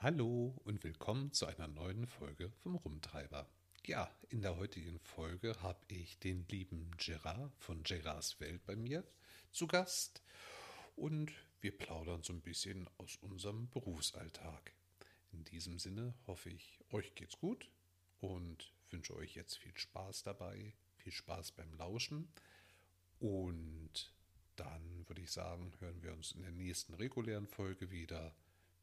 Hallo und willkommen zu einer neuen Folge vom Rumtreiber. Ja, in der heutigen Folge habe ich den lieben Gerard von Gerards Welt bei mir zu Gast und wir plaudern so ein bisschen aus unserem Berufsalltag. In diesem Sinne hoffe ich, euch geht's gut und wünsche euch jetzt viel Spaß dabei, viel Spaß beim Lauschen und dann würde ich sagen, hören wir uns in der nächsten regulären Folge wieder.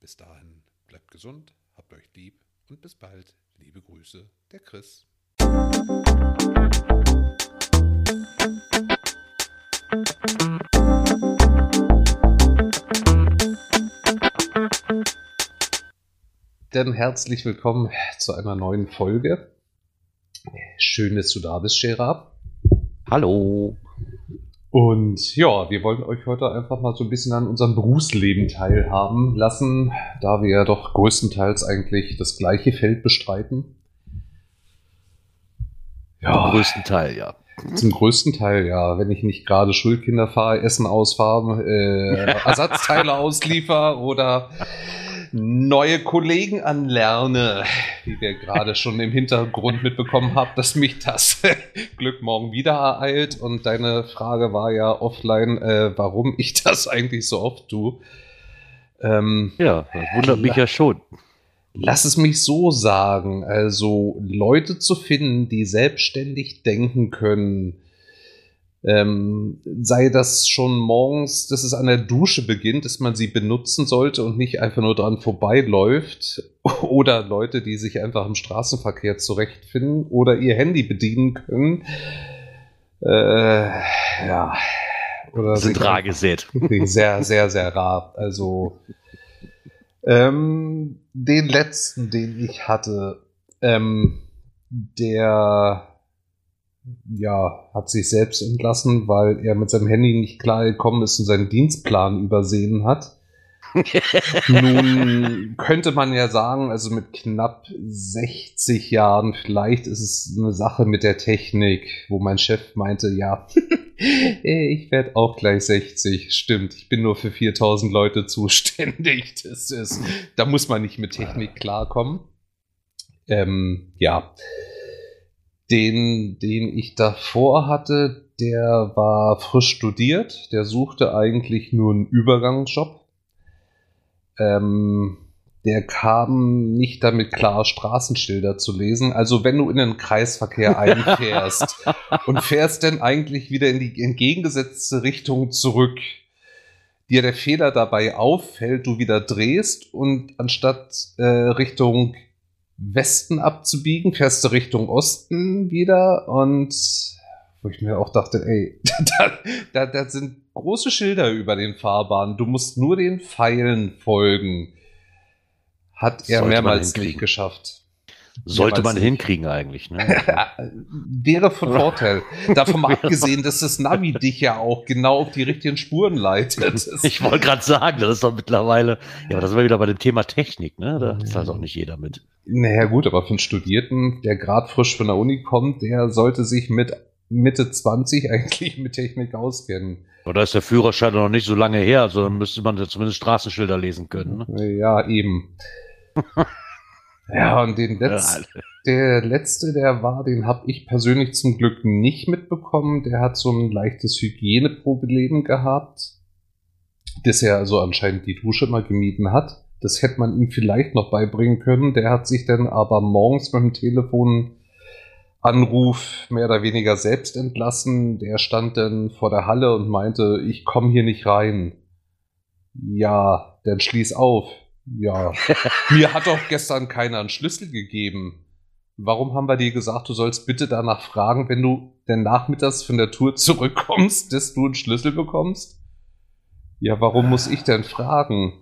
Bis dahin bleibt gesund, habt euch lieb und bis bald. Liebe Grüße, der Chris. Dann herzlich willkommen zu einer neuen Folge. Schön, dass du da bist, Gerard. Hallo. Und ja, wir wollen euch heute einfach mal so ein bisschen an unserem Berufsleben teilhaben lassen, da wir ja doch größtenteils eigentlich das gleiche Feld bestreiten. Ja, Zum größten Teil, ja. Zum größten Teil, ja. Wenn ich nicht gerade Schulkinder fahre, Essen ausfahre, äh, Ersatzteile ausliefer oder neue Kollegen anlerne, wie wir gerade schon im Hintergrund mitbekommen haben, dass mich das Glück morgen wieder ereilt. Und deine Frage war ja offline, äh, warum ich das eigentlich so oft tue. Ähm, ja, das wundert mich ja schon. Lass es mich so sagen. Also Leute zu finden, die selbstständig denken können, ähm, sei das schon morgens, dass es an der Dusche beginnt, dass man sie benutzen sollte und nicht einfach nur dran vorbeiläuft. Oder Leute, die sich einfach im Straßenverkehr zurechtfinden oder ihr Handy bedienen können. Äh, ja. Oder sind rar gesät. Sehr, sehr, sehr rar. Also ähm, den letzten, den ich hatte, ähm, der ja, hat sich selbst entlassen, weil er mit seinem Handy nicht klar gekommen ist und seinen Dienstplan übersehen hat. Nun könnte man ja sagen, also mit knapp 60 Jahren, vielleicht ist es eine Sache mit der Technik, wo mein Chef meinte, ja, ich werde auch gleich 60. Stimmt, ich bin nur für 4000 Leute zuständig. Das ist, da muss man nicht mit Technik klarkommen. Ähm, ja. Den, den ich davor hatte, der war frisch studiert, der suchte eigentlich nur einen Übergangsjob. Ähm, der kam nicht damit klar, Straßenschilder zu lesen. Also wenn du in den Kreisverkehr einfährst und fährst dann eigentlich wieder in die entgegengesetzte Richtung zurück, dir der Fehler dabei auffällt, du wieder drehst und anstatt äh, Richtung Westen abzubiegen, fährst du Richtung Osten wieder und wo ich mir auch dachte, ey, da, da, da sind große Schilder über den Fahrbahnen, du musst nur den Pfeilen folgen. Hat er Sollte mehrmals nicht geschafft. Sollte man hinkriegen eigentlich. Ne? Wäre von Vorteil. Davon mal abgesehen, dass das Navi dich ja auch genau auf die richtigen Spuren leitet. ich wollte gerade sagen, das ist doch mittlerweile, ja, aber das sind wir wieder bei dem Thema Technik, ne? Da ist halt auch nicht jeder mit. Naja, gut, aber für einen Studierten, der gerade frisch von der Uni kommt, der sollte sich mit Mitte 20 eigentlich mit Technik auskennen. Oder ist der Führerschein noch nicht so lange her, also dann müsste man zumindest Straßenschilder lesen können. Ne? Ja, eben. Ja, und den letzten, der letzte, der war, den habe ich persönlich zum Glück nicht mitbekommen. Der hat so ein leichtes Hygieneproblem gehabt, dass er also anscheinend die Dusche mal gemieden hat. Das hätte man ihm vielleicht noch beibringen können. Der hat sich dann aber morgens beim Telefonanruf mehr oder weniger selbst entlassen. Der stand dann vor der Halle und meinte, ich komme hier nicht rein. Ja, dann schließ auf. Ja, mir hat doch gestern keiner einen Schlüssel gegeben. Warum haben wir dir gesagt, du sollst bitte danach fragen, wenn du denn nachmittags von der Tour zurückkommst, dass du einen Schlüssel bekommst? Ja, warum muss ich denn fragen?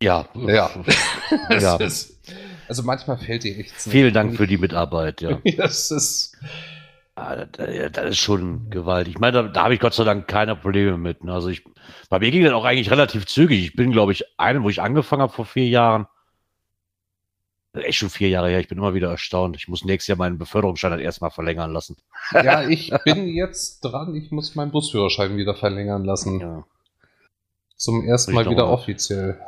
Ja. Ja. ja. Ist, also manchmal fällt dir echt. Vielen Dank für die Mitarbeit, ja. das ist. Ah, das ist schon gewaltig. Ich meine, da, da habe ich Gott sei Dank keine Probleme mit. Ne? Also ich, bei mir ging das auch eigentlich relativ zügig. Ich bin, glaube ich, einen, wo ich angefangen habe vor vier Jahren. Echt schon vier Jahre her. Ich bin immer wieder erstaunt. Ich muss nächstes Jahr meinen Beförderungsschein halt erstmal verlängern lassen. Ja, ich bin jetzt dran. Ich muss meinen Busführerschein wieder verlängern lassen. Ja. Zum ersten Mal wieder offiziell.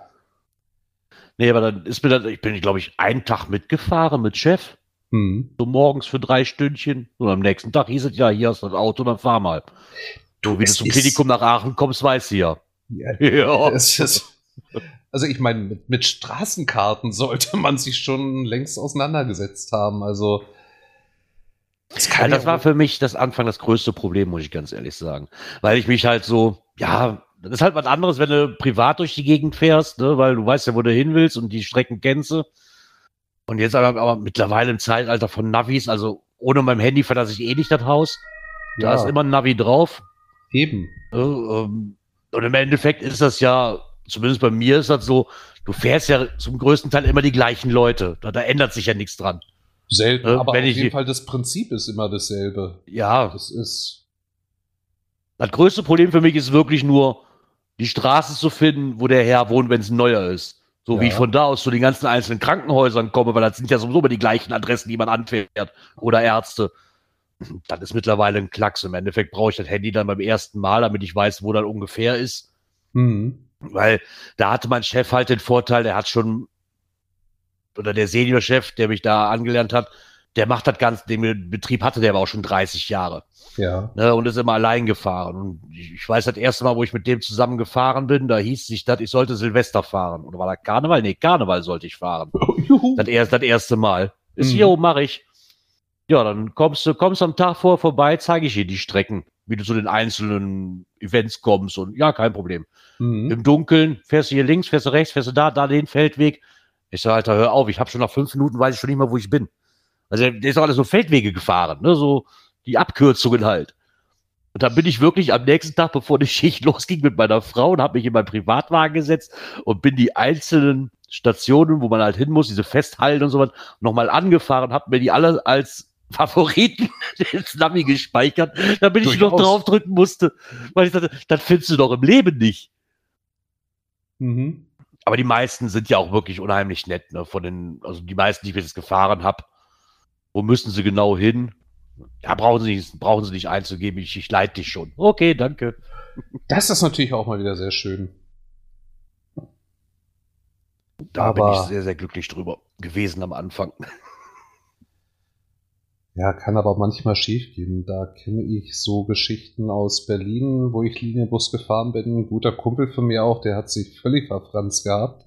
Nee, aber dann ist mir dann, ich bin, glaube ich, einen Tag mitgefahren mit Chef. Hm. So morgens für drei Stündchen. Und am nächsten Tag hieß es ja, hier hast du das Auto, dann fahr mal. Du, wie du zum Klinikum nach Aachen kommst, weißt du ja. Ja, ja. Ist, also ich meine, mit, mit, Straßenkarten sollte man sich schon längst auseinandergesetzt haben. Also das, ja, das war für mich das Anfang das größte Problem, muss ich ganz ehrlich sagen. Weil ich mich halt so, ja, das ist halt was anderes, wenn du privat durch die Gegend fährst, ne? weil du weißt ja, wo du hin willst und die Strecken kennst du. Und jetzt aber, aber mittlerweile im Zeitalter von Navis, also ohne mein Handy verlasse ich eh nicht das Haus. Da ja. ist immer ein Navi drauf. Eben. Ähm, und im Endeffekt ist das ja, zumindest bei mir ist das so, du fährst ja zum größten Teil immer die gleichen Leute. Da, da ändert sich ja nichts dran. Selten, äh, aber auf jeden Fall das Prinzip ist immer dasselbe. Ja. Das ist. Das größte Problem für mich ist wirklich nur, die Straße zu finden, wo der Herr wohnt, wenn es ein neuer ist. So ja. wie ich von da aus zu den ganzen einzelnen Krankenhäusern komme, weil das sind ja sowieso immer die gleichen Adressen, die man anfährt oder Ärzte. Das ist mittlerweile ein Klacks. Im Endeffekt brauche ich das Handy dann beim ersten Mal, damit ich weiß, wo das ungefähr ist. Mhm. Weil da hatte mein Chef halt den Vorteil, der hat schon, oder der Seniorchef, der mich da angelernt hat, der macht das Ganze, den Betrieb hatte der aber auch schon 30 Jahre. Ja. Ne, und ist immer allein gefahren. Und ich weiß, das erste Mal, wo ich mit dem zusammen gefahren bin, da hieß sich das, ich sollte Silvester fahren. Oder war das Karneval? Nee, Karneval sollte ich fahren. das, erst, das erste Mal. Ist mhm. hier, mache ich. Ja, dann kommst du, kommst am Tag vor vorbei, zeige ich dir die Strecken, wie du zu den einzelnen Events kommst. Und ja, kein Problem. Mhm. Im Dunkeln fährst du hier links, fährst du rechts, fährst du da, da den Feldweg. Ich sage, Alter, hör auf, ich habe schon nach fünf Minuten, weiß ich schon nicht mehr, wo ich bin. Also der ist auch alles so Feldwege gefahren, ne? So die Abkürzungen halt. Und dann bin ich wirklich am nächsten Tag, bevor die Schicht losging, mit meiner Frau und habe mich in meinen Privatwagen gesetzt und bin die einzelnen Stationen, wo man halt hin muss, diese Festhalten und so was, nochmal angefahren, habe mir die alle als Favoriten ins Navi gespeichert, damit ich noch draufdrücken musste. Weil ich dachte, das findest du doch im Leben nicht. Mhm. Aber die meisten sind ja auch wirklich unheimlich nett, ne? Von den, also die meisten, die ich jetzt gefahren habe, wo müssen sie genau hin? Ja, brauchen sie nicht, brauchen sie nicht einzugeben, ich, ich leite dich schon. Okay, danke. Das ist natürlich auch mal wieder sehr schön. Da Aber, bin ich sehr, sehr glücklich drüber gewesen am Anfang. Ja, kann aber manchmal schief gehen. Da kenne ich so Geschichten aus Berlin, wo ich Linienbus gefahren bin. Ein guter Kumpel von mir auch, der hat sich völlig verfranst gehabt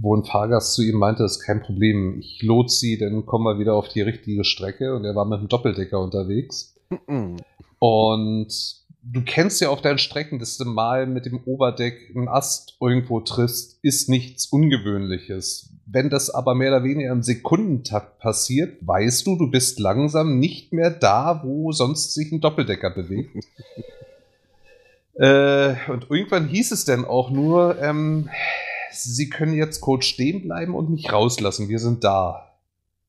wo ein Fahrgast zu ihm meinte, das ist kein Problem, ich lot sie, dann kommen wir wieder auf die richtige Strecke. Und er war mit dem Doppeldecker unterwegs. Und du kennst ja auf deinen Strecken, dass du mal mit dem Oberdeck einen Ast irgendwo triffst, ist nichts Ungewöhnliches. Wenn das aber mehr oder weniger im Sekundentakt passiert, weißt du, du bist langsam nicht mehr da, wo sonst sich ein Doppeldecker bewegt. äh, und irgendwann hieß es dann auch nur, ähm, Sie können jetzt kurz stehen bleiben und mich rauslassen. Wir sind da.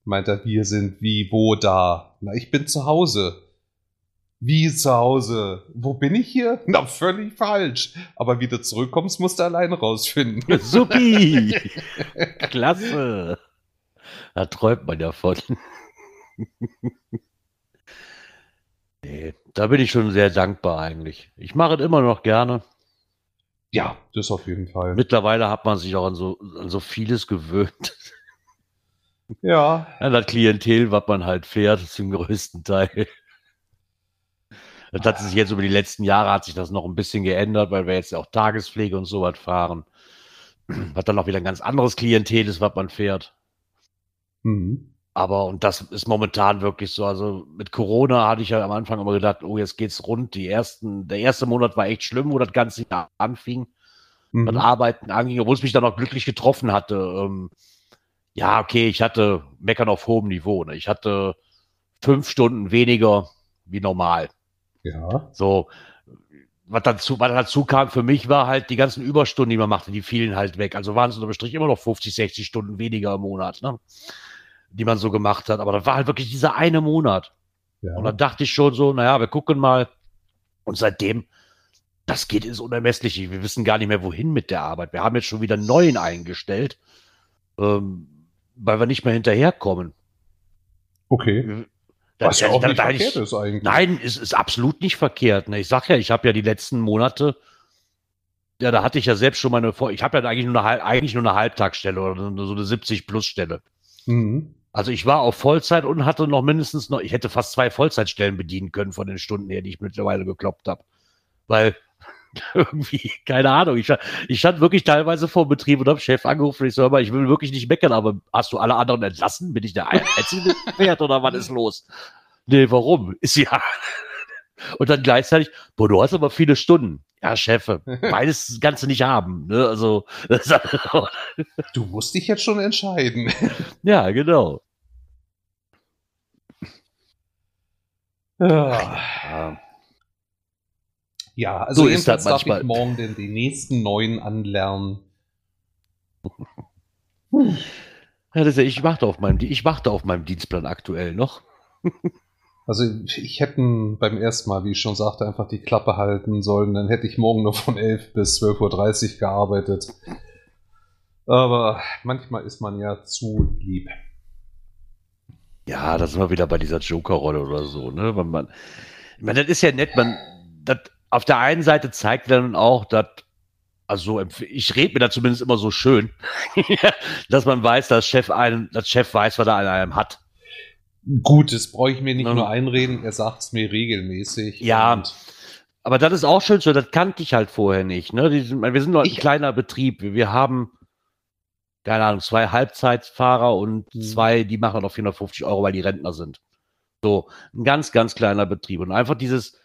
Meint er, wir sind wie, wo da? Na, ich bin zu Hause. Wie zu Hause? Wo bin ich hier? Na, völlig falsch. Aber wie du zurückkommst, musst du alleine rausfinden. Supi! Klasse! Da träumt man ja von. nee, da bin ich schon sehr dankbar eigentlich. Ich mache es immer noch gerne. Ja, das auf jeden Fall. Mittlerweile hat man sich auch an so, an so vieles gewöhnt. Ja. An das Klientel, was man halt fährt, zum größten Teil. Das hat sich jetzt über die letzten Jahre hat sich das noch ein bisschen geändert, weil wir jetzt auch Tagespflege und so was fahren. Was dann auch wieder ein ganz anderes Klientel ist, was man fährt. Mhm. Aber, und das ist momentan wirklich so. Also mit Corona hatte ich ja am Anfang immer gedacht, oh, jetzt geht's rund. Die ersten, der erste Monat war echt schlimm, wo das Ganze anfing, mhm. was Arbeiten anging, obwohl es mich dann auch glücklich getroffen hatte. Ähm, ja, okay, ich hatte Meckern auf hohem Niveau. Ne? Ich hatte fünf Stunden weniger wie normal. Ja. So, was dazu, was dazu kam für mich war halt die ganzen Überstunden, die man machte, die fielen halt weg. Also waren es unter Strich immer noch 50, 60 Stunden weniger im Monat, ne? Die man so gemacht hat. Aber das war halt wirklich dieser eine Monat. Ja. Und dann dachte ich schon so, naja, wir gucken mal. Und seitdem, das geht ins Unermessliche. Wir wissen gar nicht mehr, wohin mit der Arbeit. Wir haben jetzt schon wieder neuen eingestellt, ähm, weil wir nicht mehr hinterherkommen. Okay. Was ja auch nicht verkehrt ist eigentlich. Nein, es ist absolut nicht verkehrt. Ne? Ich sag ja, ich habe ja die letzten Monate, ja, da hatte ich ja selbst schon meine, ich habe ja eigentlich nur eine, eigentlich nur eine Halbtagsstelle oder so eine 70-Plus-Stelle. Mhm. Also ich war auf Vollzeit und hatte noch mindestens noch, ich hätte fast zwei Vollzeitstellen bedienen können von den Stunden her, die ich mittlerweile gekloppt habe. Weil irgendwie, keine Ahnung, ich, ich, stand wirklich teilweise vor Betrieb und habe Chef angerufen ich so, aber ich will wirklich nicht meckern, aber hast du alle anderen entlassen? Bin ich der einzige Pferd oder was ist los? Nee, warum? Ist ja. Und dann gleichzeitig, boah, du hast aber viele Stunden. Ja, Chef, beides das Ganze nicht haben. Ne? Also, du musst dich jetzt schon entscheiden. Ja, genau. Ja. Ja, also so ist das darf ich morgen den, die nächsten neuen anlernen. Ja, das ist ja, ich warte auf meinem, ich warte auf meinem Dienstplan aktuell noch. Also ich hätte beim ersten Mal, wie ich schon sagte, einfach die Klappe halten sollen. Dann hätte ich morgen nur von 11 bis 12.30 Uhr gearbeitet. Aber manchmal ist man ja zu lieb. Ja, das ist mal wieder bei dieser Joker-Rolle oder so, ne? Man, man, ich meine, das ist ja nett, man, das, auf der einen Seite zeigt dann auch, dass, also ich rede mir da zumindest immer so schön, dass man weiß, dass Chef einen, dass Chef weiß, was er an einem hat. Gut, das brauche ich mir nicht ja. nur einreden, er sagt es mir regelmäßig. Ja, aber das ist auch schön so, das kannte ich halt vorher nicht. Ne? Sind, wir sind noch ein kleiner Betrieb. Wir haben, keine Ahnung, zwei Halbzeitfahrer und mhm. zwei, die machen noch 450 Euro, weil die Rentner sind. So, ein ganz, ganz kleiner Betrieb. Und einfach dieses,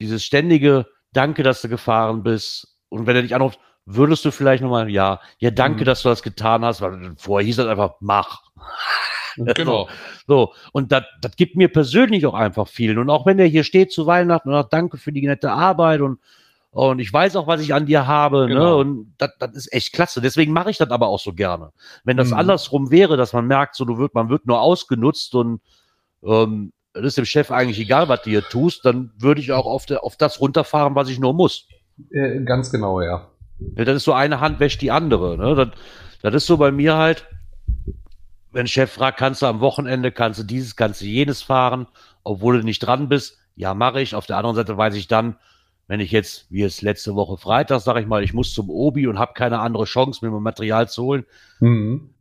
dieses ständige Danke, dass du gefahren bist. Und wenn er dich anruft, würdest du vielleicht nochmal, ja, ja, danke, mhm. dass du das getan hast, weil vorher hieß das einfach, mach. Genau. So, und das gibt mir persönlich auch einfach viel. Und auch wenn der hier steht zu Weihnachten und auch danke für die nette Arbeit und, und ich weiß auch, was ich an dir habe, ne? genau. ne? Und das, ist echt klasse. Deswegen mache ich das aber auch so gerne. Wenn das mhm. andersrum wäre, dass man merkt, so du wird, man wird nur ausgenutzt und ähm, das ist dem Chef eigentlich egal, was du hier tust, dann würde ich auch auf, der, auf das runterfahren, was ich nur muss. Äh, ganz genau, ja. ja. Das ist so eine Hand wäscht die andere. Ne? Das, das ist so bei mir halt, wenn Chef fragt, kannst du am Wochenende, kannst du dieses, kannst du jenes fahren, obwohl du nicht dran bist. Ja, mache ich. Auf der anderen Seite weiß ich dann, wenn ich jetzt, wie es letzte Woche Freitag, sage ich mal, ich muss zum Obi und habe keine andere Chance, mir Material zu holen, mhm.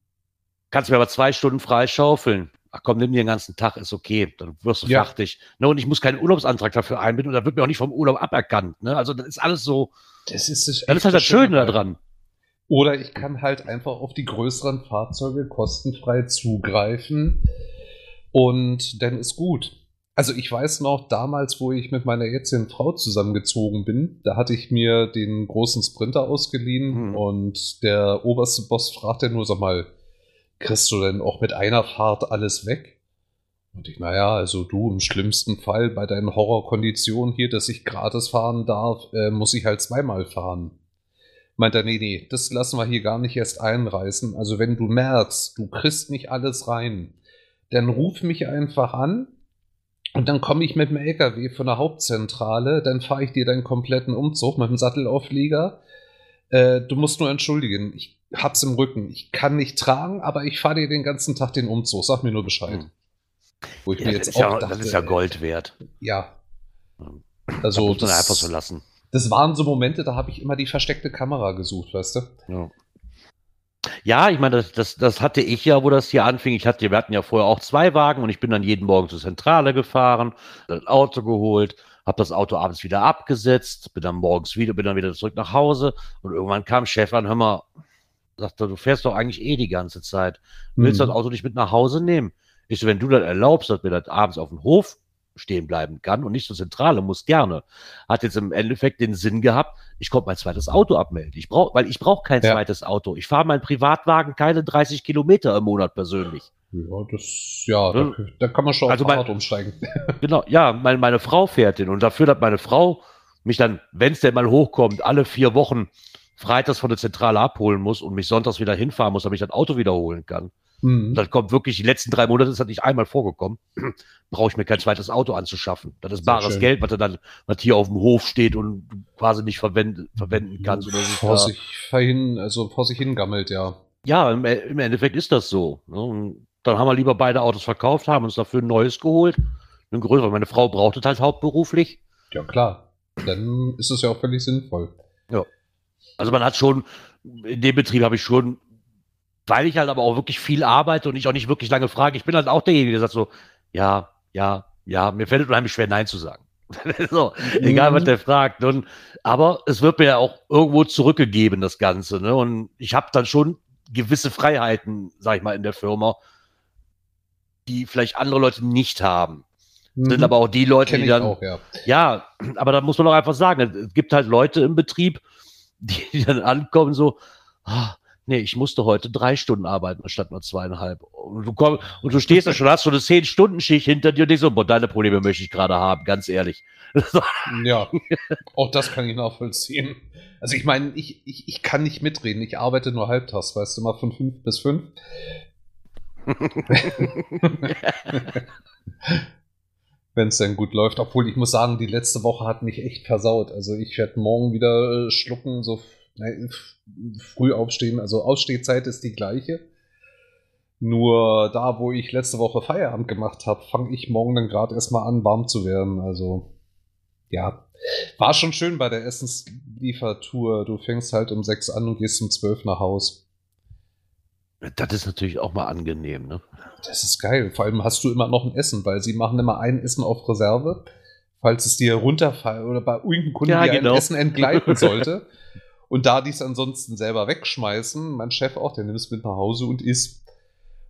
kannst mir aber zwei Stunden freischaufeln ach komm, nimm dir den ganzen Tag, ist okay, dann wirst du ja. fertig. Ne, und ich muss keinen Urlaubsantrag dafür einbinden und da wird mir auch nicht vom Urlaub aberkannt. Ne? Also das ist alles so. Das ist, das, das ist halt das Schöne daran. Oder ich kann halt einfach auf die größeren Fahrzeuge kostenfrei zugreifen und dann ist gut. Also ich weiß noch, damals, wo ich mit meiner jetzigen Frau zusammengezogen bin, da hatte ich mir den großen Sprinter ausgeliehen hm. und der oberste Boss fragte nur, sag mal, kriegst du denn auch mit einer Fahrt alles weg? Und ich, naja, also du im schlimmsten Fall bei deinen Horrorkonditionen hier, dass ich gratis fahren darf, äh, muss ich halt zweimal fahren. Meint er, nee, nee, das lassen wir hier gar nicht erst einreißen. Also wenn du merkst, du kriegst nicht alles rein, dann ruf mich einfach an und dann komme ich mit dem LKW von der Hauptzentrale, dann fahre ich dir deinen kompletten Umzug mit dem Sattelauflieger. Äh, du musst nur entschuldigen, ich hab's im Rücken. Ich kann nicht tragen, aber ich fahre dir den ganzen Tag den Umzug. Sag mir nur Bescheid. Hm. Wo ich ja, mir jetzt auch ja, dachte, das ist ja Gold wert. Ja. Also das muss man einfach so lassen. Das waren so Momente, da habe ich immer die versteckte Kamera gesucht, weißt du? Ja. Ja, ich meine, das, das, das hatte ich ja, wo das hier anfing. Ich hatte, wir hatten ja vorher auch zwei Wagen und ich bin dann jeden Morgen zur Zentrale gefahren, das Auto geholt, habe das Auto abends wieder abgesetzt, bin dann morgens wieder, bin dann wieder zurück nach Hause und irgendwann kam Chef an, hör mal, sagt er, du fährst doch eigentlich eh die ganze Zeit. Willst mhm. das Auto nicht mit nach Hause nehmen? Ich so, wenn du das erlaubst, dass mir das abends auf dem Hof stehen bleiben kann und nicht zur Zentrale muss, gerne. Hat jetzt im Endeffekt den Sinn gehabt, ich konnte mein zweites Auto abmelden. Ich brauch, weil ich brauche kein ja. zweites Auto. Ich fahre meinen Privatwagen keine 30 Kilometer im Monat persönlich. Ja, das, ja, ja. Da, da, kann man schon also auf mein, umsteigen. Genau, ja, meine, meine Frau fährt den und dafür hat meine Frau mich dann, wenn es denn mal hochkommt, alle vier Wochen freitags von der Zentrale abholen muss und mich sonntags wieder hinfahren muss, damit ich das Auto wiederholen kann. Mhm. Und das kommt wirklich, die letzten drei Monate ist das nicht einmal vorgekommen. Brauche ich mir kein zweites Auto anzuschaffen. Das ist bares Geld, was dann, was hier auf dem Hof steht und quasi nicht verwenden, verwenden kannst. Oder vor sich hin, also vor sich hingammelt, ja. Ja, im, im Endeffekt ist das so. Ne? dann haben wir lieber beide Autos verkauft, haben uns dafür ein neues geholt. Ein größeres. Meine Frau braucht es halt hauptberuflich. Ja, klar. Dann ist es ja auch völlig sinnvoll. Ja. Also man hat schon, in dem Betrieb habe ich schon, weil ich halt aber auch wirklich viel arbeite und ich auch nicht wirklich lange frage, ich bin halt auch derjenige, der sagt so, ja, ja, ja, mir fällt es unheimlich schwer, Nein zu sagen. so, mhm. egal was der fragt. Und, aber es wird mir ja auch irgendwo zurückgegeben, das Ganze. Ne? Und ich habe dann schon gewisse Freiheiten, sag ich mal, in der Firma, die vielleicht andere Leute nicht haben. Mhm. Sind aber auch die Leute, die dann. Auch, ja. ja, aber da muss man doch einfach sagen, es gibt halt Leute im Betrieb, die, die dann ankommen, so, ah, nee, ich musste heute drei Stunden arbeiten statt nur zweieinhalb. Und du, komm, und du stehst da schon, hast so eine zehn Stunden Schicht hinter dir und denkst so, boah, deine Probleme möchte ich gerade haben, ganz ehrlich. ja, auch das kann ich nachvollziehen. Also ich meine, ich, ich, ich kann nicht mitreden, ich arbeite nur halbtags, weißt du, mal von fünf bis fünf. Wenn es denn gut läuft. Obwohl ich muss sagen, die letzte Woche hat mich echt versaut. Also ich werde morgen wieder äh, schlucken, so früh aufstehen. Also Ausstehzeit ist die gleiche. Nur da, wo ich letzte Woche Feierabend gemacht habe, fange ich morgen dann gerade erstmal an, warm zu werden. Also ja, war schon schön bei der Essensliefertour. Du fängst halt um sechs an und gehst um zwölf nach Haus. Das ist natürlich auch mal angenehm, ne? Das ist geil. Vor allem hast du immer noch ein Essen, weil sie machen immer ein Essen auf Reserve, falls es dir runterfallen oder bei irgendeinem Kunden ja, genau. ein Essen entgleiten sollte. und da die es ansonsten selber wegschmeißen, mein Chef auch, der nimmt es mit nach Hause und isst.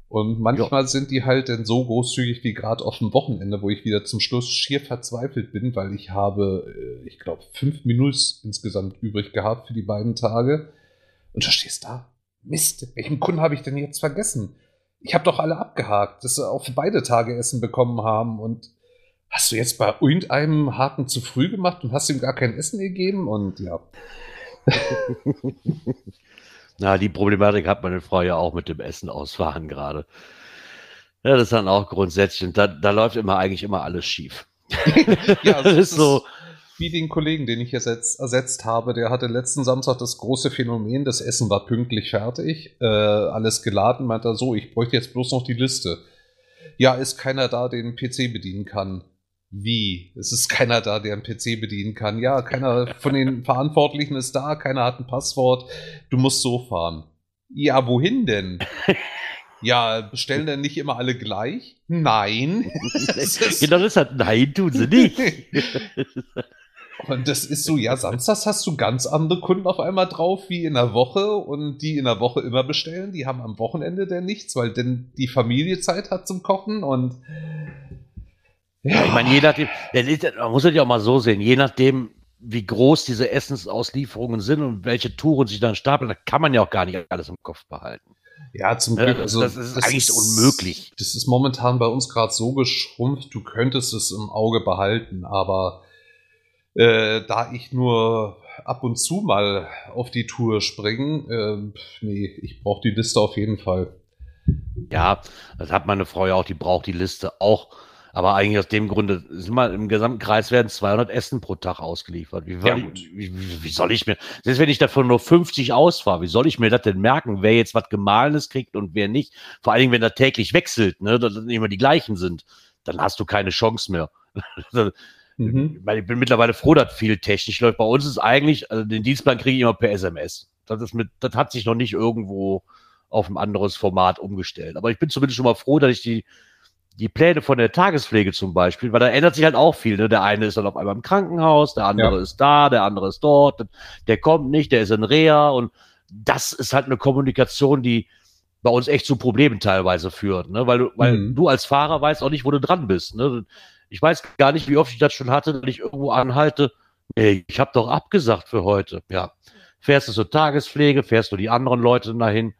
Und manchmal ja. sind die halt dann so großzügig wie gerade auf dem Wochenende, wo ich wieder zum Schluss schier verzweifelt bin, weil ich habe, äh, ich glaube, fünf Minuten insgesamt übrig gehabt für die beiden Tage. Und da stehst da. Mist, welchen Kunden habe ich denn jetzt vergessen? Ich habe doch alle abgehakt, dass sie auch für beide Tage Essen bekommen haben. Und hast du jetzt bei irgendeinem Haken zu früh gemacht und hast ihm gar kein Essen gegeben? Und ja. Na, die Problematik hat meine Frau ja auch mit dem Essen ausfahren gerade. Ja, das ist dann auch grundsätzlich. Und da, da läuft immer eigentlich immer alles schief. ja, also das ist so. Wie den Kollegen, den ich ersetzt, ersetzt habe, der hatte letzten Samstag das große Phänomen, das Essen war pünktlich fertig, äh, alles geladen, meinte er so, ich bräuchte jetzt bloß noch die Liste. Ja, ist keiner da, den PC bedienen kann. Wie? Es ist keiner da, der einen PC bedienen kann. Ja, keiner von den Verantwortlichen ist da, keiner hat ein Passwort. Du musst so fahren. Ja, wohin denn? Ja, bestellen denn nicht immer alle gleich? Nein. ist genau das hat nein, tun sie nicht. Und das ist so, ja, samstags hast du ganz andere Kunden auf einmal drauf wie in der Woche und die in der Woche immer bestellen, die haben am Wochenende denn nichts, weil denn die Familie Zeit hat zum Kochen und ja, ich meine, je nachdem, man muss es ja auch mal so sehen, je nachdem, wie groß diese Essensauslieferungen sind und welche Touren sich dann stapeln, da kann man ja auch gar nicht alles im Kopf behalten. Ja, zum Glück. Also, das, ist das eigentlich ist, unmöglich. Das ist momentan bei uns gerade so geschrumpft, du könntest es im Auge behalten, aber äh, da ich nur ab und zu mal auf die Tour springe, äh, nee, ich brauche die Liste auf jeden Fall. Ja, das hat meine Frau ja auch, die braucht die Liste auch aber eigentlich aus dem Grunde sind mal im gesamten Kreis werden 200 Essen pro Tag ausgeliefert. Wie, ja, ich, wie, wie, soll ich mir, selbst wenn ich davon nur 50 ausfahre, wie soll ich mir das denn merken, wer jetzt was Gemahlenes kriegt und wer nicht? Vor allen Dingen, wenn er täglich wechselt, ne, dass das immer die gleichen sind, dann hast du keine Chance mehr. mhm. Ich bin mittlerweile froh, dass viel technisch läuft. Bei uns ist eigentlich, also den Dienstplan kriege ich immer per SMS. Das ist mit, das hat sich noch nicht irgendwo auf ein anderes Format umgestellt. Aber ich bin zumindest schon mal froh, dass ich die die Pläne von der Tagespflege zum Beispiel, weil da ändert sich halt auch viel. Ne? Der eine ist dann auf einmal im Krankenhaus, der andere ja. ist da, der andere ist dort, der kommt nicht, der ist in Reha und das ist halt eine Kommunikation, die bei uns echt zu Problemen teilweise führt, ne? weil, du, weil mhm. du als Fahrer weißt auch nicht, wo du dran bist. Ne? Ich weiß gar nicht, wie oft ich das schon hatte, dass ich irgendwo anhalte, nee, ich habe doch abgesagt für heute. Ja, fährst du zur Tagespflege, fährst du die anderen Leute dahin,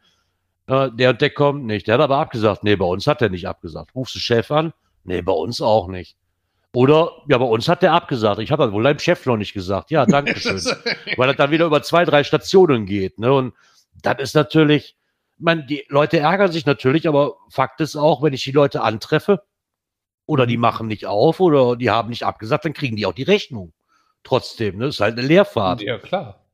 äh, der und der kommt nicht. Der hat aber abgesagt. Nee, bei uns hat er nicht abgesagt. Rufst du Chef an? Nee, bei uns auch nicht. Oder, ja, bei uns hat der abgesagt. Ich habe das wohl deinem Chef noch nicht gesagt. Ja, danke schön. Weil das dann wieder über zwei, drei Stationen geht. Ne? Und das ist natürlich, ich meine, die Leute ärgern sich natürlich, aber Fakt ist auch, wenn ich die Leute antreffe oder die machen nicht auf oder die haben nicht abgesagt, dann kriegen die auch die Rechnung. Trotzdem, ne? Das ist halt eine Leerfahrt. Ja, klar.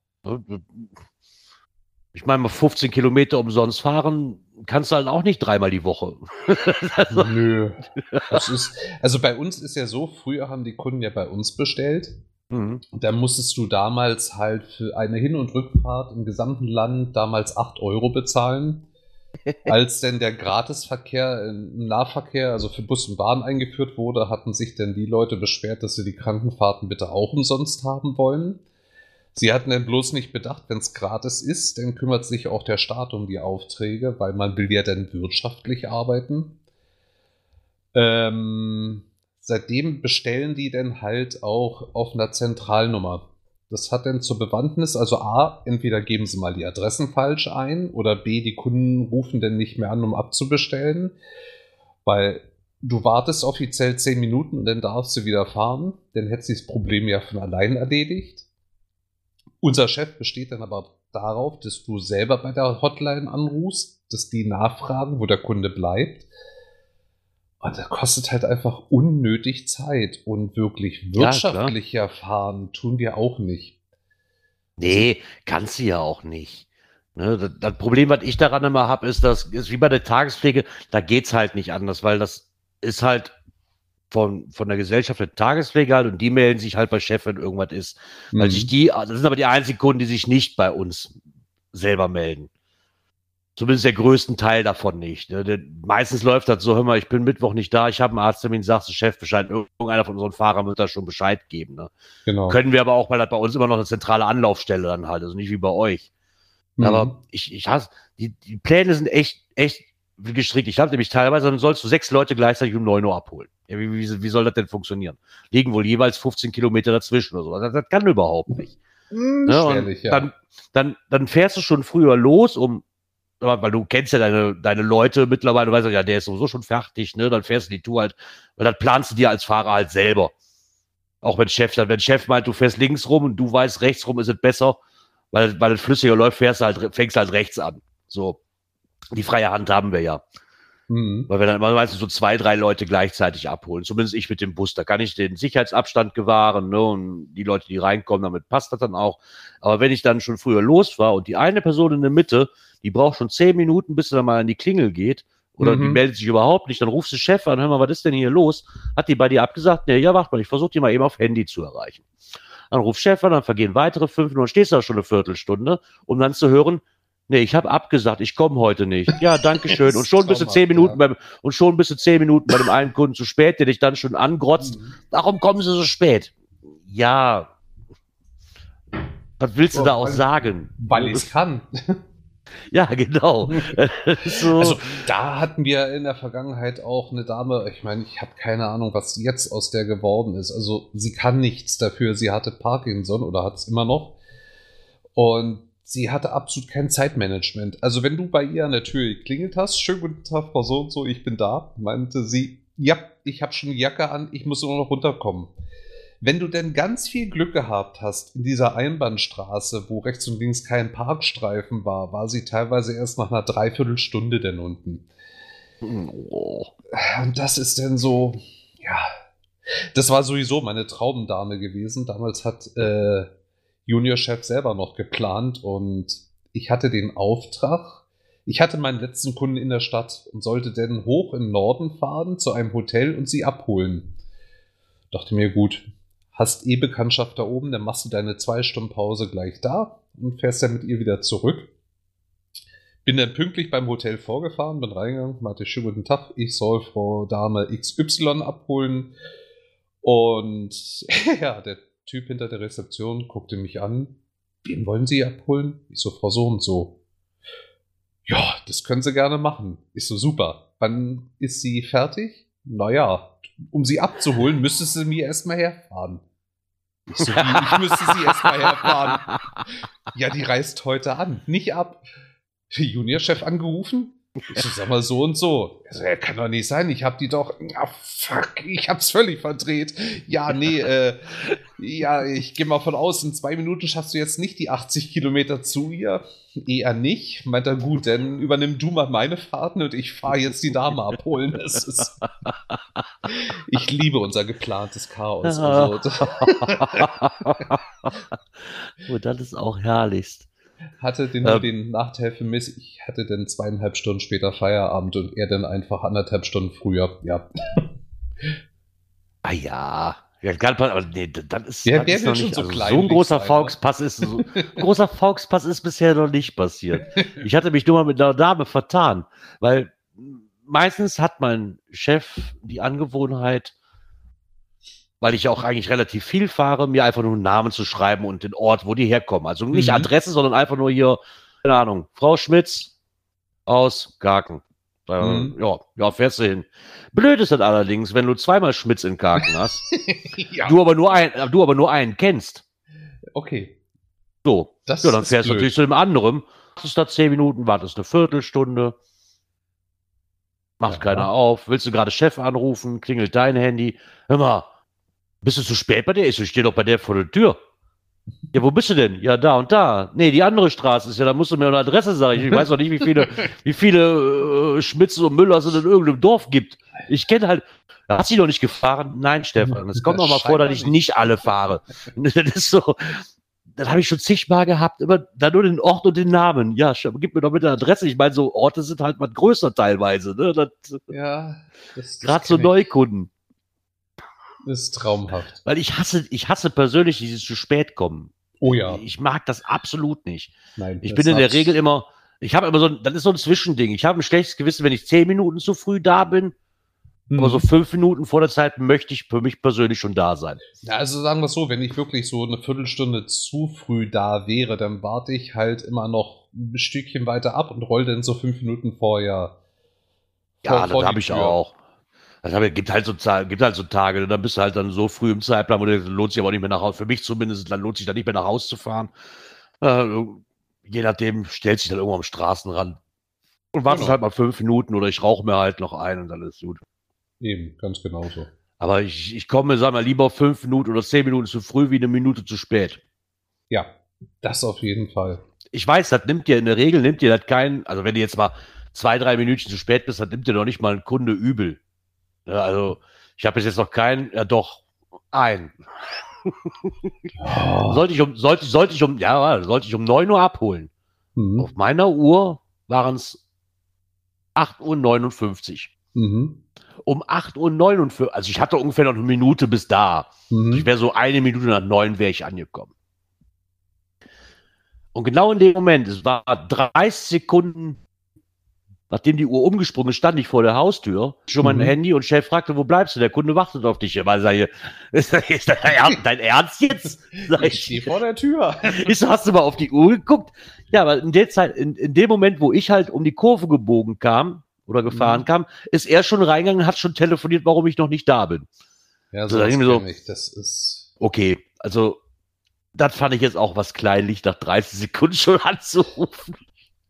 Ich meine, mal 15 Kilometer umsonst fahren kannst du halt auch nicht dreimal die Woche. also. Nö. Ist, also bei uns ist ja so, früher haben die Kunden ja bei uns bestellt. Mhm. Da musstest du damals halt für eine Hin- und Rückfahrt im gesamten Land damals 8 Euro bezahlen. Als denn der Gratisverkehr im Nahverkehr, also für Bus und Bahn eingeführt wurde, hatten sich denn die Leute beschwert, dass sie die Krankenfahrten bitte auch umsonst haben wollen. Sie hatten denn bloß nicht bedacht, wenn es gratis ist, dann kümmert sich auch der Staat um die Aufträge, weil man will ja dann wirtschaftlich arbeiten. Ähm, seitdem bestellen die dann halt auch auf einer Zentralnummer. Das hat dann zur Bewandtnis, also A, entweder geben sie mal die Adressen falsch ein oder B, die Kunden rufen dann nicht mehr an, um abzubestellen, weil du wartest offiziell 10 Minuten und dann darfst du wieder fahren, dann hätte sich das Problem ja von allein erledigt. Unser Chef besteht dann aber darauf, dass du selber bei der Hotline anrufst, dass die nachfragen, wo der Kunde bleibt und das kostet halt einfach unnötig Zeit und wirklich wirtschaftlich ja, erfahren tun wir auch nicht. Nee, kannst du ja auch nicht. Ne, das, das, Problem, was ich daran immer habe, ist, dass ist wie bei der Tagespflege, da geht's halt nicht anders, weil das ist halt von, von der Gesellschaft der Tagespflege halt und die melden sich halt bei Chef, wenn irgendwas ist. Mhm. Weil sich die, das sind aber die einzigen Kunden, die sich nicht bei uns selber melden. Zumindest der größten Teil davon nicht. Ne? Meistens läuft das so, hör mal, ich bin Mittwoch nicht da, ich habe einen Arzttermin, sagst du Chef Bescheid, irgendeiner von unseren Fahrern wird da schon Bescheid geben. Ne? Genau. Können wir aber auch, weil das bei uns immer noch eine zentrale Anlaufstelle dann halt, also nicht wie bei euch. Mhm. Aber ich, ich hasse, die, die Pläne sind echt, echt gestrickt. Ich habe nämlich teilweise, dann sollst du sechs Leute gleichzeitig um neun Uhr abholen. Ja, wie, wie, wie soll das denn funktionieren? Liegen wohl jeweils 15 Kilometer dazwischen oder so. Das, das kann überhaupt nicht. Mhm, ne? ja. Dann, dann, dann fährst du schon früher los, um weil du kennst ja deine, deine Leute mittlerweile, du weißt ja, der ist sowieso schon fertig, ne? Dann fährst du die Tour halt, weil dann planst du dir als Fahrer halt selber. Auch wenn Chef dann, wenn Chef meint, du fährst links rum und du weißt, rechts rum ist es besser, weil, weil es flüssiger läuft, fährst du halt, fängst halt rechts an. So. Die freie Hand haben wir ja. Mhm. Weil wir dann immer meistens so zwei, drei Leute gleichzeitig abholen. Zumindest ich mit dem Bus. Da kann ich den Sicherheitsabstand gewahren, ne? Und die Leute, die reinkommen, damit passt das dann auch. Aber wenn ich dann schon früher los war und die eine Person in der Mitte, die braucht schon zehn Minuten, bis sie dann mal an die Klingel geht. Oder mhm. die meldet sich überhaupt nicht, dann rufst du Chef an, hör mal, was ist denn hier los? Hat die bei dir abgesagt? Nee, ja, warte mal, ich versuche die mal eben auf Handy zu erreichen. Dann ruft Chef an, dann vergehen weitere fünf Minuten, stehst du da schon eine Viertelstunde, um dann zu hören, nee, ich habe abgesagt, ich komme heute nicht. Ja, danke schön. Und schon bist du zehn Minuten ja. beim, und schon bist du zehn Minuten bei dem einen Kunden zu spät, der dich dann schon angrotzt. Mhm. Warum kommen sie so spät? Ja. Was willst du da auch weil, sagen? Weil ich kann. Ja, genau. so. Also da hatten wir in der Vergangenheit auch eine Dame, ich meine, ich habe keine Ahnung, was jetzt aus der geworden ist. Also sie kann nichts dafür. Sie hatte Parkinson oder hat es immer noch. Und sie hatte absolut kein Zeitmanagement. Also wenn du bei ihr an der Tür geklingelt hast, schönen guten Tag, Frau so und so, ich bin da, meinte sie, ja, ich habe schon die Jacke an, ich muss nur noch runterkommen. Wenn du denn ganz viel Glück gehabt hast in dieser Einbahnstraße, wo rechts und links kein Parkstreifen war, war sie teilweise erst nach einer Dreiviertelstunde denn unten. Und das ist denn so, ja. Das war sowieso meine Traumdame gewesen. Damals hat äh, Juniorchef selber noch geplant und ich hatte den Auftrag, ich hatte meinen letzten Kunden in der Stadt und sollte dann hoch im Norden fahren zu einem Hotel und sie abholen. Dachte mir, gut, hast eh Bekanntschaft da oben, dann machst du deine zwei Stunden Pause gleich da und fährst dann mit ihr wieder zurück. Bin dann pünktlich beim Hotel vorgefahren, bin reingegangen, meinte, schönen guten Tag, ich soll Frau Dame XY abholen. Und ja, der Typ hinter der Rezeption guckte mich an. Wen wollen Sie abholen? Ich so, Frau so und so. Ja, das können Sie gerne machen. Ich so, super. Wann ist sie fertig? Naja, um sie abzuholen, müsste sie mir erstmal herfahren. Ich so, ich müsste sie erstmal herfahren. Ja, die reist heute an, nicht ab. Juniorchef angerufen? Ich sag mal so und so. Er so, ja, kann doch nicht sein. Ich hab die doch. Ah, fuck, ich hab's völlig verdreht. Ja, nee, äh, ja, ich gehe mal von aus, in zwei Minuten schaffst du jetzt nicht die 80 Kilometer zu ihr. Eher nicht. Meint er, gut, dann übernimm du mal meine Fahrten und ich fahre jetzt die Dame abholen. Das ist, ich liebe unser geplantes Chaos. Also, oh, das ist auch herrlichst hatte den, ähm, den Nachteil für mich, ich hatte dann zweieinhalb Stunden später Feierabend und er dann einfach anderthalb Stunden früher, ja. Ah ja, Ja, aber nee, dann ist, wer ist noch nicht, schon so also so kleinlich ein großer Fauxpass ist, so, großer Fauxpass ist bisher noch nicht passiert. Ich hatte mich nur mal mit einer Dame vertan, weil meistens hat mein Chef die Angewohnheit, weil ich ja auch eigentlich relativ viel fahre, mir einfach nur einen Namen zu schreiben und den Ort, wo die herkommen. Also nicht Mhm. Adresse, sondern einfach nur hier, keine Ahnung, Frau Schmitz aus Garken. Da, Mhm. Ja, ja, fährst du hin. Blöd ist das allerdings, wenn du zweimal Schmitz in Garken hast, ja, du aber nur ein, du aber nur einen kennst. okay. So. Das Ja, dann ist fährst du natürlich zu dem anderen, wartest da zehn Minuten, wartest eine Viertelstunde, macht Ja. keiner auf, willst du gerade Chef anrufen, klingelt dein Handy, hör mal, bist du zu spät bei der? Ich so, stehe doch bei der vor der Tür. Ja, wo bist du denn? Ja, da und da. Nee, die andere Straße ist ja, da musst du mir eine Adresse sagen. Ich weiß noch nicht, wie viele, wie viele äh, Schmitzen und Müllers es in irgendeinem Dorf gibt. Ich kenne halt, hast du noch nicht gefahren? Nein, Stefan. Es kommt Das noch mal vor, dass ich nicht. alle fahre. Das ist so, das habe ich schon zigmal gehabt, immer da nur den Ort und den Namen. Ja, gib mir doch bitte eine Adresse. Ich meine, so Orte sind halt was größer teilweise. Ne? Das- Ja, Gerade so. Neukunden. Das ist traumhaft. Weil ich hasse, ich hasse persönlich dieses zu spät kommen. Oh ja, Ich mag das absolut nicht. nein. Ich bin in der Regel immer, ich habe immer so, ein- das ist so ein Zwischending. Ich habe ein schlechtes Gewissen, wenn ich zehn Minuten zu früh da bin, aber so Mhm. fünf Minuten vor der Zeit möchte ich für mich persönlich schon da sein. Ja, also sagen wir es so, wenn ich wirklich so eine Viertelstunde zu früh da wäre, dann warte ich halt immer noch ein Stückchen weiter ab und roll dann so fünf Minuten vorher. Ja, vor- vor das habe ich auch. Das habe, gibt halt so gibt halt so Tage, ne, dann bist du halt dann so früh im Zeitplan, wo du denkst, lohnt sich aber nicht mehr nach Hause. Für mich zumindest, dann lohnt sich dann nicht mehr nach Hause zu fahren. Äh, je nachdem stellt sich dann irgendwo am Straßenrand und wartest Genau. halt mal fünf Minuten oder ich rauche mir halt noch ein und dann ist gut. Eben, ganz genauso. Aber ich, ich komme, sag mal, lieber fünf Minuten oder zehn Minuten zu früh wie eine Minute zu spät. Ja, das auf jeden Fall. Ich weiß, das nimmt dir in der Regel, nimmt dir das kein, also wenn du jetzt mal zwei, drei Minuten zu spät bist, dann nimmt dir doch nicht mal ein Kunde übel. Ja, also ich habe bis jetzt noch keinen, ja doch, ein. Oh. Sollte ich um, sollte, sollte ich um, ja, sollte ich um 9 Uhr abholen. Mhm. Auf meiner Uhr waren es 8.59 Uhr. Mhm. Um 8.59 Uhr, also ich hatte ungefähr noch eine Minute bis da. Ich Mhm. wäre so eine Minute nach neun wäre ich angekommen. Und genau in dem Moment, es war 30 Sekunden, nachdem die Uhr umgesprungen ist, stand ich vor der Haustür, schon mein Mhm. Handy und Chef fragte, wo bleibst du? Der Kunde wartet auf dich. Weil sag ich, ist ist dein Ernst- dein Ernst jetzt? Sag Ich stehe vor der Tür. ich so, hast du mal auf die Uhr geguckt? Ja, weil in der Zeit, in, in dem Moment, wo ich halt um die Kurve gebogen kam oder gefahren Mhm. kam, ist er schon reingegangen und hat schon telefoniert, warum ich noch nicht da bin. Ja, So, so, da das, so- ich. das ist. Okay, also das fand ich jetzt auch was kleinlich, nach 30 Sekunden schon anzurufen.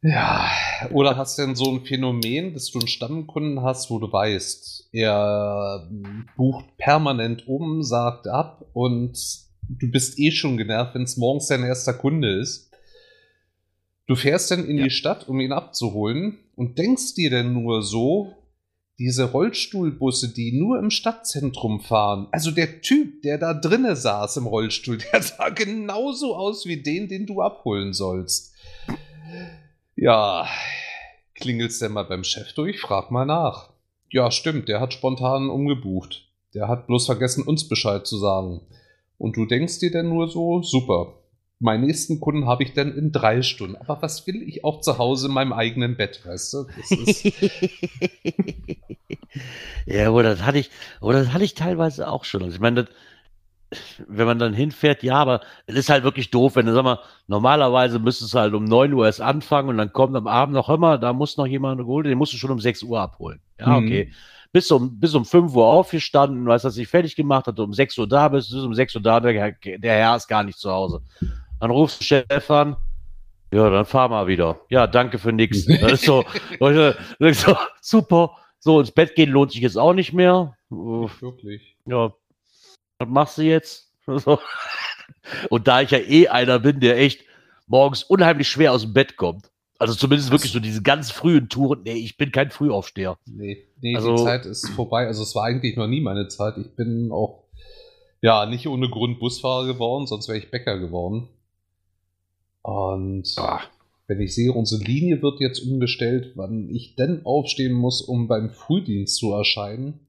Ja, oder hast du denn so ein Phänomen, dass du einen Stammkunden hast, wo du weißt, er ähm, bucht permanent um, sagt ab und du bist eh schon genervt, wenn es morgens dein erster Kunde ist. Du fährst dann in Ja. die Stadt, um ihn abzuholen und denkst dir dann nur so, diese Rollstuhlbusse, die nur im Stadtzentrum fahren, also der Typ, der da drinne saß im Rollstuhl, der sah genauso aus wie den, den du abholen sollst. Ja, klingelst denn mal beim Chef durch? Frag mal nach. Ja, stimmt, der hat spontan umgebucht. Der hat bloß vergessen, uns Bescheid zu sagen. Und du denkst dir dann nur so, super. Meinen nächsten Kunden habe ich dann in drei Stunden. Aber was will ich auch zu Hause in meinem eigenen Bett, weißt du? Das ja, oder das hatte ich, oder das hatte ich teilweise auch schon. Also ich meine, das, wenn man dann hinfährt, ja, aber es ist halt wirklich doof, wenn du, sag mal, normalerweise müsstest du halt um 9 Uhr erst anfangen und dann kommt am Abend noch, hör mal, da muss noch jemand geholt, den musst du schon um 6 Uhr abholen. Ja, Mhm. okay. Bis um, bis um 5 Uhr aufgestanden, weißt, dass ich fertig gemacht hatte, um 6 Uhr da bist, bis um 6 Uhr da, der, Herr- der Herr ist gar nicht zu Hause. Dann rufst du Chef an, ja, dann fahr mal wieder. Ja, danke für nix. Das ist so, Leute, so, super. So, ins Bett gehen lohnt sich jetzt auch nicht mehr. Nicht wirklich. Ja, was machst du jetzt? Und da ich ja eh einer bin, der echt morgens unheimlich schwer aus dem Bett kommt, also zumindest wirklich so diese ganz frühen Touren, nee, ich bin kein Frühaufsteher. Nee, nee Also- die Zeit ist vorbei. Also es war eigentlich noch nie meine Zeit. Ich bin auch, ja, nicht ohne Grund Busfahrer geworden, sonst wäre ich Bäcker geworden. Und Ah, wenn ich sehe, unsere Linie wird jetzt umgestellt, wann ich denn aufstehen muss, um beim Frühdienst zu erscheinen,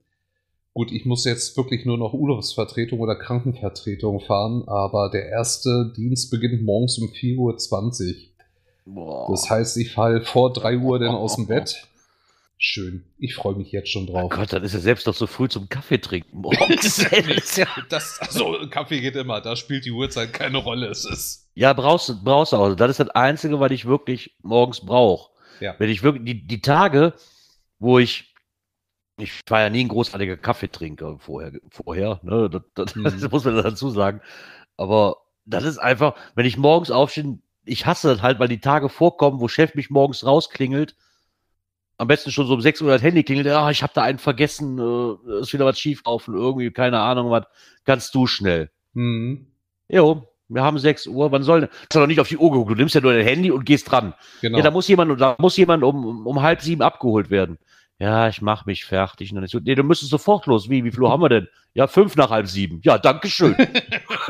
Gut, ich muss jetzt wirklich nur noch Urlaubsvertretung oder Krankenvertretung fahren, aber der erste Dienst beginnt morgens um 4.20 Uhr. Boah. Das heißt, ich falle vor 3 Uhr dann aus dem Bett. Schön. Ich freue mich jetzt schon drauf. Oh Gott, dann ist er selbst noch so früh zum Kaffee trinken morgens. das, also, Kaffee geht immer. Da spielt die Uhrzeit keine Rolle. Es ist. Ja, brauchst du brauchst auch. Das ist das Einzige, was ich wirklich morgens brauche. Ja. Wenn ich wirklich, die, die Tage, wo ich ich war ja nie ein großartiger Kaffeetrinker vorher, vorher ne? das, das, mhm. das, muss man dazu sagen. Aber das ist einfach, wenn ich morgens aufstehe, ich hasse das halt, weil die Tage vorkommen, wo Chef mich morgens rausklingelt, am besten schon so um 6 Uhr das Handy klingelt, ah, ich habe da einen vergessen, äh, ist wieder was schiefgelaufen, irgendwie, keine Ahnung, was, kannst du schnell. Mhm. Jo, wir haben 6 Uhr, wann soll, das ist doch nicht auf die Uhr geguckt, du nimmst ja nur dein Handy und gehst dran. Genau. Ja, da muss jemand, da muss jemand um, um halb sieben abgeholt werden ja, ich mache mich fertig. Und dann so, nee, du müsstest sofort los. Wie, wie viel Uhr haben wir denn? Ja, fünf nach halb sieben. Ja, danke schön.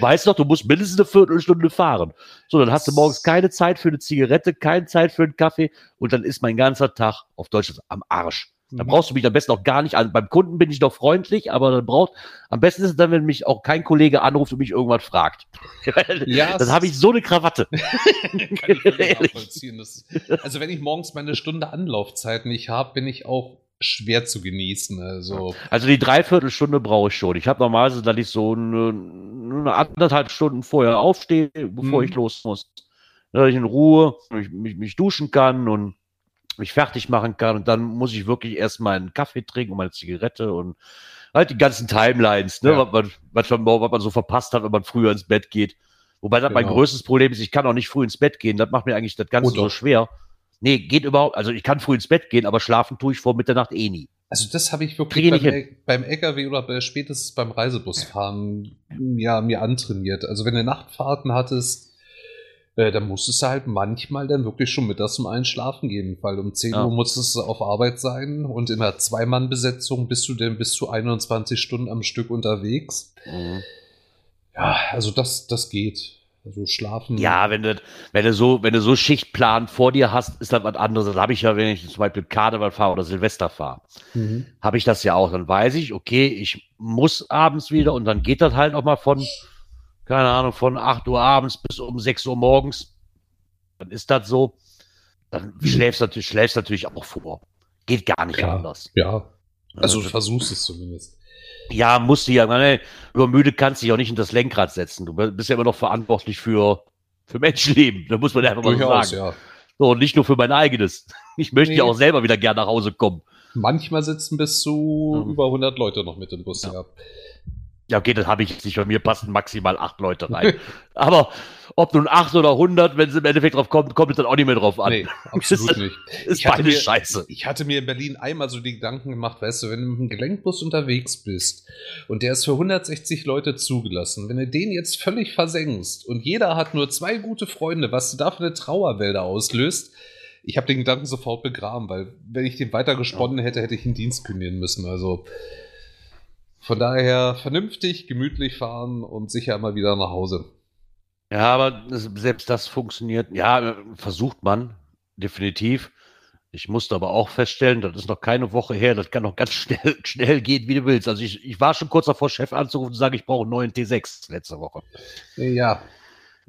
weißt doch, du musst mindestens eine Viertelstunde fahren. So, dann hast du morgens keine Zeit für eine Zigarette, keine Zeit für einen Kaffee und dann ist mein ganzer Tag auf Deutsch am Arsch. Da brauchst du mich am besten auch gar nicht an. Beim Kunden bin ich doch freundlich, aber dann braucht, am besten ist es dann, wenn mich auch kein Kollege anruft und mich irgendwas fragt. ja, dann habe ich so eine Krawatte. also wenn ich morgens meine Stunde Anlaufzeit nicht habe, bin ich auch schwer zu genießen. Also, also die Dreiviertelstunde brauche ich schon. Ich habe normalerweise, dass ich so eine, eine, anderthalb Stunden vorher aufstehe, bevor mhm. ich los muss. Dass ich in Ruhe mich, mich, mich duschen kann und mich fertig machen kann und dann muss ich wirklich erstmal einen Kaffee trinken und meine Zigarette und halt die ganzen Timelines, ne, ja. was, man, was, man, was man so verpasst hat, wenn man früher ins Bett geht. Wobei das genau. mein größtes Problem ist, ich kann auch nicht früh ins Bett gehen. Das macht mir eigentlich das Ganze oh, so schwer. Nee, geht überhaupt, also ich kann früh ins Bett gehen, aber schlafen tue ich vor Mitternacht eh nie. Also das habe ich wirklich beim, beim LKW oder bei, spätestens beim Reisebusfahren ja, mir antrainiert. Also wenn du Nachtfahrten hattest, äh, dann musstest du halt manchmal dann wirklich schon mittags zum Einschlafen gehen, weil um 10 ja. Uhr musstest du auf Arbeit sein und in einer Zweimann-Besetzung bist du dann bis zu 21 Stunden am Stück unterwegs. Mhm. Ja, also das, das geht. Also schlafen. Ja, wenn du, wenn du so, wenn du so Schichtplan vor dir hast, ist das was anderes. Das habe ich ja, wenn ich zum Beispiel Karneval fahre oder Silvester fahre. Mhm. Habe ich das ja auch. Dann weiß ich, okay, ich muss abends wieder und dann geht das halt auch mal von keine Ahnung, von 8 Uhr abends bis um 6 Uhr morgens, dann ist das so. Dann schläfst du natürlich, schläfst natürlich auch vor. Geht gar nicht ja, anders. Ja. Also du versuchst es zumindest. Ja, musst du ja. Meine, übermüde kannst du dich auch nicht in das Lenkrad setzen. Du bist ja immer noch verantwortlich für, für Menschenleben. Da muss man ja einfach mal Durchaus, sagen. Ja. So, und nicht nur für mein eigenes. Ich möchte nee. ja auch selber wieder gerne nach Hause kommen. Manchmal sitzen bis zu ja. über 100 Leute noch mit im Bus, ja. ja. Ja, okay, das habe ich nicht. Bei mir passen maximal acht Leute rein. Aber ob nun acht oder hundert, wenn es im Endeffekt drauf kommt, kommt es dann auch nicht mehr drauf an. Nee, absolut ist, nicht. Ist beide scheiße. Ich hatte mir in Berlin einmal so die Gedanken gemacht, weißt du, wenn du mit einem Gelenkbus unterwegs bist und der ist für 160 Leute zugelassen, wenn du den jetzt völlig versenkst und jeder hat nur zwei gute Freunde, was du da für eine Trauerwälder auslöst, ich habe den Gedanken sofort begraben, weil wenn ich den weiter gesponnen hätte, hätte ich den Dienst kündigen müssen. Also von daher vernünftig, gemütlich fahren und sicher mal wieder nach Hause. Ja, aber selbst das funktioniert. Ja, versucht man definitiv. Ich musste aber auch feststellen, das ist noch keine Woche her, das kann noch ganz schnell, schnell gehen, wie du willst. Also ich, ich war schon kurz davor, Chef anzurufen und sagen, ich brauche einen neuen T6 letzte Woche. Ja.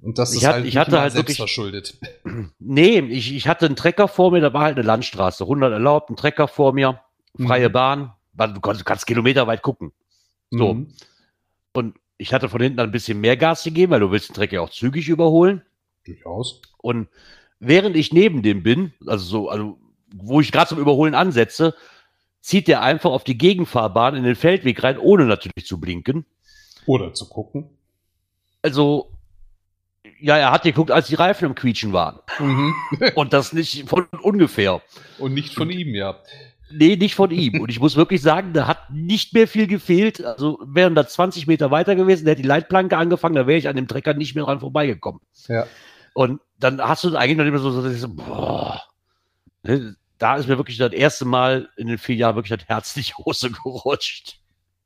Und das ich ist hat, halt ich hatte halt wirklich, verschuldet. Nee, ich, ich hatte einen Trecker vor mir, da war halt eine Landstraße, 100 erlaubt, ein Trecker vor mir, freie mhm. Bahn, du kannst, du kannst kilometerweit gucken. So. Mhm. Und ich hatte von hinten ein bisschen mehr Gas gegeben, weil du willst den Trecker auch zügig überholen. Durchaus. Und während ich neben dem bin, also so, also wo ich gerade zum Überholen ansetze, zieht der einfach auf die Gegenfahrbahn in den Feldweg rein, ohne natürlich zu blinken. Oder zu gucken. Also, ja, er hat geguckt, als die Reifen im Quietschen waren. Mhm. Und das nicht von ungefähr. Und nicht von ihm, ja. Nee, nicht von ihm. Und ich muss wirklich sagen, da hat nicht mehr viel gefehlt. Also wären da 20 Meter weiter gewesen, hätte die Leitplanke angefangen, da wäre ich an dem Trecker nicht mehr dran vorbeigekommen. Ja. Und dann hast du eigentlich noch immer so, so, so boah, ne, da ist mir wirklich das erste Mal in den vier Jahren wirklich das Herz die Hose gerutscht.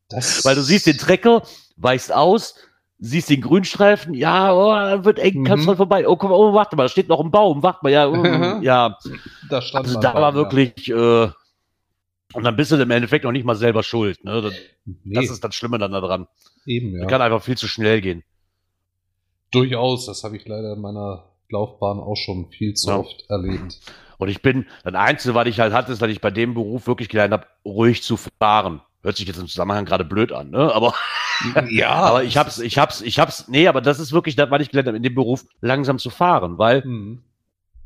Das Weil du siehst den Trecker, weichst aus, siehst den Grünstreifen, ja, oh, wird eng, kannst mhm. vorbei. Oh, guck mal, oh, warte mal, da steht noch ein Baum, warte mal, ja, oh, ja. Da stand also da war wirklich, äh, Und dann bist du im Endeffekt noch nicht mal selber schuld. Ne? Das, nee. das ist das Schlimme dann daran. Eben, ja. Das kann einfach viel zu schnell gehen. Durchaus, das habe ich leider in meiner Laufbahn auch schon viel zu ja. oft erlebt. Und ich bin, das Einzige, was ich halt hatte, ist, dass ich bei dem Beruf wirklich gelernt habe, ruhig zu fahren. Hört sich jetzt im Zusammenhang gerade blöd an, ne? Aber ja, aber ich hab's, ich hab's, ich hab's, nee, aber das ist wirklich das, was ich gelernt habe, in dem Beruf langsam zu fahren, weil mhm.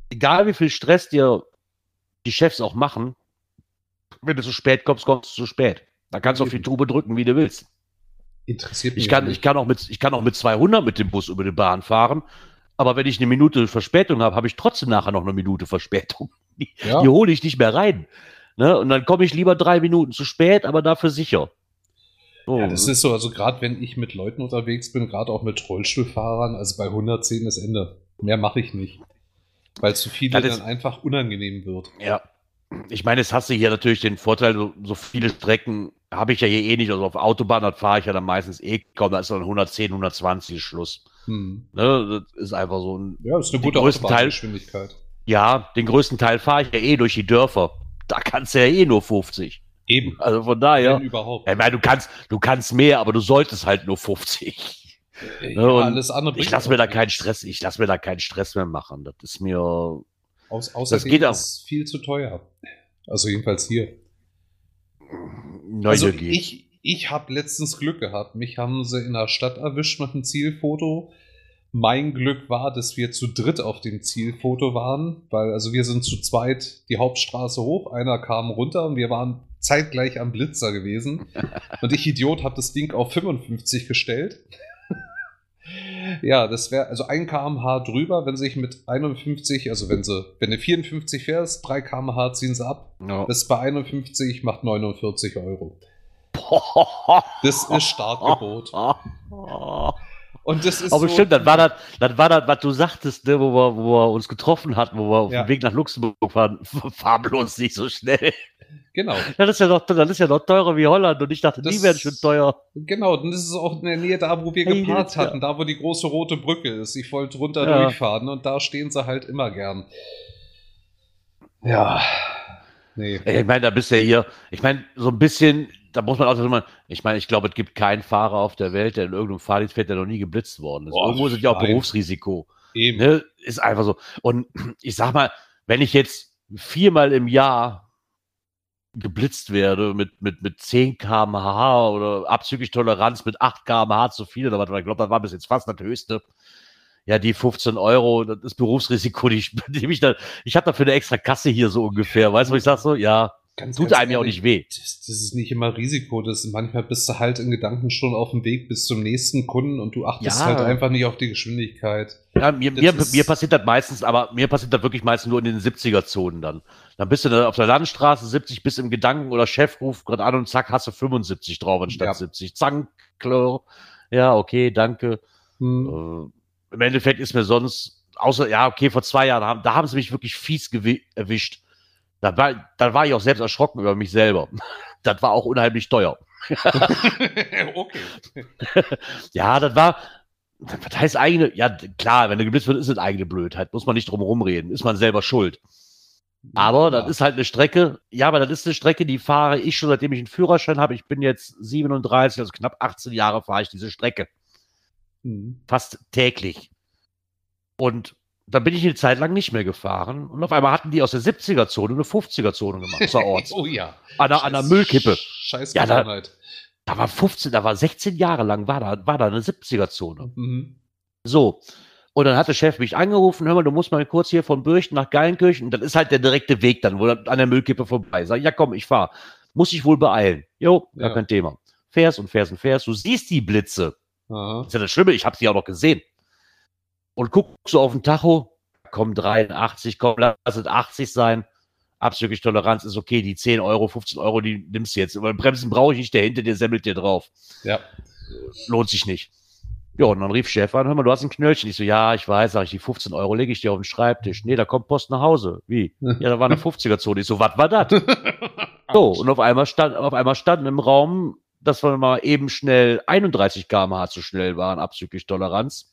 egal wie viel Stress dir die Chefs auch machen, wenn du zu spät kommst, kommst du zu spät. Da kannst du auf die Tube drücken, wie du willst. Interessiert mich. Ich kann, ich kann auch mit, ich kann auch mit 200 mit dem Bus über die Bahn fahren. Aber wenn ich eine Minute Verspätung habe, habe ich trotzdem nachher noch eine Minute Verspätung. Die, ja. die hole ich nicht mehr rein. Ne? Und dann komme ich lieber drei Minuten zu spät, aber dafür sicher. So. Ja, das ist so, also gerade wenn ich mit Leuten unterwegs bin, gerade auch mit Rollstuhlfahrern, also bei 110 ist Ende. Mehr mache ich nicht. Weil zu viele dann einfach unangenehm wird. Ja, ich meine, es hast du hier natürlich den Vorteil, so, so viele Strecken habe ich ja hier eh nicht. Also auf Autobahn, das fahre ich ja dann meistens eh kaum. Da ist dann 110, 120 Schluss. Hm. Ne, das ist einfach so ein. Ja, ist eine gute Autobahngeschwindigkeit. Ja, den größten Teil fahre ich ja eh durch die Dörfer. Da kannst du ja eh nur 50. Eben. Also von daher. Wenn überhaupt. Ich meine, du kannst, du kannst mehr, aber du solltest halt nur 50. Ja, ne, alles andere ich lasse mir da keinen Stress, ich lasse mir da keinen Stress mehr machen. Das ist mir. Aus, außerdem das geht auch. ist viel zu teuer. Also jedenfalls hier. Also ich, ich habe letztens Glück gehabt. Mich haben sie in der Stadt erwischt mit einem Zielfoto. Mein Glück war, dass wir zu dritt auf dem Zielfoto waren, weil also wir sind zu zweit die Hauptstraße hoch, einer kam runter und wir waren zeitgleich am Blitzer gewesen. Und ich Idiot habe das Ding auf 55 gestellt. Ja, das wäre also 1 kmh drüber, wenn sich mit 51, also wenn sie, wenn du 54 fährst, 3 kmh ziehen sie ab. Ja. Das bei 51 macht 49 Euro. Das ist Startgebot. Und das ist Aber so stimmt, dann war das, dann war das, was du sagtest, ne, wo, wir, wo wir uns getroffen hatten, wo wir auf dem Weg nach Luxemburg fahren, fahren bloß nicht so schnell. Genau. Das ist ja noch, das ist ja noch teurer wie Holland und ich dachte, das, die wären schon teuer. Genau, und das ist auch in der Nähe da, wo wir hey, geparkt hatten, ja. da wo die große rote Brücke ist. Ich wollte runter ja. durchfahren und da stehen sie halt immer gern. Ja. Nee. Ich meine, da bist du ja hier, ich meine, so ein bisschen, da muss man auch sagen, ich meine, ich glaube, es gibt keinen Fahrer auf der Welt, der in irgendeinem Fahrdienst fährt, der noch nie geblitzt worden ist. Boah, Irgendwo ist es ja auch Berufsrisiko. Eben. Ne? Ist einfach so. Und ich sag mal, wenn ich jetzt viermal im Jahr geblitzt werde mit, mit, mit 10 kmh oder abzüglich Toleranz mit 8 kmh zu viel oder was. Ich glaube, das war bis jetzt fast das höchste. Ja, die 15 Euro, das ist Berufsrisiko, die ich, die ich da, ich habe dafür eine extra Kasse hier so ungefähr. Weißt du, was ich sag so? Ja, Ganz Tut einem ja auch nicht weh. Das, das, ist nicht immer Risiko. Das, manchmal bist du halt in Gedanken schon auf dem Weg bis zum nächsten Kunden und du achtest ja. halt einfach nicht auf die Geschwindigkeit. Ja, mir, mir, mir, passiert das meistens, aber mir passiert das wirklich meistens nur in den 70er-Zonen dann. Dann bist du da auf der Landstraße 70, bist im Gedanken oder Chef ruft gerade an und zack, hast du 75 drauf anstatt ja. 70. Zank, klar. Ja, okay, danke. Hm. Äh, Im Endeffekt ist mir sonst, außer, ja, okay, vor zwei Jahren, da haben sie mich wirklich fies erwischt da war, da war ich auch selbst erschrocken über mich selber. Das war auch unheimlich teuer. okay. ja, das war, was heißt eigene, ja klar, wenn du geblitzt wird, ist es eigene Blödheit, muss man nicht drum rumreden, ist man selber schuld. Aber ja. das ist halt eine Strecke, ja, aber das ist eine Strecke, die fahre ich schon, seitdem ich einen Führerschein habe. Ich bin jetzt 37, also knapp 18 Jahre fahre ich diese Strecke. Mhm. Fast täglich. Und dann bin ich eine Zeit lang nicht mehr gefahren und auf einmal hatten die aus der 70er-Zone eine 50er-Zone gemacht, außerorts. oh ja. An der, an der Müllkippe. Scheiß ja, da, da war 15, da war 16 Jahre lang, war da, war da eine 70er-Zone. Mhm. So. Und dann hat der Chef mich angerufen, hör mal, du musst mal kurz hier von Bürchten nach Geilenkirchen. Und das ist halt der direkte Weg dann, wo an der Müllkippe vorbei. Sag, ja komm, ich fahr. Muss ich wohl beeilen. Jo, gar ja. kein Thema. Fährst und fährst und fährst. Du siehst die Blitze. Aha. Das ist ja das Schlimme, ich habe sie auch noch gesehen und guckst so auf den Tacho, komm 83, komm, lass es 80 sein. Abzüglich Toleranz ist okay, die 10 Euro, 15 Euro, die nimmst du jetzt. Aber Bremsen brauche ich nicht, der hinter dir semmelt dir drauf. Ja. Lohnt sich nicht. Ja, und dann rief Chef an, hör mal, du hast ein Knöllchen. Ich so, ja, ich weiß, sag ich, die 15 Euro lege ich dir auf den Schreibtisch. Nee, da kommt Post nach Hause. Wie? Ja, da war eine 50er-Zone. Ich so, was war das? so, und auf einmal stand, auf einmal stand im Raum, dass wir mal eben schnell 31 km/h zu schnell waren, abzüglich Toleranz.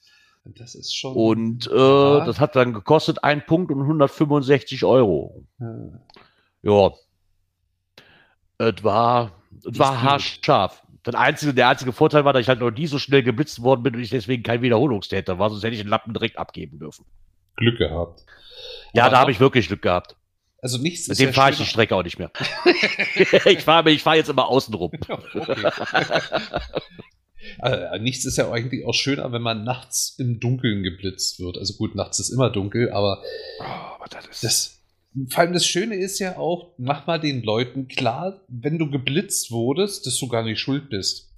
Das ist schon. Und äh, ja. das hat dann gekostet ein Punkt und 165 Euro. Ja. ja. Es war, es war haarscharf. Das einzige, der einzige Vorteil war, dass ich halt noch nie so schnell geblitzt worden bin und ich deswegen kein Wiederholungstäter war, sonst hätte ich den Lappen direkt abgeben dürfen. Glück gehabt. Ja, Aber da habe ich wirklich Glück gehabt. Also nichts Mit dem ja fahre ich die Strecke auch nicht mehr. ich fahre ich fahr jetzt immer außen rum. also, nichts ist ja eigentlich auch schöner, wenn man nachts im Dunkeln geblitzt wird. Also gut, nachts ist immer dunkel, aber, oh, aber das, ist das vor allem das Schöne ist ja auch, mach mal den Leuten klar, wenn du geblitzt wurdest, dass du gar nicht schuld bist.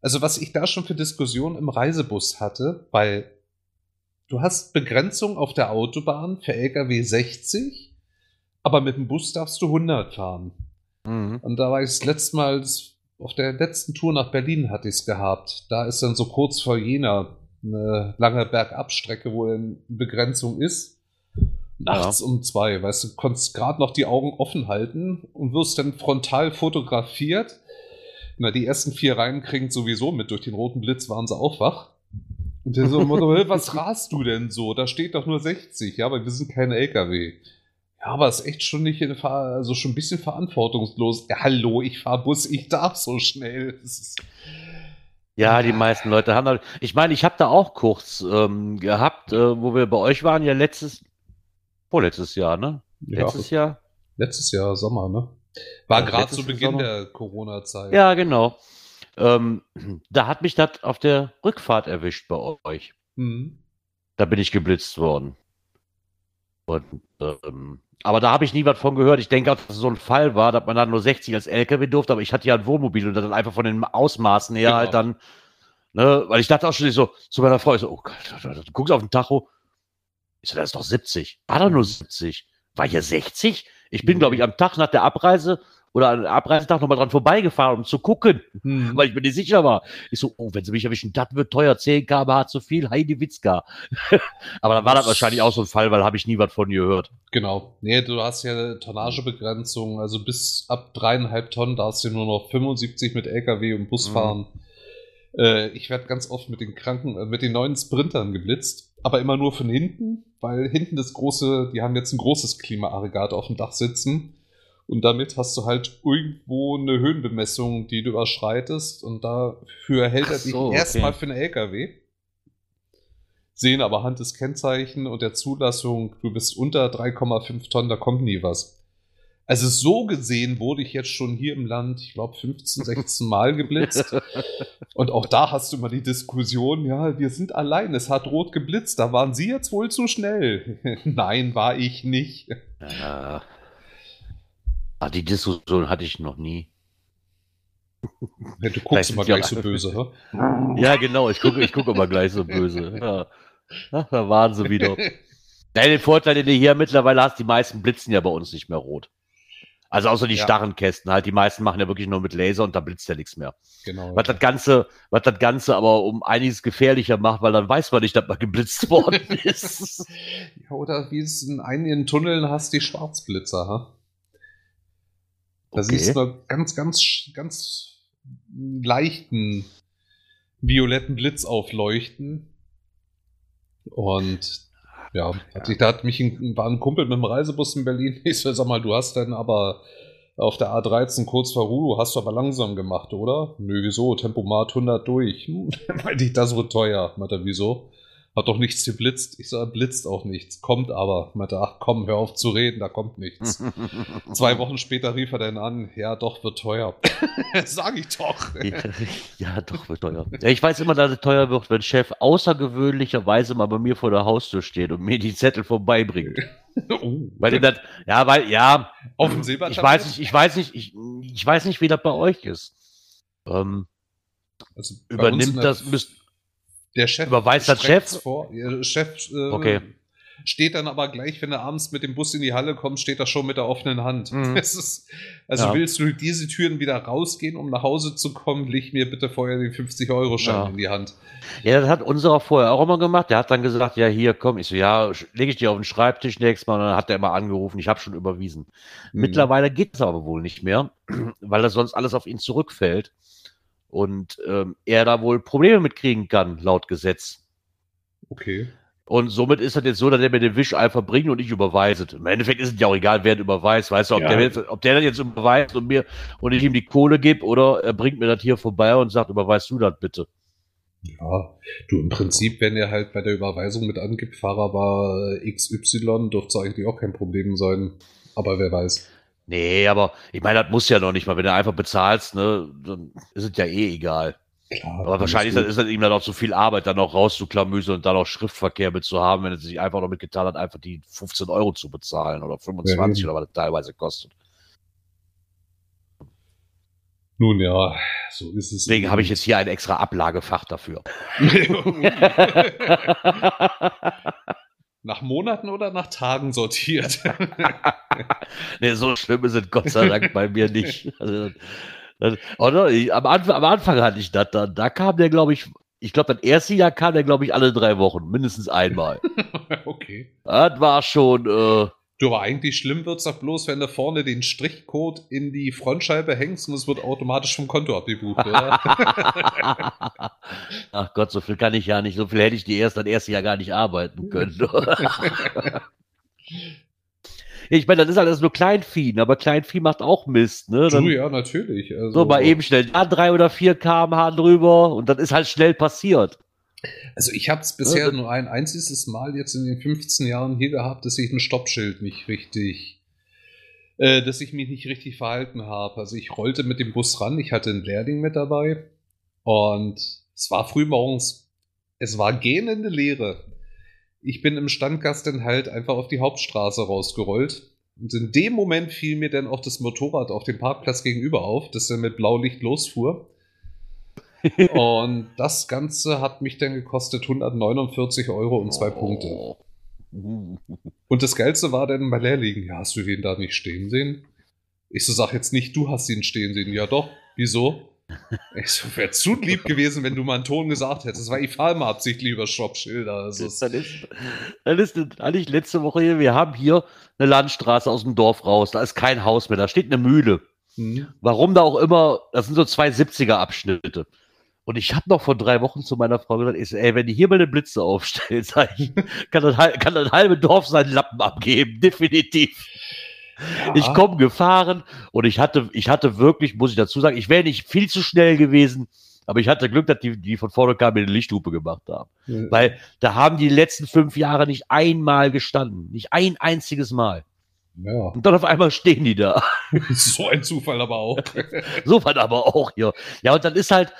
Also was ich da schon für Diskussionen im Reisebus hatte, weil du hast Begrenzung auf der Autobahn für Lkw 60, aber mit dem Bus darfst du 100 fahren. Mhm. Und da war ich das letzte Mal, auf der letzten Tour nach Berlin hatte ich es gehabt. Da ist dann so kurz vor Jena eine lange Bergabstrecke, wo eine Begrenzung ist nachts ja. um zwei, weißt du, konntest gerade noch die Augen offen halten und wirst dann frontal fotografiert. Na, die ersten vier Reihen kriegen sowieso mit, durch den roten Blitz waren sie auch wach. Und der so, was rast du denn so? Da steht doch nur 60, ja, aber wir sind keine LKW. Ja, aber ist echt schon nicht Fahr also schon ein bisschen verantwortungslos. Ja, hallo, ich fahr Bus, ich darf so schnell. Ja, die meisten Leute haben. Ich meine, ich habe da auch kurz ähm, gehabt, äh, wo wir bei euch waren, ja letztes, Vorletztes Jahr, ne? Letztes ja, Jahr? Letztes Jahr Sommer, ne? War ja, gerade zu Beginn Sommer. der Corona-Zeit. Ja, genau. Ähm, da hat mich das auf der Rückfahrt erwischt bei euch. Mhm. Da bin ich geblitzt worden. Und, ähm, aber da habe ich nie was von gehört. Ich denke, dass es so ein Fall war, dass man dann nur 60 als LKW durfte, aber ich hatte ja ein Wohnmobil und dann einfach von den Ausmaßen her genau. halt dann, ne, weil ich dachte auch schon so zu meiner Frau, so, oh Gott, du guckst auf den Tacho, ich so, das ist doch 70. War doch nur 70. War hier 60? Ich bin, glaube ich, am Tag nach der Abreise oder am Abreisetag nochmal dran vorbeigefahren, um zu gucken, hm. weil ich mir nicht sicher war. Ich so, oh, wenn sie mich erwischen, das wird teuer, 10 km zu viel, Heidi Witzka. Aber dann war das wahrscheinlich auch so ein Fall, weil habe ich nie was von gehört. Genau. Nee, du hast ja Tonnagebegrenzung, also bis ab dreieinhalb Tonnen darfst du nur noch 75 mit LKW und Bus hm. fahren. Äh, ich werde ganz oft mit den Kranken, äh, mit den neuen Sprintern geblitzt, aber immer nur von hinten, weil hinten das große, die haben jetzt ein großes Klimaaggregat auf dem Dach sitzen. Und damit hast du halt irgendwo eine Höhenbemessung, die du überschreitest. Und dafür hält er dich okay. erstmal für einen LKW. Sehen aber Hand des Kennzeichen und der Zulassung, du bist unter 3,5 Tonnen, da kommt nie was. Also so gesehen wurde ich jetzt schon hier im Land, ich glaube, 15, 16 Mal geblitzt. Und auch da hast du immer die Diskussion, ja, wir sind allein, es hat rot geblitzt, da waren Sie jetzt wohl zu schnell. Nein, war ich nicht. Ja. Ah, die Diskussion hatte ich noch nie. Ja, du guckst immer gleich so böse, hä? Ja, genau, ich gucke ich guck immer gleich so böse. Ja. Ach, da waren sie wieder. Ja, den Vorteil, den du hier mittlerweile hast, die meisten blitzen ja bei uns nicht mehr rot. Also außer die ja. starren Kästen halt. Die meisten machen ja wirklich nur mit Laser und da blitzt ja nichts mehr. Genau. Was das Ganze, was das Ganze aber um einiges gefährlicher macht, weil dann weiß man nicht, dass man geblitzt worden ist. ja, oder wie es in einigen Tunneln hast, die Schwarzblitzer, ha? Da okay. siehst du ganz, ganz, ganz leichten violetten Blitz aufleuchten. Und ja, hat sich, da hat mich ein, war ein Kumpel mit dem Reisebus in Berlin. Ich so, sag mal, du hast dann aber auf der A13 kurz vor Rudo, hast du aber langsam gemacht, oder? Nö, wieso? Tempomat 100 durch. Hm, meinte ich, das wird teuer. Meinte wieso? Hat doch nichts geblitzt. Ich sage, blitzt auch nichts. Kommt aber. Meinte, ach komm, hör auf zu reden, da kommt nichts. Zwei Wochen später rief er dann an, ja doch, wird teuer. Sag ich doch. ja, doch, wird teuer. Ich weiß immer, dass es teuer wird, wenn Chef außergewöhnlicherweise mal bei mir vor der Haustür steht und mir die Zettel vorbeibringt. oh. Weil das, ja, weil, ja. Auf dem Silbertablett? Ich weiß nicht, ich weiß nicht, ich, ich weiß nicht, wie das bei euch ist. Ähm, also übernimmt das, müsst, der Chef überweist das Chef vor. Der Chef äh, okay. steht dann aber gleich, wenn er abends mit dem Bus in die Halle kommt, steht er schon mit der offenen Hand. Mhm. Ist, also ja. willst du diese Türen wieder rausgehen, um nach Hause zu kommen, leg mir bitte vorher den 50-Euro-Schein ja. in die Hand. Ja, das hat unserer vorher auch immer gemacht. Der hat dann gesagt, ja, hier, komm. Ich so, ja, lege ich dir auf den Schreibtisch nächstes Mal. Und dann hat er immer angerufen, ich habe schon überwiesen. Mhm. Mittlerweile geht es aber wohl nicht mehr, weil das sonst alles auf ihn zurückfällt und ähm, er da wohl Probleme mitkriegen kann, laut Gesetz. Okay. Und somit ist das jetzt so, dass er mir den Wisch einfach bringt und ich überweise. Im Endeffekt ist es ja auch egal, wer überweist. Weißt du, ob, ja. der, ob der das jetzt überweist und mir und ich ihm die Kohle gebe oder er bringt mir das hier vorbei und sagt, überweist du das bitte. Ja, du im Prinzip, wenn er halt bei der Überweisung mit angibt, Fahrer war XY, dürfte es eigentlich auch kein Problem sein. Aber wer weiß. Nee, aber ich meine, das muss ja noch nicht mal. Wenn du einfach bezahlst, ne, dann ist es ja eh egal. Klar, aber wahrscheinlich ist das, ihm dann auch zu viel Arbeit, dann noch rauszuklamüsern und dann auch Schriftverkehr mit zu haben, wenn er sich einfach noch mitgetan hat, einfach die 15 Euro zu bezahlen oder 25 ja, oder was das teilweise kostet. Nun ja, so ist es. Deswegen habe ich jetzt hier ein extra Ablagefach dafür. nach Monaten oder nach Tagen sortiert? nee, so schlimm ist es Gott sei Dank bei mir nicht. Also, oder? Ich, am, Anfang, am Anfang hatte ich das dann. Da kam der, glaube ich, ich glaube, das erste Jahr kam der, glaube ich, alle drei Wochen, mindestens einmal. okay. Das war schon. Äh, du, aber eigentlich schlimm wird es doch bloß, wenn du vorne den Strichcode in die Frontscheibe hängst und es wird automatisch vom Konto abgebucht, oder? Ach Gott, so viel kann ich ja nicht. So viel hätte ich die erst das erste Jahr gar nicht arbeiten können. Ich meine, das ist alles nur Kleinvieh, aber Kleinvieh macht auch Mist, ne? Dann, du, ja, natürlich. Also, so, mal eben schnell da drei oder vier kmh drüber und das ist halt schnell passiert. Also ich habe es bisher ja, nur ein einziges Mal jetzt in den 15 Jahren hier gehabt, dass ich ein Stoppschild nicht richtig, äh, dass ich mich nicht richtig verhalten habe. Also ich rollte mit dem Bus ran, ich hatte einen Lehrling mit dabei und es war früh morgens, es war gähnende Leere ich bin im Standgast dann halt einfach auf die Hauptstraße rausgerollt. Und in dem Moment fiel mir dann auch das Motorrad auf dem Parkplatz gegenüber auf, das dann mit Blaulicht losfuhr. Und das Ganze hat mich dann gekostet 149 Euro und zwei oh. Punkte. Und das Geilste war dann bei Lehrlingen, ja, hast du den da nicht stehen sehen? Ich so, sag jetzt nicht, du hast ihn stehen sehen. Ja doch, wieso? Ich so, wäre zu lieb gewesen, wenn du mal einen Ton gesagt hättest, weil ich fahre mal absichtlich über Shopschilder. Also dann ist, dann ist eigentlich letzte Woche hier, wir haben hier eine Landstraße aus dem Dorf raus, da ist kein Haus mehr, da steht eine Mühle. Mhm. Warum da auch immer, das sind so zwei 70er-Abschnitte. Und ich habe noch vor drei Wochen zu meiner Frau gesagt, ich so, ey, wenn die hier mal eine Blitze aufstellt, sag ich, kann das, kann das halbe Dorf seinen Lappen abgeben, definitiv. Ja. Ich komme gefahren und ich hatte, ich hatte wirklich, muss ich dazu sagen, ich wäre nicht viel zu schnell gewesen, aber ich hatte Glück, dass die, die von vorne kamen, mir eine Lichthupe gemacht haben. Ja. Weil da haben die letzten fünf Jahre nicht einmal gestanden. Nicht ein einziges Mal. Ja. Und dann auf einmal stehen die da. so ein Zufall aber auch. so was aber auch, ja. Ja, und dann ist halt,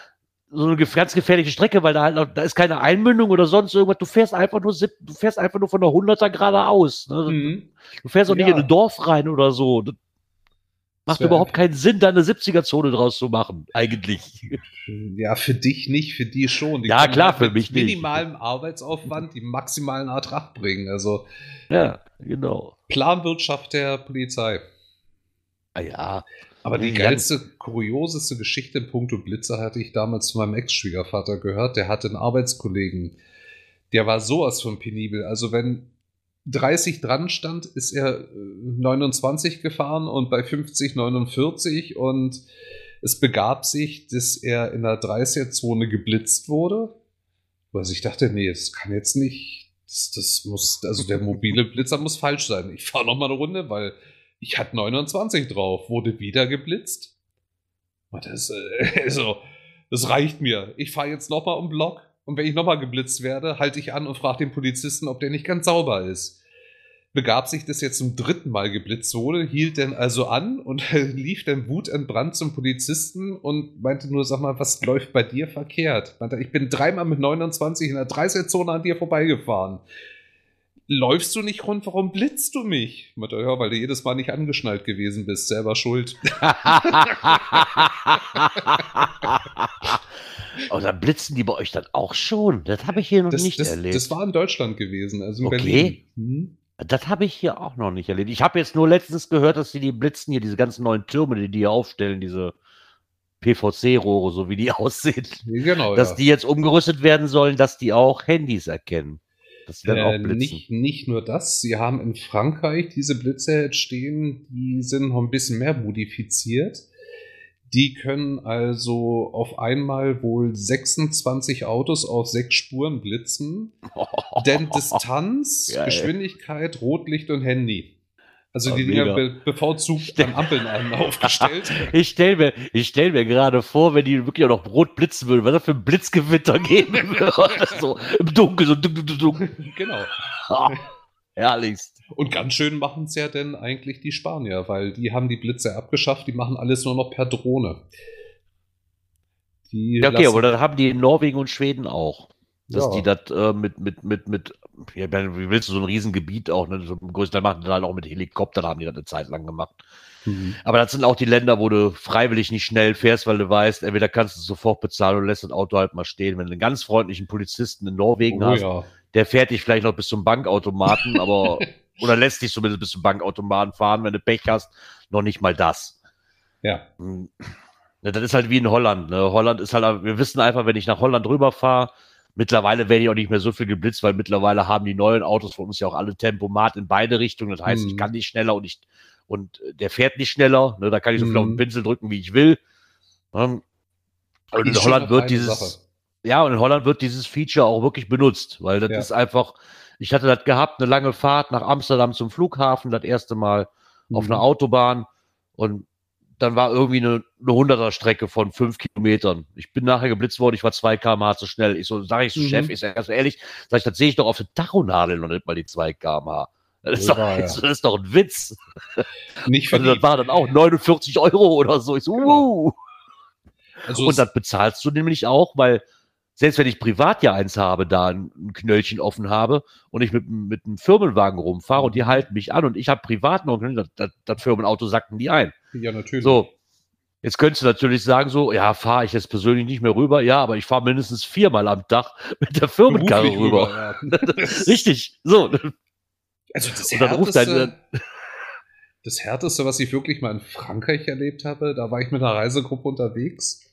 so eine ganz gefährliche Strecke, weil da halt noch, da ist keine Einmündung oder sonst irgendwas. Du fährst einfach nur, du fährst einfach nur von der 100er geradeaus. Ne? Mhm. Du fährst auch nicht ja. in ein Dorf rein oder so. Das macht überhaupt keinen Sinn, da eine 70er-Zone draus zu machen, eigentlich. Ja, für dich nicht, für die schon. Die ja, klar, für mich nicht. minimalem Arbeitsaufwand die maximalen Ertrag bringen. Also, ja, genau. Planwirtschaft der Polizei. Ah ja. Aber die geilste, kurioseste Geschichte in puncto Blitzer hatte ich damals zu meinem Ex-Schwiegervater gehört. Der hatte einen Arbeitskollegen, der war sowas von penibel. Also wenn 30 dran stand, ist er 29 äh, gefahren und bei 50 49 und es begab sich, dass er in der 30er-Zone geblitzt wurde. Was ich dachte, nee, es kann jetzt nicht, das, das muss, also der mobile Blitzer muss falsch sein. Ich fahre nochmal eine Runde, weil ich hatte 29 drauf, wurde wieder geblitzt. Das, äh, also, das reicht mir. Ich fahre jetzt nochmal um Block und wenn ich nochmal geblitzt werde, halte ich an und frage den Polizisten, ob der nicht ganz sauber ist. Begab sich das jetzt zum dritten Mal geblitzt wurde, hielt dann also an und lief dann wutentbrannt zum Polizisten und meinte nur, sag mal, was läuft bei dir verkehrt? Meinte, ich bin dreimal mit 29 in der 30er-Zone an dir vorbeigefahren läufst du nicht rund, warum blitzt du mich? Meinte, ja, weil du jedes Mal nicht angeschnallt gewesen bist, selber schuld. Oder blitzen die bei euch dann auch schon? Das habe ich hier noch das, nicht das, erlebt. Das war in Deutschland gewesen, also in okay. Berlin. Hm? Das habe ich hier auch noch nicht erlebt. Ich habe jetzt nur letztens gehört, dass die, die blitzen hier, diese ganzen neuen Türme, die die hier aufstellen, diese PVC-Rohre, so wie die aussehen. Genau. Dass ja. die jetzt umgerüstet werden sollen, dass die auch Handys erkennen. Das werden äh, auch Blitzen. Nicht, nicht nur das, sie haben in Frankreich diese Blitze jetzt stehen, die sind noch ein bisschen mehr modifiziert. Die können also auf einmal wohl 26 Autos auf sechs Spuren blitzen, Denn Distanz, Geil. Geschwindigkeit, Rotlicht und Handy. Also oh, die Dinger be bevorzugt an Ampeln an aufgestellt. ich stelle mir, ich stell mir gerade vor, wenn die wirklich auch noch rot blitzen würden, was das für ein Blitzgewitter geben würde. so im Dunkeln, so dunkel, dunkel. Genau. herrlichst. Und ganz schön machen es ja denn eigentlich die Spanier, weil die haben die Blitze abgeschafft, die machen alles nur noch per Drohne. Die ja, okay, aber das haben die in Norwegen und Schweden auch. Dass ja. die das äh, mit, mit, mit, mit, ja, wie willst du so ein Riesengebiet auch, ne? So im größten Teil machen die halt auch mit Helikoptern, haben die das eine Zeit lang gemacht. Mhm. Aber das sind auch die Länder, wo du freiwillig nicht schnell fährst, weil du weißt, entweder kannst du sofort bezahlen oder lässt das Auto halt mal stehen. Wenn du einen ganz freundlichen Polizisten in Norwegen oh, hast, ja. der fährt dich vielleicht noch bis zum Bankautomaten, aber oder lässt dich zumindest bis zum Bankautomaten fahren, wenn du Pech hast, noch nicht mal das. Ja. Hm. Das ist halt wie in Holland. Ne? Holland ist halt, wir wissen einfach, wenn ich nach Holland rüberfahre, Mittlerweile werde ich auch nicht mehr so viel geblitzt, weil mittlerweile haben die neuen Autos von uns ja auch alle Tempomat in beide Richtungen. Das heißt, mhm. ich kann nicht schneller und ich, und der fährt nicht schneller. Ne, da kann ich so viel auf den mhm. Pinsel drücken, wie ich will. Und in Holland wird dieses, Sache. ja, und in Holland wird dieses Feature auch wirklich benutzt, weil das ja. ist einfach, ich hatte das gehabt, eine lange Fahrt nach Amsterdam zum Flughafen, das erste Mal mhm. auf einer Autobahn und dann war irgendwie eine, eine 100er Strecke von fünf Kilometern. Ich bin nachher geblitzt worden, ich war zwei km/h zu schnell. Ich so, sage ich so, mhm. Chef, ich sage ganz ehrlich, sag ich, das sehe ich doch auf der Tachonadel noch nicht mal die zwei km/h. Das ist, doch, ja. das ist doch ein Witz. Nicht für also, das war dann auch 49 Euro oder so. Ich so, uh. Also Und das bezahlst du nämlich auch, weil selbst wenn ich privat ja eins habe, da ein, ein Knöllchen offen habe und ich mit, mit einem Firmenwagen rumfahre und die halten mich an und ich habe privat noch, das, das, das Firmenauto sacken die ein. Ja, natürlich. So, Jetzt könntest du natürlich sagen, so, ja, fahre ich jetzt persönlich nicht mehr rüber. Ja, aber ich fahre mindestens viermal am Tag mit der Firmenkarre rüber. rüber ja. Richtig, so. Also das Und dann ruft dein, das Härteste, was ich wirklich mal in Frankreich erlebt habe, da war ich mit einer Reisegruppe unterwegs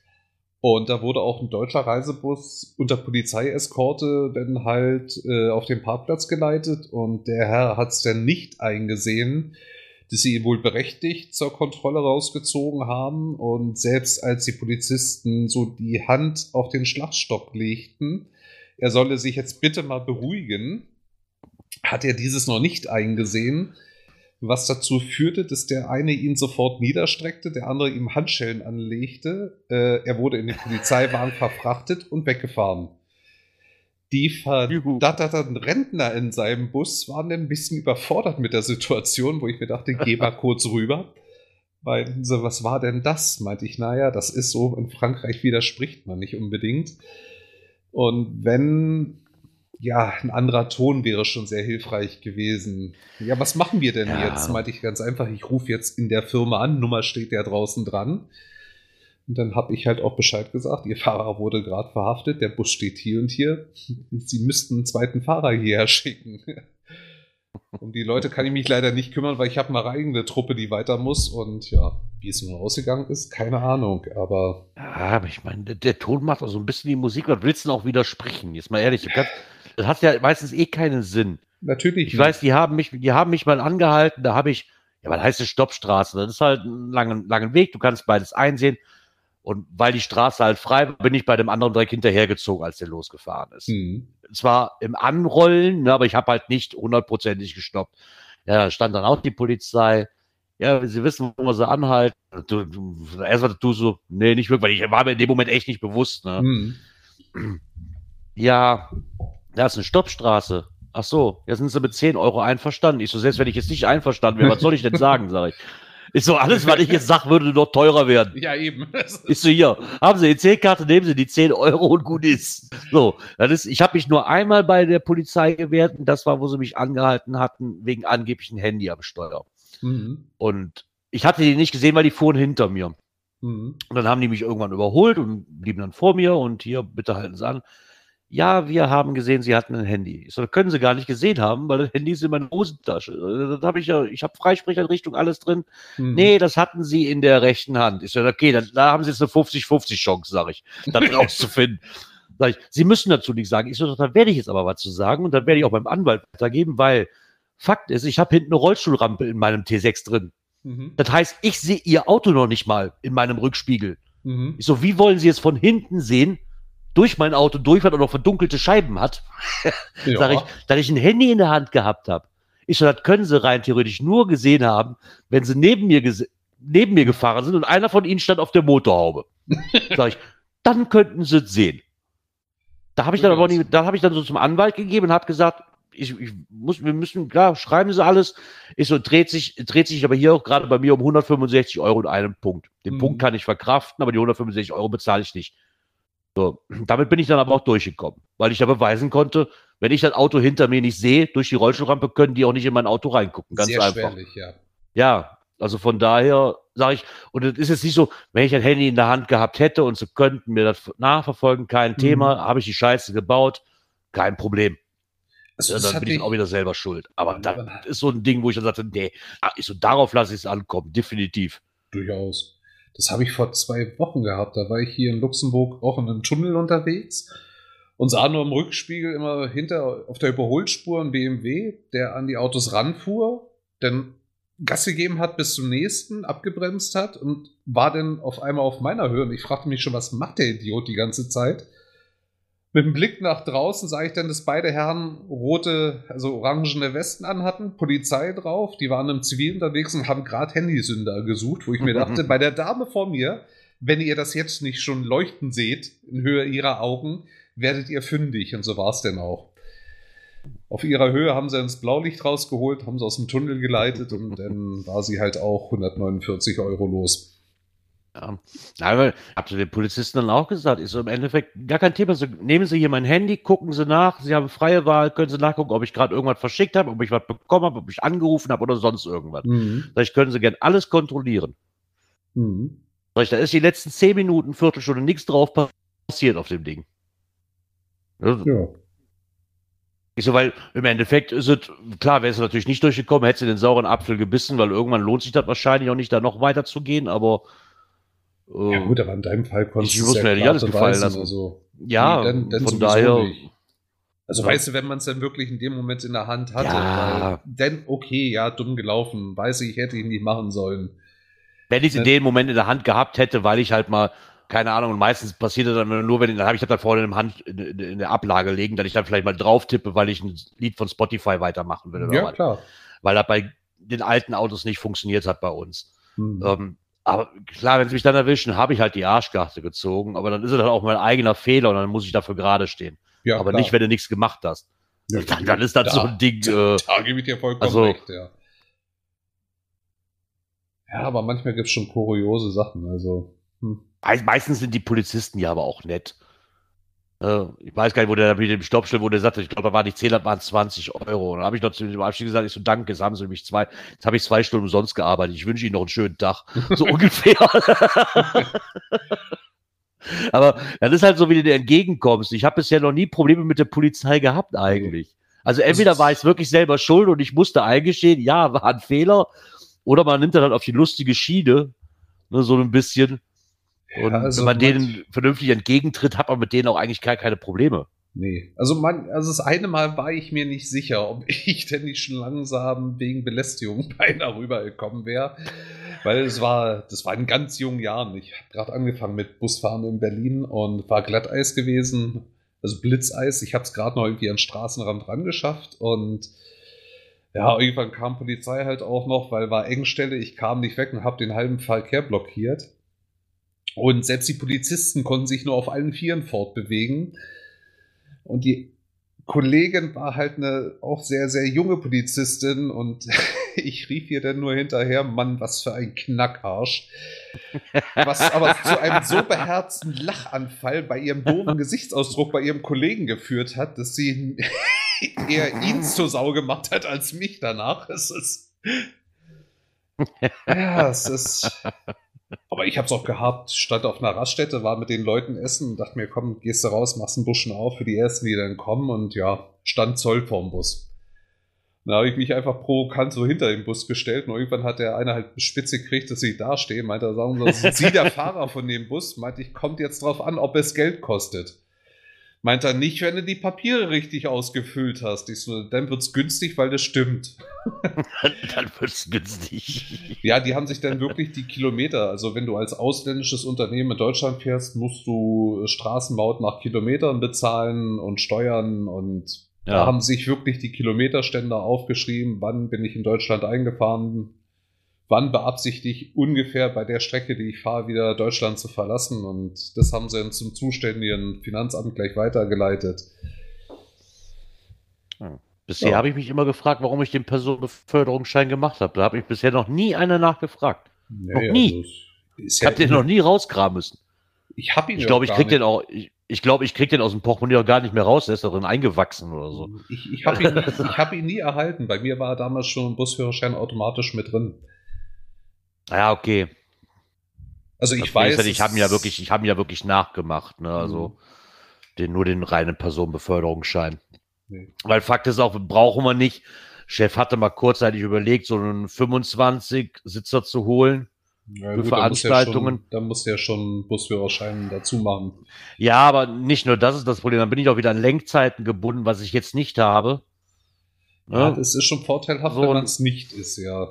und da wurde auch ein deutscher Reisebus unter Polizeieskorte dann halt äh, auf den Parkplatz geleitet. Und der Herr hat es dann nicht eingesehen, dass sie ihn wohl berechtigt zur Kontrolle rausgezogen haben. Und selbst als die Polizisten so die Hand auf den Schlagstock legten, er solle sich jetzt bitte mal beruhigen, hat er dieses noch nicht eingesehen was dazu führte, dass der eine ihn sofort niederstreckte, der andere ihm Handschellen anlegte. Äh, er wurde in den Polizeiwagen verfrachtet und weggefahren. Die verdatterten Rentner in seinem Bus waren ein bisschen überfordert mit der Situation, wo ich mir dachte, geh mal kurz rüber. Weil, so, was war denn das? Meinte ich, naja, das ist so, in Frankreich widerspricht man nicht unbedingt. Und wenn ja, ein anderer Ton wäre schon sehr hilfreich gewesen. Ja, was machen wir denn ja. jetzt? Meinte ich ganz einfach, ich rufe jetzt in der Firma an, Nummer steht ja draußen dran. Und dann habe ich halt auch Bescheid gesagt, ihr Fahrer wurde gerade verhaftet, der Bus steht hier und hier. Sie müssten einen zweiten Fahrer hierher schicken. Um die Leute kann ich mich leider nicht kümmern, weil ich habe eine eigene Truppe, die weiter muss. Und ja, wie es nun ausgegangen ist, keine Ahnung. Aber. Ja, aber ich meine, der, der, Ton macht auch so ein bisschen die Musik. Was willst du denn auch widersprechen? Jetzt mal ehrlich, du kannst, das hat ja meistens eh keinen Sinn. Natürlich. Ich nicht. weiß, die haben mich, die haben mich mal angehalten, da habe ich, ja, was heißt das Stoppstraße? Das ist halt ein langer, langer Weg, du kannst beides einsehen. Und weil die Straße halt frei war, bin ich bei dem anderen direkt hinterhergezogen, als der losgefahren ist. Mhm. Zwar im Anrollen, ne, aber ich habe halt nicht hundertprozentig gestoppt. Ja, da stand dann auch die Polizei. Ja, sie wissen, wo wir sie anhalten. Du, du, erst mal du so, nee, nicht wirklich, weil ich war mir in dem Moment echt nicht bewusst. Ne? Mhm. Ja, da ist eine Stoppstraße. Ach so, jetzt sind sie mit 10 Euro einverstanden. Ich so, selbst wenn ich jetzt nicht einverstanden wäre, was soll ich denn sagen, sage ich. Ist so, alles, was ich jetzt sage, würde noch teurer werden. Ja, eben. Ist so, hier, haben Sie die 10-Karte, nehmen Sie die 10 Euro und gut ist. So, das ist, ich habe mich nur einmal bei der Polizei gewehrt und das war, wo sie mich angehalten hatten, wegen angeblichen Handy am Steuer. Mhm. Und ich hatte die nicht gesehen, weil die fuhren hinter mir. Mhm. Und dann haben die mich irgendwann überholt und blieben dann vor mir und hier, bitte halten Sie an ja, wir haben gesehen, Sie hatten ein Handy. Ich so, das können Sie gar nicht gesehen haben, weil das Handy ist in meiner Hosentasche. Also, das habe ich ja, ich habe Freisprecheinrichtung, alles drin. Mhm. Nee, das hatten Sie in der rechten Hand. Ich so, okay, dann, da haben Sie jetzt eine 50-50 Chance, sage ich, das rauszufinden. Sag ich, Sie müssen dazu nichts sagen. Ich so, da werde ich jetzt aber was zu sagen und dann werde ich auch beim Anwalt weitergeben, weil Fakt ist, ich habe hinten eine Rollstuhlrampe in meinem T6 drin. Mhm. Das heißt, ich sehe Ihr Auto noch nicht mal in meinem Rückspiegel. Mhm. Ich so, wie wollen Sie es von hinten sehen, durch mein Auto durchfährt und noch verdunkelte Scheiben hat, ja. sage ich, dass ich ein Handy in der Hand gehabt habe. Ich so, das können sie rein theoretisch nur gesehen haben, wenn sie neben mir, neben mir gefahren sind und einer von ihnen stand auf der Motorhaube. sag ich, dann könnten sie es sehen. Da habe ich dann aber nicht, da habe ich dann so zum Anwalt gegeben und habe gesagt, ich, ich, muss, wir müssen, klar, schreiben sie alles. Ist so, dreht sich, dreht sich aber hier auch gerade bei mir um 165 Euro in einem Punkt. Den mhm. Punkt kann ich verkraften, aber die 165 Euro bezahle ich nicht. So, damit bin ich dann aber auch durchgekommen, weil ich da beweisen konnte, wenn ich das Auto hinter mir nicht sehe, durch die Rollstuhlrampe können die auch nicht in mein Auto reingucken. Ganz Sehr einfach. Schwerlich, ja. Ja, also von daher sage ich, und es ist jetzt nicht so, wenn ich ein Handy in der Hand gehabt hätte und sie könnten mir das nachverfolgen, kein mhm. Thema, habe ich die Scheiße gebaut, kein Problem. Also, ja, dann bin ich auch wieder selber schuld. Aber das ist so ein Ding, wo ich dann sagte, nee, ah, ich so, darauf lasse ich es ankommen, definitiv. Durchaus. Das habe ich vor zwei Wochen gehabt. Da war ich hier in Luxemburg auch in einem Tunnel unterwegs und sah nur im Rückspiegel immer hinter auf der Überholspur ein BMW, der an die Autos ranfuhr, dann Gas gegeben hat bis zum nächsten, abgebremst hat und war dann auf einmal auf meiner Höhe. Und ich fragte mich schon, was macht der Idiot die ganze Zeit? Mit dem Blick nach draußen sah ich dann, dass beide Herren rote, also orangene Westen anhatten, Polizei drauf, die waren im Zivil unterwegs und haben gerade Handysünder gesucht, wo ich mir dachte, bei der Dame vor mir, wenn ihr das jetzt nicht schon leuchten seht, in Höhe ihrer Augen, werdet ihr fündig. Und so war es denn auch. Auf ihrer Höhe haben sie ins Blaulicht rausgeholt, haben sie aus dem Tunnel geleitet und dann war sie halt auch 149 Euro los. Ja. Aber habt ihr den Polizisten dann auch gesagt, ist so im Endeffekt gar kein Thema. So, nehmen Sie hier mein Handy, gucken Sie nach, Sie haben freie Wahl, können Sie nachgucken, ob ich gerade irgendwas verschickt habe, ob ich was bekommen habe, ob ich angerufen habe oder sonst irgendwas. Mhm. Vielleicht können Sie gern alles kontrollieren. Mhm. Da ist die letzten zehn Minuten, Viertelstunde nichts drauf passiert auf dem Ding. Ja. ja. Ich so, weil im Endeffekt ist es, klar, wäre es natürlich nicht durchgekommen, hätte sie den sauren Apfel gebissen, weil irgendwann lohnt sich das wahrscheinlich auch nicht, da noch weiter zu gehen, aber ja ähm, gut, aber in deinem Fall konntest du es ja nicht alles gefallen lassen. Also, ja, dann, dann von daher. Nicht. Also ja. weißt du, wenn man es dann wirklich in dem Moment in der Hand hatte, ja. dann okay, ja, dumm gelaufen, weiß ich, hätte ich nicht machen sollen. Wenn ich es in dem Moment in der Hand gehabt hätte, weil ich halt mal, keine Ahnung, und meistens passiert das dann nur, wenn dann habe ich das dann vorne in, Hand, in, in, der Ablage legen, dass ich dann vielleicht mal drauf tippe, weil ich ein Lied von Spotify weitermachen will. ja, klar. Weil das bei den alten Autos nicht funktioniert hat bei uns. Hm. Ähm, aber klar, wenn sie mich dann erwischen, habe ich halt die Arschkarte gezogen, aber dann ist es dann auch mein eigener Fehler und dann muss ich dafür gerade stehen. Ja, aber klar. nicht, wenn du nichts gemacht hast. Ja, dann, dann, ist das da, so ein Ding. Da, äh, da gebe ich dir vollkommen also, recht, ja. Ja, aber manchmal gibt es schon kuriose Sachen. Also. Hm. Meistens sind die Polizisten ja aber auch nett. Äh, ich weiß gar nicht, wo der mit dem Stoppschild, wo der sagte, ich glaube, da war nicht 10, das waren 20 Euro. Und dann habe ich noch zu dem Abschied gesagt, ich so, danke, jetzt haben sie nämlich zwei, jetzt habe ich zwei Stunden umsonst gearbeitet. Ich wünsche Ihnen noch einen schönen Tag. So ungefähr. Aber das ist halt so, wie du dir entgegenkommst. Ich habe bisher noch nie Probleme mit der Polizei gehabt, eigentlich. Also entweder war ich wirklich selber schuld und ich musste eingestehen, ja, war ein Fehler, oder man nimmt dann halt auf die lustige Schiene, ne, so ein bisschen. Und ja, also wenn man denen vernünftig entgegentritt, hat man mit denen auch eigentlich gar keine Probleme. Nee, also man, also das eine Mal war ich mir nicht sicher, ob ich denn nicht schon langsam wegen Belästigung beinahe rübergekommen wäre. Weil es war, das war in ganz jungen Jahren. Ich habe gerade angefangen mit Busfahren in Berlin und war Glatteis gewesen, also Blitzeis. Ich habe es gerade noch irgendwie an den Straßenrand rangeschafft und ja, irgendwann kam Polizei halt auch noch, weil war Engstelle. Ich kam nicht weg und habe den halben Verkehr blockiert. Und selbst die Polizisten konnten sich nur auf allen Vieren fortbewegen. Und die Kollegin war halt eine auch sehr, sehr junge Polizistin und ich rief ihr dann nur hinterher, Mann, was für ein Knackarsch. Was aber zu einem so beherzten Lachanfall bei ihrem doofen Gesichtsausdruck bei ihrem Kollegen geführt hat, dass sie eher ihn zur Sau gemacht hat als mich danach. Es ist. Ja, es ist. Aber ich habe es auch gehabt, stand auf einer Raststätte, war mit den Leuten essen und dachte mir, komm, gehst du raus, machst einen Buschen auf für die Ersten, die dann kommen und ja, stand Zoll vorm Bus. Da habe ich mich einfach provokant so hinter den Bus gestellt und irgendwann hat der eine halt spitze gekriegt, dass ich da stehe. Meinte er, sagen Sie, sind Sie der Fahrer von dem Bus? Meinte ich, kommt jetzt drauf an, ob es Geld kostet. Meint er nicht, wenn du die Papiere richtig ausgefüllt hast. Ich so, dann wird's günstig, weil das stimmt. dann wird's günstig. Ja, die haben sich dann wirklich die Kilometer, also wenn du als ausländisches Unternehmen in Deutschland fährst, musst du Straßenmaut nach Kilometern bezahlen und Steuern und ja. da haben sich wirklich die Kilometerständer aufgeschrieben, wann bin ich in Deutschland eingefahren, wann beabsichtige ich ungefähr bei der Strecke, die ich fahre, wieder Deutschland zu verlassen. Und das haben sie dann zum zuständigen Finanzamt gleich weitergeleitet. Bisher ja. habe ich mich immer gefragt, warum ich den Personenbeförderungsschein gemacht habe. Da habe ich bisher noch nie einer nachgefragt. Nee, noch nie. Also ich habe den noch nie rausgraben müssen. Ich habe ihn Ich glaube, ich krieg den auch. Ich, ich glaube, ich krieg den aus dem Portemonnaie auch gar nicht mehr raus. Der ist darin eingewachsen oder so. Ich, ich habe ihn, hab ihn nie erhalten. Bei mir war damals schon ein Busführerschein automatisch mit drin. Ja, okay. Also ich das weiß. Ja, ich habe mir ja wirklich, ich habe ja wirklich nachgemacht, ne? Also mhm. den, nur den reinen Personenbeförderungsschein. Nee. Weil Fakt ist auch, brauchen wir nicht. Chef hatte mal kurzzeitig überlegt, so einen 25-Sitzer zu holen. Ja, für gut, Veranstaltungen. Da muss der schon Busführerschein dazu machen. Ja, aber nicht nur das ist das Problem. Dann bin ich auch wieder an Lenkzeiten gebunden, was ich jetzt nicht habe. Ja, das ist schon vorteilhaft, so, wenn man es nicht ist, ja.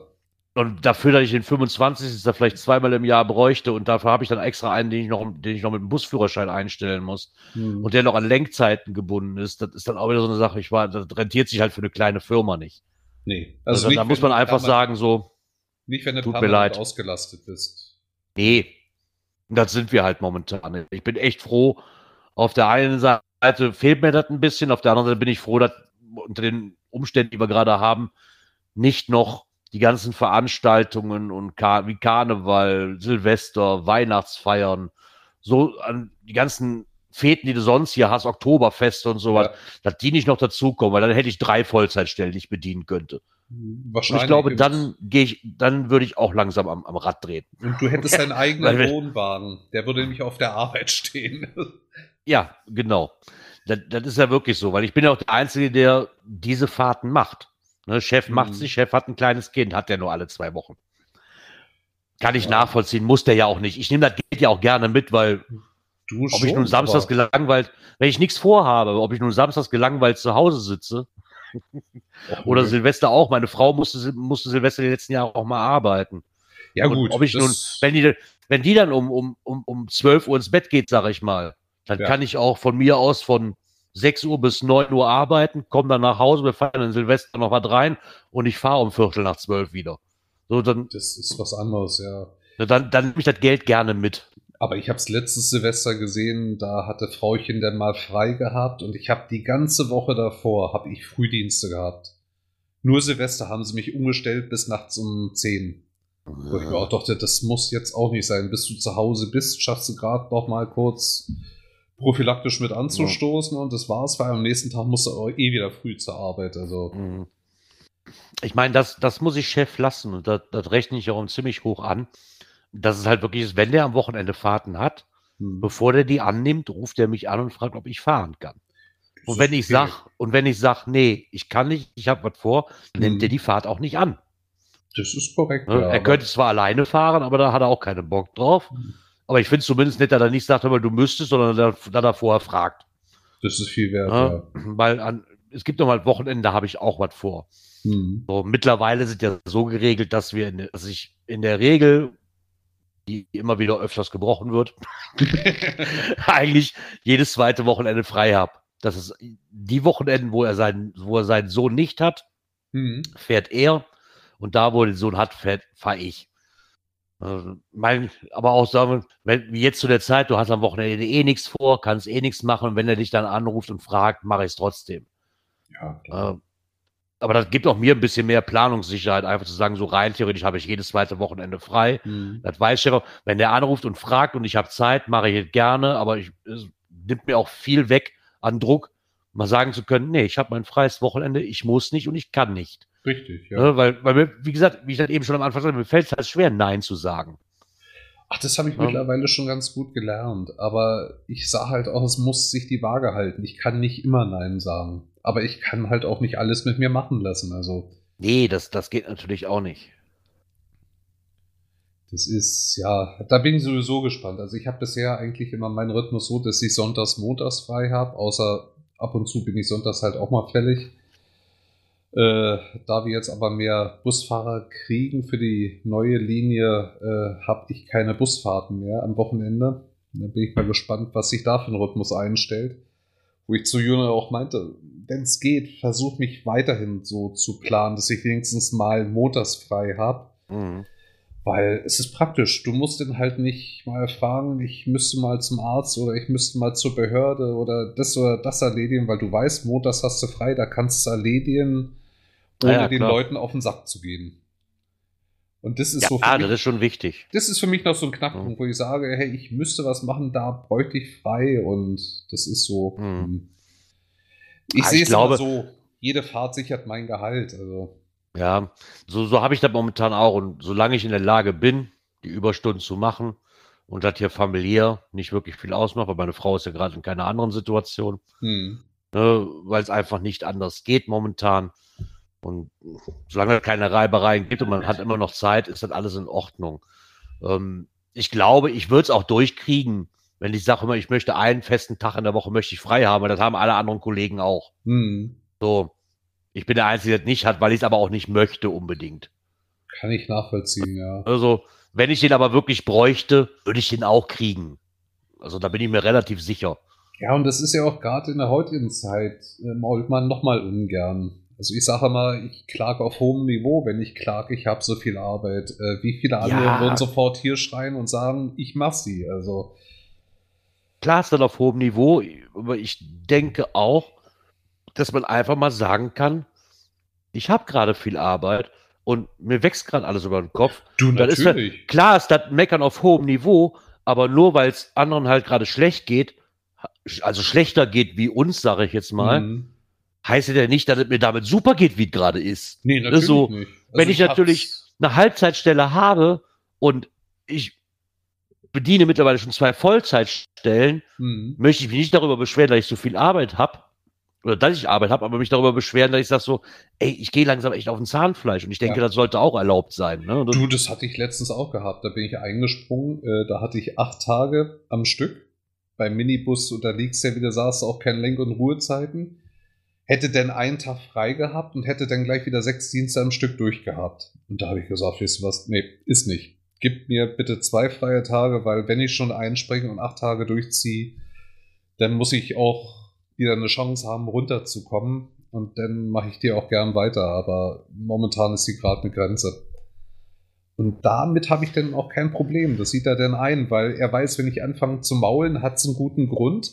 Und dafür, dass ich den 25. da vielleicht zweimal im Jahr bräuchte und dafür habe ich dann extra einen, den ich noch, den ich noch mit dem Busführerschein einstellen muss hm. und der noch an Lenkzeiten gebunden ist, das ist dann auch wieder so eine Sache. Ich war, das rentiert sich halt für eine kleine Firma nicht. Nee. Also, also nicht, da muss man einfach sagen, so. Nicht, wenn du tut mir leid. ausgelastet bist. Nee. Das sind wir halt momentan. Ich bin echt froh. Auf der einen Seite fehlt mir das ein bisschen, auf der anderen Seite bin ich froh, dass unter den Umständen, die wir gerade haben, nicht noch die ganzen Veranstaltungen und Kar wie Karneval, Silvester, Weihnachtsfeiern, so an die ganzen Feten, die du sonst hier hast, Oktoberfeste und sowas, ja. dass die nicht noch dazukommen, weil dann hätte ich drei Vollzeitstellen, die ich bedienen könnte. Wahrscheinlich. Und ich glaube, dann gehe ich, dann würde ich auch langsam am, am Rad drehen. Und du hättest deinen eigenen Wohnwagen, der würde nämlich auf der Arbeit stehen. ja, genau. Das, das ist ja wirklich so, weil ich bin ja auch der Einzige, der diese Fahrten macht. Ne, Chef macht mhm. sich, Chef hat ein kleines Kind, hat der nur alle zwei Wochen. Kann ich ja. nachvollziehen, muss der ja auch nicht. Ich nehme das Geld ja auch gerne mit, weil du ob schon, ich nun samstags aber... gelangweilt, wenn ich nichts vorhabe, ob ich nun samstags gelangweilt zu Hause sitze oder Silvester auch. Meine Frau musste, musste Silvester die letzten Jahre auch mal arbeiten. Ja, Und gut. Ob ich nun, wenn die, wenn die dann um, um, um, um 12 Uhr ins Bett geht, sage ich mal, dann ja. kann ich auch von mir aus von 6 Uhr bis 9 Uhr arbeiten, komme dann nach Hause, wir feiern in Silvester noch was rein und ich fahre um Viertel nach zwölf wieder. So, dann, das ist was anderes, ja. Dann, dann nehme ich das Geld gerne mit. Aber ich habe es letztes Silvester gesehen, da hatte Frauchen dann mal frei gehabt und ich habe die ganze Woche davor, habe ich Frühdienste gehabt. Nur Silvester haben sie mich umgestellt bis nachts um 10. Ja. Wo ich mir auch dachte, das muss jetzt auch nicht sein. Bis du zu Hause bist, schaffst du gerade noch mal kurz prophylaktisch mit anzustoßen ja. und das war's, weil am nächsten Tag musst du eh wieder früh zur Arbeit. Also. Mhm. Ich meine, das, das muss ich Chef lassen und das, das rechne ich auch ziemlich hoch an. Dass es halt wirklich ist, wenn der am Wochenende Fahrten hat, mhm. bevor der die annimmt, ruft er mich an und fragt, ob ich fahren kann. Und wenn ich sag, und wenn ich sag, nee, ich kann nicht, ich habe was vor, mhm. nimmt er die Fahrt auch nicht an. Das ist korrekt. Ne? Ja, er könnte zwar alleine fahren, aber da hat er auch keinen Bock drauf. Mhm. Aber ich finde es zumindest nicht, dass er nicht sagt, aber du müsstest, sondern dass er vorher fragt. Das ist viel wert, ja. ja. Weil an, es gibt noch mal Wochenende, da habe ich auch was vor. Mhm. So, mittlerweile sind ja so geregelt, dass wir, in, dass ich in der Regel, die immer wieder öfters gebrochen wird, eigentlich jedes zweite Wochenende frei habe. Das ist die Wochenenden, wo er seinen, wo er seinen Sohn nicht hat, mhm. fährt er. Und da, wo er den Sohn hat, fahre ich. Also, mein, aber auch sagen, wenn, wie jetzt zu der Zeit, du hast am Wochenende eh nichts vor, kannst eh nichts machen und wenn er dich dann anruft und fragt, mache ich es trotzdem. Ja, äh, aber das gibt auch mir ein bisschen mehr Planungssicherheit, einfach zu sagen, so rein theoretisch habe ich jedes zweite Wochenende frei. Mhm. Das weiß ich aber. Wenn der anruft und fragt und ich habe Zeit, mache ich es gerne, aber ich, es nimmt mir auch viel weg an Druck, mal sagen zu können, nee, ich habe mein freies Wochenende, ich muss nicht und ich kann nicht. Richtig, ja. ja weil, weil mir, wie gesagt, wie ich das eben schon am Anfang sagte, mir fällt es halt schwer, Nein zu sagen. Ach, das habe ich ja. mittlerweile schon ganz gut gelernt. Aber ich sage halt auch, es muss sich die Waage halten. Ich kann nicht immer Nein sagen. Aber ich kann halt auch nicht alles mit mir machen lassen. Also. Nee, das, das geht natürlich auch nicht. Das ist, ja, da bin ich sowieso gespannt. Also ich habe bisher eigentlich immer meinen Rhythmus so, dass ich sonntags, montags frei habe, außer ab und zu bin ich sonntags halt auch mal fällig. Äh, da wir jetzt aber mehr Busfahrer kriegen für die neue Linie, äh, habe ich keine Busfahrten mehr am Wochenende. Da bin ich mal gespannt, was sich da für ein Rhythmus einstellt. Wo ich zu Juna auch meinte, wenn es geht, versuch mich weiterhin so zu planen, dass ich wenigstens mal montags frei habe. Mhm. Weil es ist praktisch. Du musst den halt nicht mal fragen, ich müsste mal zum Arzt oder ich müsste mal zur Behörde oder das oder das erledigen, weil du weißt, montags hast du frei, da kannst du es erledigen, ohne ja, den Leuten auf den Sack zu gehen. Und das ist ja, so. Ah, das ist schon wichtig. Das ist für mich noch so ein Knackpunkt, mhm. wo ich sage, hey, ich müsste was machen, da bräuchte ich frei und das ist so. Mhm. Hm. Ich ah, sehe es so, jede Fahrt sichert mein Gehalt. Also. Ja, so, so habe ich das momentan auch. Und solange ich in der Lage bin, die Überstunden zu machen und das hier familiär nicht wirklich viel ausmacht, weil meine Frau ist ja gerade in keiner anderen Situation, hm. ne, weil es einfach nicht anders geht momentan. Und solange es keine Reibereien gibt und man hat immer noch Zeit, ist das alles in Ordnung. Ähm, ich glaube, ich würde es auch durchkriegen, wenn ich sage immer, ich möchte einen festen Tag in der Woche möchte ich frei haben, weil das haben alle anderen Kollegen auch. Hm. So, ich bin der Einzige, der es nicht hat, weil ich es aber auch nicht möchte unbedingt. Kann ich nachvollziehen, ja. Also, wenn ich den aber wirklich bräuchte, würde ich den auch kriegen. Also, da bin ich mir relativ sicher. Ja, und das ist ja auch gerade in der heutigen Zeit, äh, mault man nochmal ungern. Also ich sage mal, ich klage auf hohem Niveau, wenn ich klage, ich habe so viel Arbeit. Äh, wie viele andere ja. würden sofort hier schreien und sagen, ich mach sie. Also klar ist das auf hohem Niveau, aber ich denke auch, dass man einfach mal sagen kann, ich habe gerade viel Arbeit und mir wächst gerade alles über den Kopf. Du, natürlich. Ist das, klar ist das Meckern auf hohem Niveau, aber nur weil es anderen halt gerade schlecht geht, also schlechter geht wie uns, sage ich jetzt mal, mhm. heißt ja nicht, dass es mir damit super geht, wie es gerade ist. Nee, natürlich so, nicht. Also wenn ich, ich natürlich eine Halbzeitstelle habe und ich bediene mittlerweile schon zwei Vollzeitstellen, mhm. möchte ich mich nicht darüber beschweren, dass ich so viel Arbeit habe oder dass ich Arbeit habe, aber mich darüber beschweren, dass ich sage so, ey, ich gehe langsam echt auf ein Zahnfleisch und ich denke, ja. das sollte auch erlaubt sein. Ne? Du, das hatte ich letztens auch gehabt. Da bin ich eingesprungen. Äh, da hatte ich acht Tage am Stück. Beim Minibus unterliegst ja, wie du sagst, auch keine Lenk- und Ruhezeiten. Hätte denn einen Tag frei gehabt und hätte dann gleich wieder sechs Dienste am Stück durchgehabt. Und da habe ich gesagt, wisst ihr was? Nee, ist nicht gib mir bitte zwei freie Tage, weil wenn ich schon einspringe und acht Tage durchziehe, dann muss ich auch wieder eine Chance haben, runterzukommen. Und dann mache ich dir auch gern weiter. Aber momentan ist sie gerade eine Grenze. Und damit habe ich dann auch kein Problem. Das sieht er dann ein, weil er weiß, wenn ich anfange zu maulen, hat es einen guten Grund.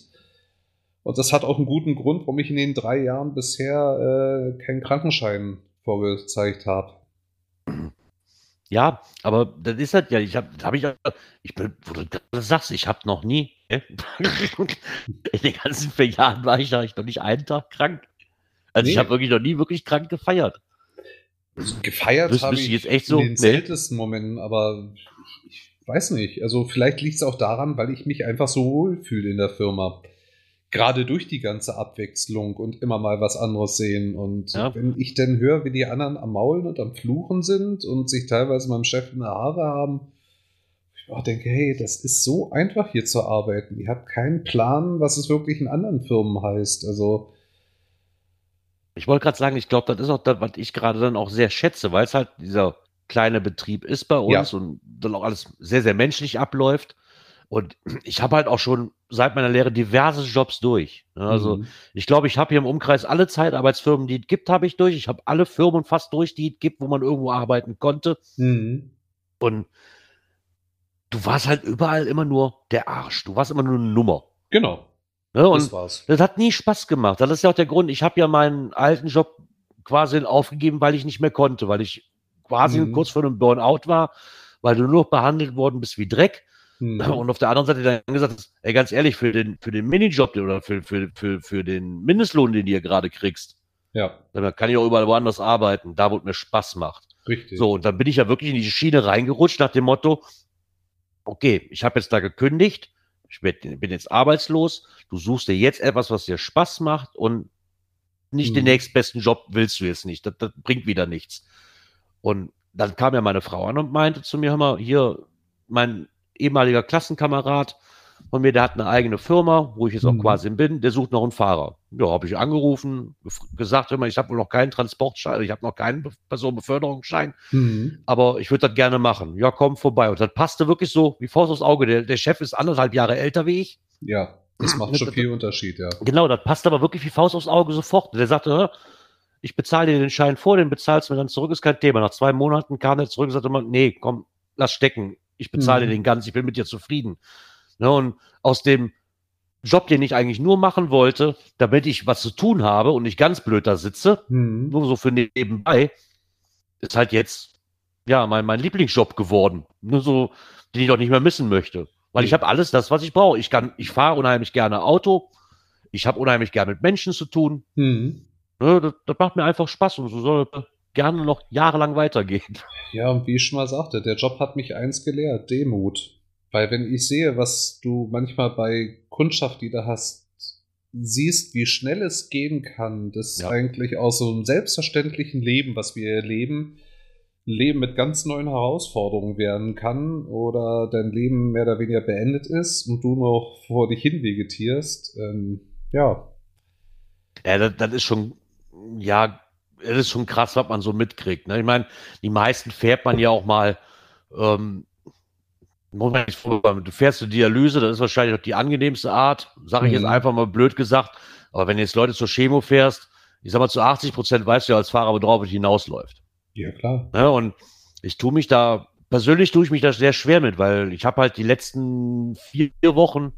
Und das hat auch einen guten Grund, warum ich in den drei Jahren bisher äh, keinen Krankenschein vorgezeigt habe. Ja, aber das ist halt ja, ich habe, habe ich, ich bin, wo du das sagst, ich habe noch nie, in den ganzen vier Jahren war ich ich noch nicht einen Tag krank. Also nee. ich habe wirklich noch nie wirklich krank gefeiert. Gefeiert habe ich jetzt echt so, in den seltensten Momenten, aber ich, weiß nicht. Also vielleicht liegt es auch daran, weil ich mich einfach so wohl fühle in der Firma gerade durch die ganze Abwechslung und immer mal was anderes sehen. Und ja. wenn ich dann höre, wie die anderen am Maulen und am Fluchen sind und sich teilweise meinem Chef in der Haare haben, auch denke, hey, das ist so einfach hier zu arbeiten. Ihr habt keinen Plan, was es wirklich in anderen Firmen heißt. Also. Ich wollte gerade sagen, ich glaube, das ist auch das, was ich gerade dann auch sehr schätze, weil es halt dieser kleine Betrieb ist bei uns ja. und dann auch alles sehr, sehr menschlich abläuft. Und ich habe halt auch schon seit meiner Lehre diverse Jobs durch. Ne? Also mhm. ich glaube, ich habe hier im Umkreis alle Zeitarbeitsfirmen, die es gibt, habe ich durch. Ich habe alle Firmen fast durch, die es gibt, wo man irgendwo arbeiten konnte. Mhm. Und du warst halt überall immer nur der Arsch. Du warst immer nur eine Nummer. Genau. Ne? Und das war's. Das hat nie Spaß gemacht. Das ist ja auch der Grund. Ich habe ja meinen alten Job quasi aufgegeben, weil ich nicht mehr konnte, weil ich quasi mhm. kurz vor einem Burnout war, weil du nur noch behandelt worden bist wie Dreck Mhm. Und auf der anderen Seite dann gesagt, ey, ganz ehrlich, für den, für den Minijob oder für, für, für, für den Mindestlohn, den du hier gerade kriegst, ja. dann kann ich auch überall woanders arbeiten, da wo es mir Spaß macht. Richtig. So, und dann bin ich ja wirklich in die Schiene reingerutscht nach dem Motto, okay, ich habe jetzt da gekündigt, ich bin jetzt arbeitslos, du suchst dir jetzt etwas, was dir Spaß macht und nicht mhm. den nächstbesten Job willst du jetzt nicht. Das, das bringt wieder nichts. Und dann kam ja meine Frau an und meinte zu mir, hör mal, hier, mein ehemaliger Klassenkamerad von mir, der hat eine eigene Firma, wo ich jetzt auch mhm. quasi bin, der sucht noch einen Fahrer. Ja, habe ich angerufen, gesagt, immer, ich habe wohl noch keinen Transportschein, ich habe noch keinen Personenbeförderungsschein, mhm. aber ich würde das gerne machen. Ja, komm vorbei. Und das passte wirklich so wie Faust aufs Auge. Der, der Chef ist anderthalb Jahre älter wie ich. Ja, das macht schon viel Unterschied, ja. Genau, das passt aber wirklich wie Faust aufs Auge sofort. Der sagte, ich bezahle dir den Schein vor, den bezahlst du mir dann zurück, ist kein Thema. Nach zwei Monaten kam er zurück und sagte immer, nee, komm, lass stecken. Ich bezahle mhm. dir den ganz, ich bin mit dir zufrieden. Ne, und aus dem Job, den ich eigentlich nur machen wollte, damit ich was zu tun habe und nicht ganz blöd da sitze, mhm. nur so für nebenbei, ist halt jetzt ja mein, mein Lieblingsjob geworden. Nur so, den ich doch nicht mehr missen möchte. Weil mhm. ich habe alles das, was ich brauche. Ich kann, ich fahre unheimlich gerne Auto. Ich habe unheimlich gerne mit Menschen zu tun. Mhm. Ne, das, das, macht mir einfach Spaß und so soll gerne noch jahrelang weitergehen. Ja, und wie ich schon mal sagte, der Job hat mich eins gelehrt, Demut. Weil wenn ich sehe, was du manchmal bei Kundschaft, die du hast, siehst, wie schnell es gehen kann, dass ja. eigentlich aus so einem selbstverständlichen Leben, was wir erleben, Leben mit ganz neuen Herausforderungen werden kann oder dein Leben mehr oder weniger beendet ist und du noch vor dich hin vegetierst. Ähm, ja. Ja, das, das, ist schon, ja, das ist schon krass, was man so mitkriegt. Ne? Ich meine, die meisten fährt man ja auch mal ähm, Du fährst zur Dialyse, das ist wahrscheinlich noch die angenehmste Art, sage ich mhm. jetzt einfach mal blöd gesagt. Aber wenn jetzt Leute zur Chemo fährst, ich sag mal zu 80 Prozent weißt du ja als Fahrer, worauf es hinausläuft. Ja, klar. Ja, und ich tue mich da, persönlich tue ich mich da sehr schwer mit, weil ich habe halt die letzten vier Wochen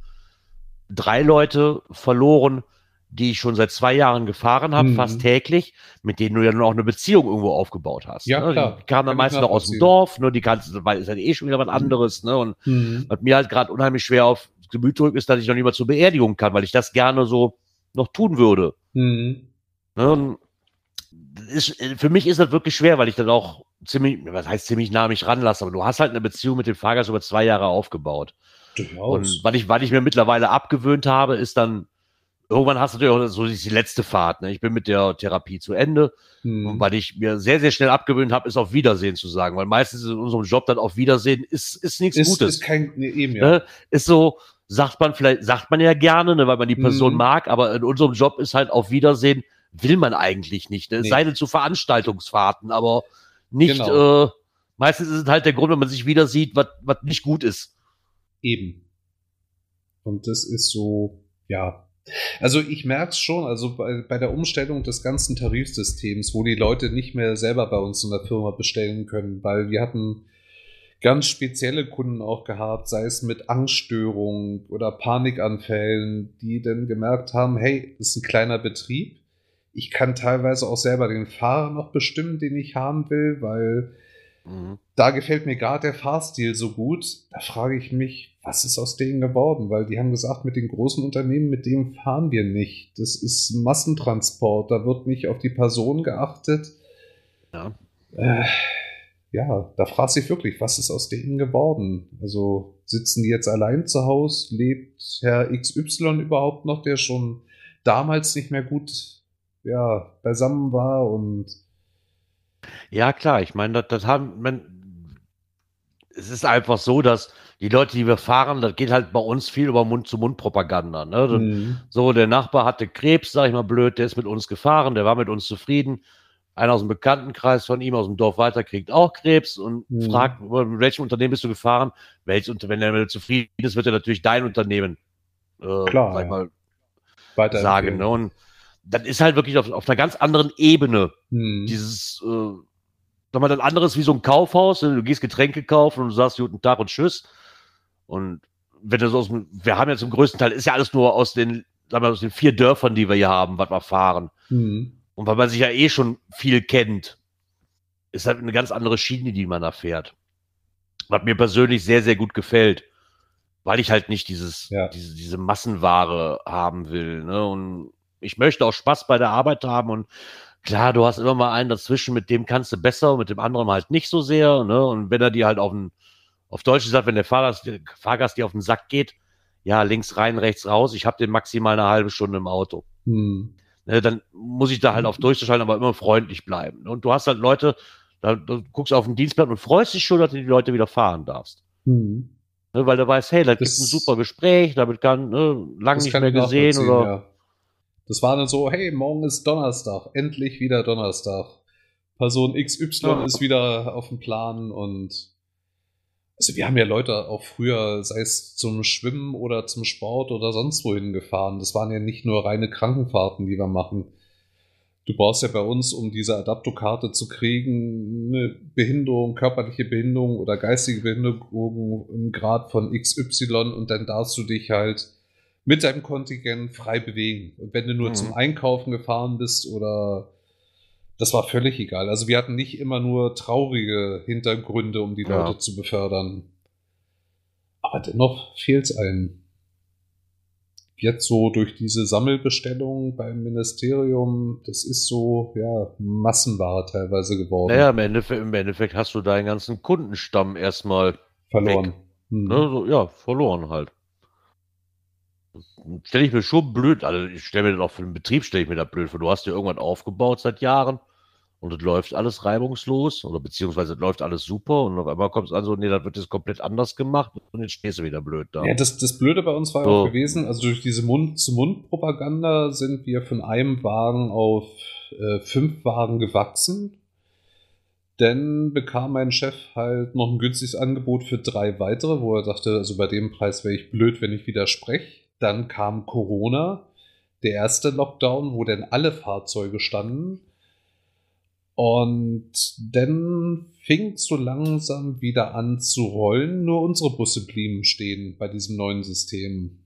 drei Leute verloren, die ich schon seit zwei Jahren gefahren habe, mhm. fast täglich, mit denen du ja nun auch eine Beziehung irgendwo aufgebaut hast. Ja, ne? klar. Die kamen dann meistens noch aus dem Dorf, ne? die kannst, weil ist ja eh schon wieder was mhm. anderes, ne? Und mhm. was mir halt gerade unheimlich schwer auf Gemüt drückt, ist, dass ich noch nicht mal zur Beerdigung kann, weil ich das gerne so noch tun würde. Mhm. Ne? Ist, für mich ist das wirklich schwer, weil ich dann auch ziemlich, was heißt ziemlich nah mich ranlasse, aber du hast halt eine Beziehung mit dem Fahrgast über zwei Jahre aufgebaut. Durchaus. Und was ich, was ich mir mittlerweile abgewöhnt habe, ist dann irgendwann hast du natürlich auch so die letzte Fahrt. Ne? Ich bin mit der Therapie zu Ende. Hm. Und weil ich mir sehr, sehr schnell abgewöhnt habe, ist auf Wiedersehen zu sagen. Weil meistens in unserem Job dann auf Wiedersehen ist, ist nichts ist, Gutes. Ist kein, nee, eben, ja. Ne? Ist so, sagt man vielleicht, sagt man ja gerne, ne, weil man die Person hm. mag, aber in unserem Job ist halt auf Wiedersehen, will man eigentlich nicht. Ne? Nee. Sei denn zu Veranstaltungsfahrten, aber nicht, genau. äh, meistens ist es halt der Grund, wenn man sich wieder sieht, was nicht gut ist. Eben. Und das ist so, ja, also ich merke es schon, also bei, bei, der Umstellung des ganzen Tarifsystems, wo die Leute nicht mehr selber bei uns in der Firma bestellen können, weil wir hatten ganz spezielle Kunden auch gehabt, sei es mit Angststörungen oder Panikanfällen, die dann gemerkt haben, hey, das ist ein kleiner Betrieb. Ich kann teilweise auch selber den Fahrer noch bestimmen, den ich haben will, weil mhm. da gefällt mir gerade der Fahrstil so gut. Da frage ich mich, was ist aus denen geworden? Weil die haben gesagt, mit den großen Unternehmen, mit denen fahren wir nicht. Das ist Massentransport, da wird nicht auf die Person geachtet. Ja. Äh, ja, da fragt sich wirklich, was ist aus denen geworden? Also sitzen die jetzt allein zu Hause? Lebt Herr XY überhaupt noch, der schon damals nicht mehr gut ja, beisammen war und ja, klar, ich meine, das, das haben, man, es ist einfach so, dass die Leute, die wir fahren, das geht halt bei uns viel über Mund-zu-Mund-Propaganda. Ne? Mhm. So, der Nachbar hatte Krebs, sag ich mal blöd, der ist mit uns gefahren, der war mit uns zufrieden. Einer aus dem Bekanntenkreis von ihm aus dem Dorf weiter kriegt auch Krebs und mhm. fragt, mit welchem Unternehmen bist du gefahren? Welches, wenn er zufrieden ist, wird er natürlich dein Unternehmen äh, Klar, sag ja. mal, sagen. Ne? Und das ist halt wirklich auf, auf einer ganz anderen Ebene. Mhm. Dieses, äh, sag mal, das anderes wie so ein Kaufhaus. Ne? Du gehst Getränke kaufen und du sagst guten Tag und Tschüss. Und wenn du so aus dem, wir haben ja zum größten Teil, ist ja alles nur aus den, sagen wir, aus den vier Dörfern, die wir hier haben, was wir fahren. Mhm. Und weil man sich ja eh schon viel kennt, ist halt eine ganz andere Schiene, die man da fährt. Was mir persönlich sehr, sehr gut gefällt. Weil ich halt nicht dieses, ja. diese, diese Massenware haben will. Ne? Und ich möchte auch Spaß bei der Arbeit haben und klar, du hast immer mal einen dazwischen, mit dem kannst du besser, mit dem anderen halt nicht so sehr. Ne? Und wenn er dir halt auf den auf Deutsch gesagt, wenn der Fahrgast, Fahrgast dir auf den Sack geht, ja, links rein, rechts raus, ich habe den maximal eine halbe Stunde im Auto. Hm. Ne, dann muss ich da halt auf durchzuschalten, aber immer freundlich bleiben. Und du hast halt Leute, Da, da guckst du auf den Dienstplan und freust dich schon, dass du die Leute wieder fahren darfst. Mhm. Ne, weil du weißt, hey, da gibt ein super Gespräch, damit kann ne, lange nicht mehr gesehen oder. Ja. Das war dann so, hey, morgen ist Donnerstag, endlich wieder Donnerstag. Person XY ja. ist wieder auf dem Plan und also wir haben ja Leute auch früher, sei es zum Schwimmen oder zum Sport oder sonst wohin gefahren. Das waren ja nicht nur reine Krankenfahrten, die wir machen. Du brauchst ja bei uns, um diese Adaptokarte zu kriegen, eine Behinderung, körperliche Behinderung oder geistige Behinderung im Grad von XY und dann darfst du dich halt mit deinem Kontingent frei bewegen. Und wenn du nur mhm. zum Einkaufen gefahren bist oder das war völlig egal. Also wir hatten nicht immer nur traurige Hintergründe, um die ja. Leute zu befördern. Aber dennoch fehlt es einem. Jetzt so durch diese Sammelbestellung beim Ministerium, das ist so, ja, Massenware teilweise geworden. Naja, im Endeffekt, im Endeffekt hast du deinen ganzen Kundenstamm erstmal verloren. Hm. Ne, so, ja, verloren halt. Stelle ich mir schon blöd, also ich stelle mir das auch für den Betrieb, stelle ich mir da blöd vor. Du hast dir irgendwann aufgebaut seit Jahren und es läuft alles reibungslos oder beziehungsweise es läuft alles super und auf einmal kommt es an so, nee, das wird jetzt komplett anders gemacht und jetzt stehst du wieder blöd da. Ja, das, das Blöde bei uns war so. auch gewesen, also durch diese Mund-zu-Mund-Propaganda sind wir von einem Wagen auf äh, fünf Wagen gewachsen. Dann bekam mein Chef halt noch ein günstiges Angebot für drei weitere, wo er dachte, also bei dem Preis wäre ich blöd, wenn ich widerspreche. Dann kam Corona, der erste Lockdown, wo dann alle Fahrzeuge standen. Und dann fing so langsam wieder an zu rollen. Nur unsere Busse blieben stehen bei diesem neuen System.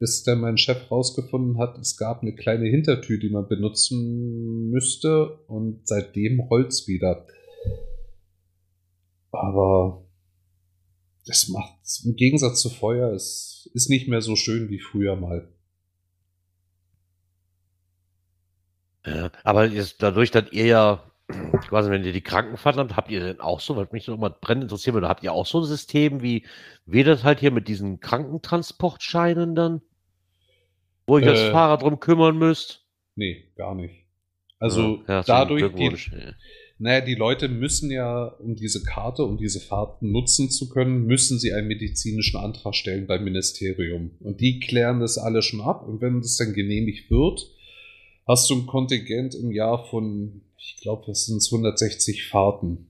Bis dann mein Chef rausgefunden hat, es gab eine kleine Hintertür, die man benutzen müsste. Und seitdem rollt's wieder. Aber das macht im Gegensatz zu Feuer, es ist nicht mehr so schön wie früher mal. Ja, aber ist dadurch, dass ihr ja quasi, wenn ihr die Krankenfahrt habt, habt ihr denn auch so, was mich noch mal brennend interessiert, oder habt ihr auch so ein System wie wir das halt hier mit diesen Krankentransportscheinen dann? Wo ich äh, als Fahrer drum kümmern müsst? Nee, gar nicht. Also ja, dadurch, die, naja, die Leute müssen ja, um diese Karte, um diese Fahrten nutzen zu können, müssen sie einen medizinischen Antrag stellen beim Ministerium. Und die klären das alle schon ab. Und wenn das dann genehmigt wird, hast du ein Kontingent im Jahr von, ich glaube, das sind 160 Fahrten.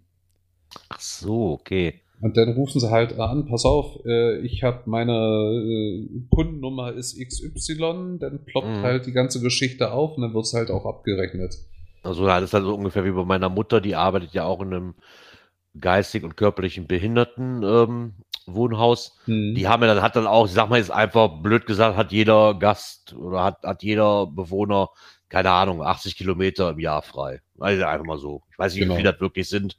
Ach so, okay. Und dann rufen sie halt an, pass auf, äh, ich habe meine äh, Kundennummer ist XY, dann ploppt mhm. halt die ganze Geschichte auf und dann wird es halt auch abgerechnet. Also das ist halt so ungefähr wie bei meiner Mutter, die arbeitet ja auch in einem geistig und körperlichen Behinderten ähm, Wohnhaus. Hm. Die haben ja dann, hat dann auch, ich sag mal jetzt einfach blöd gesagt, hat jeder Gast oder hat, hat jeder Bewohner, keine Ahnung, 80 Kilometer im Jahr frei. Also einfach mal so. Ich weiß nicht, genau. wie viele das wirklich sind.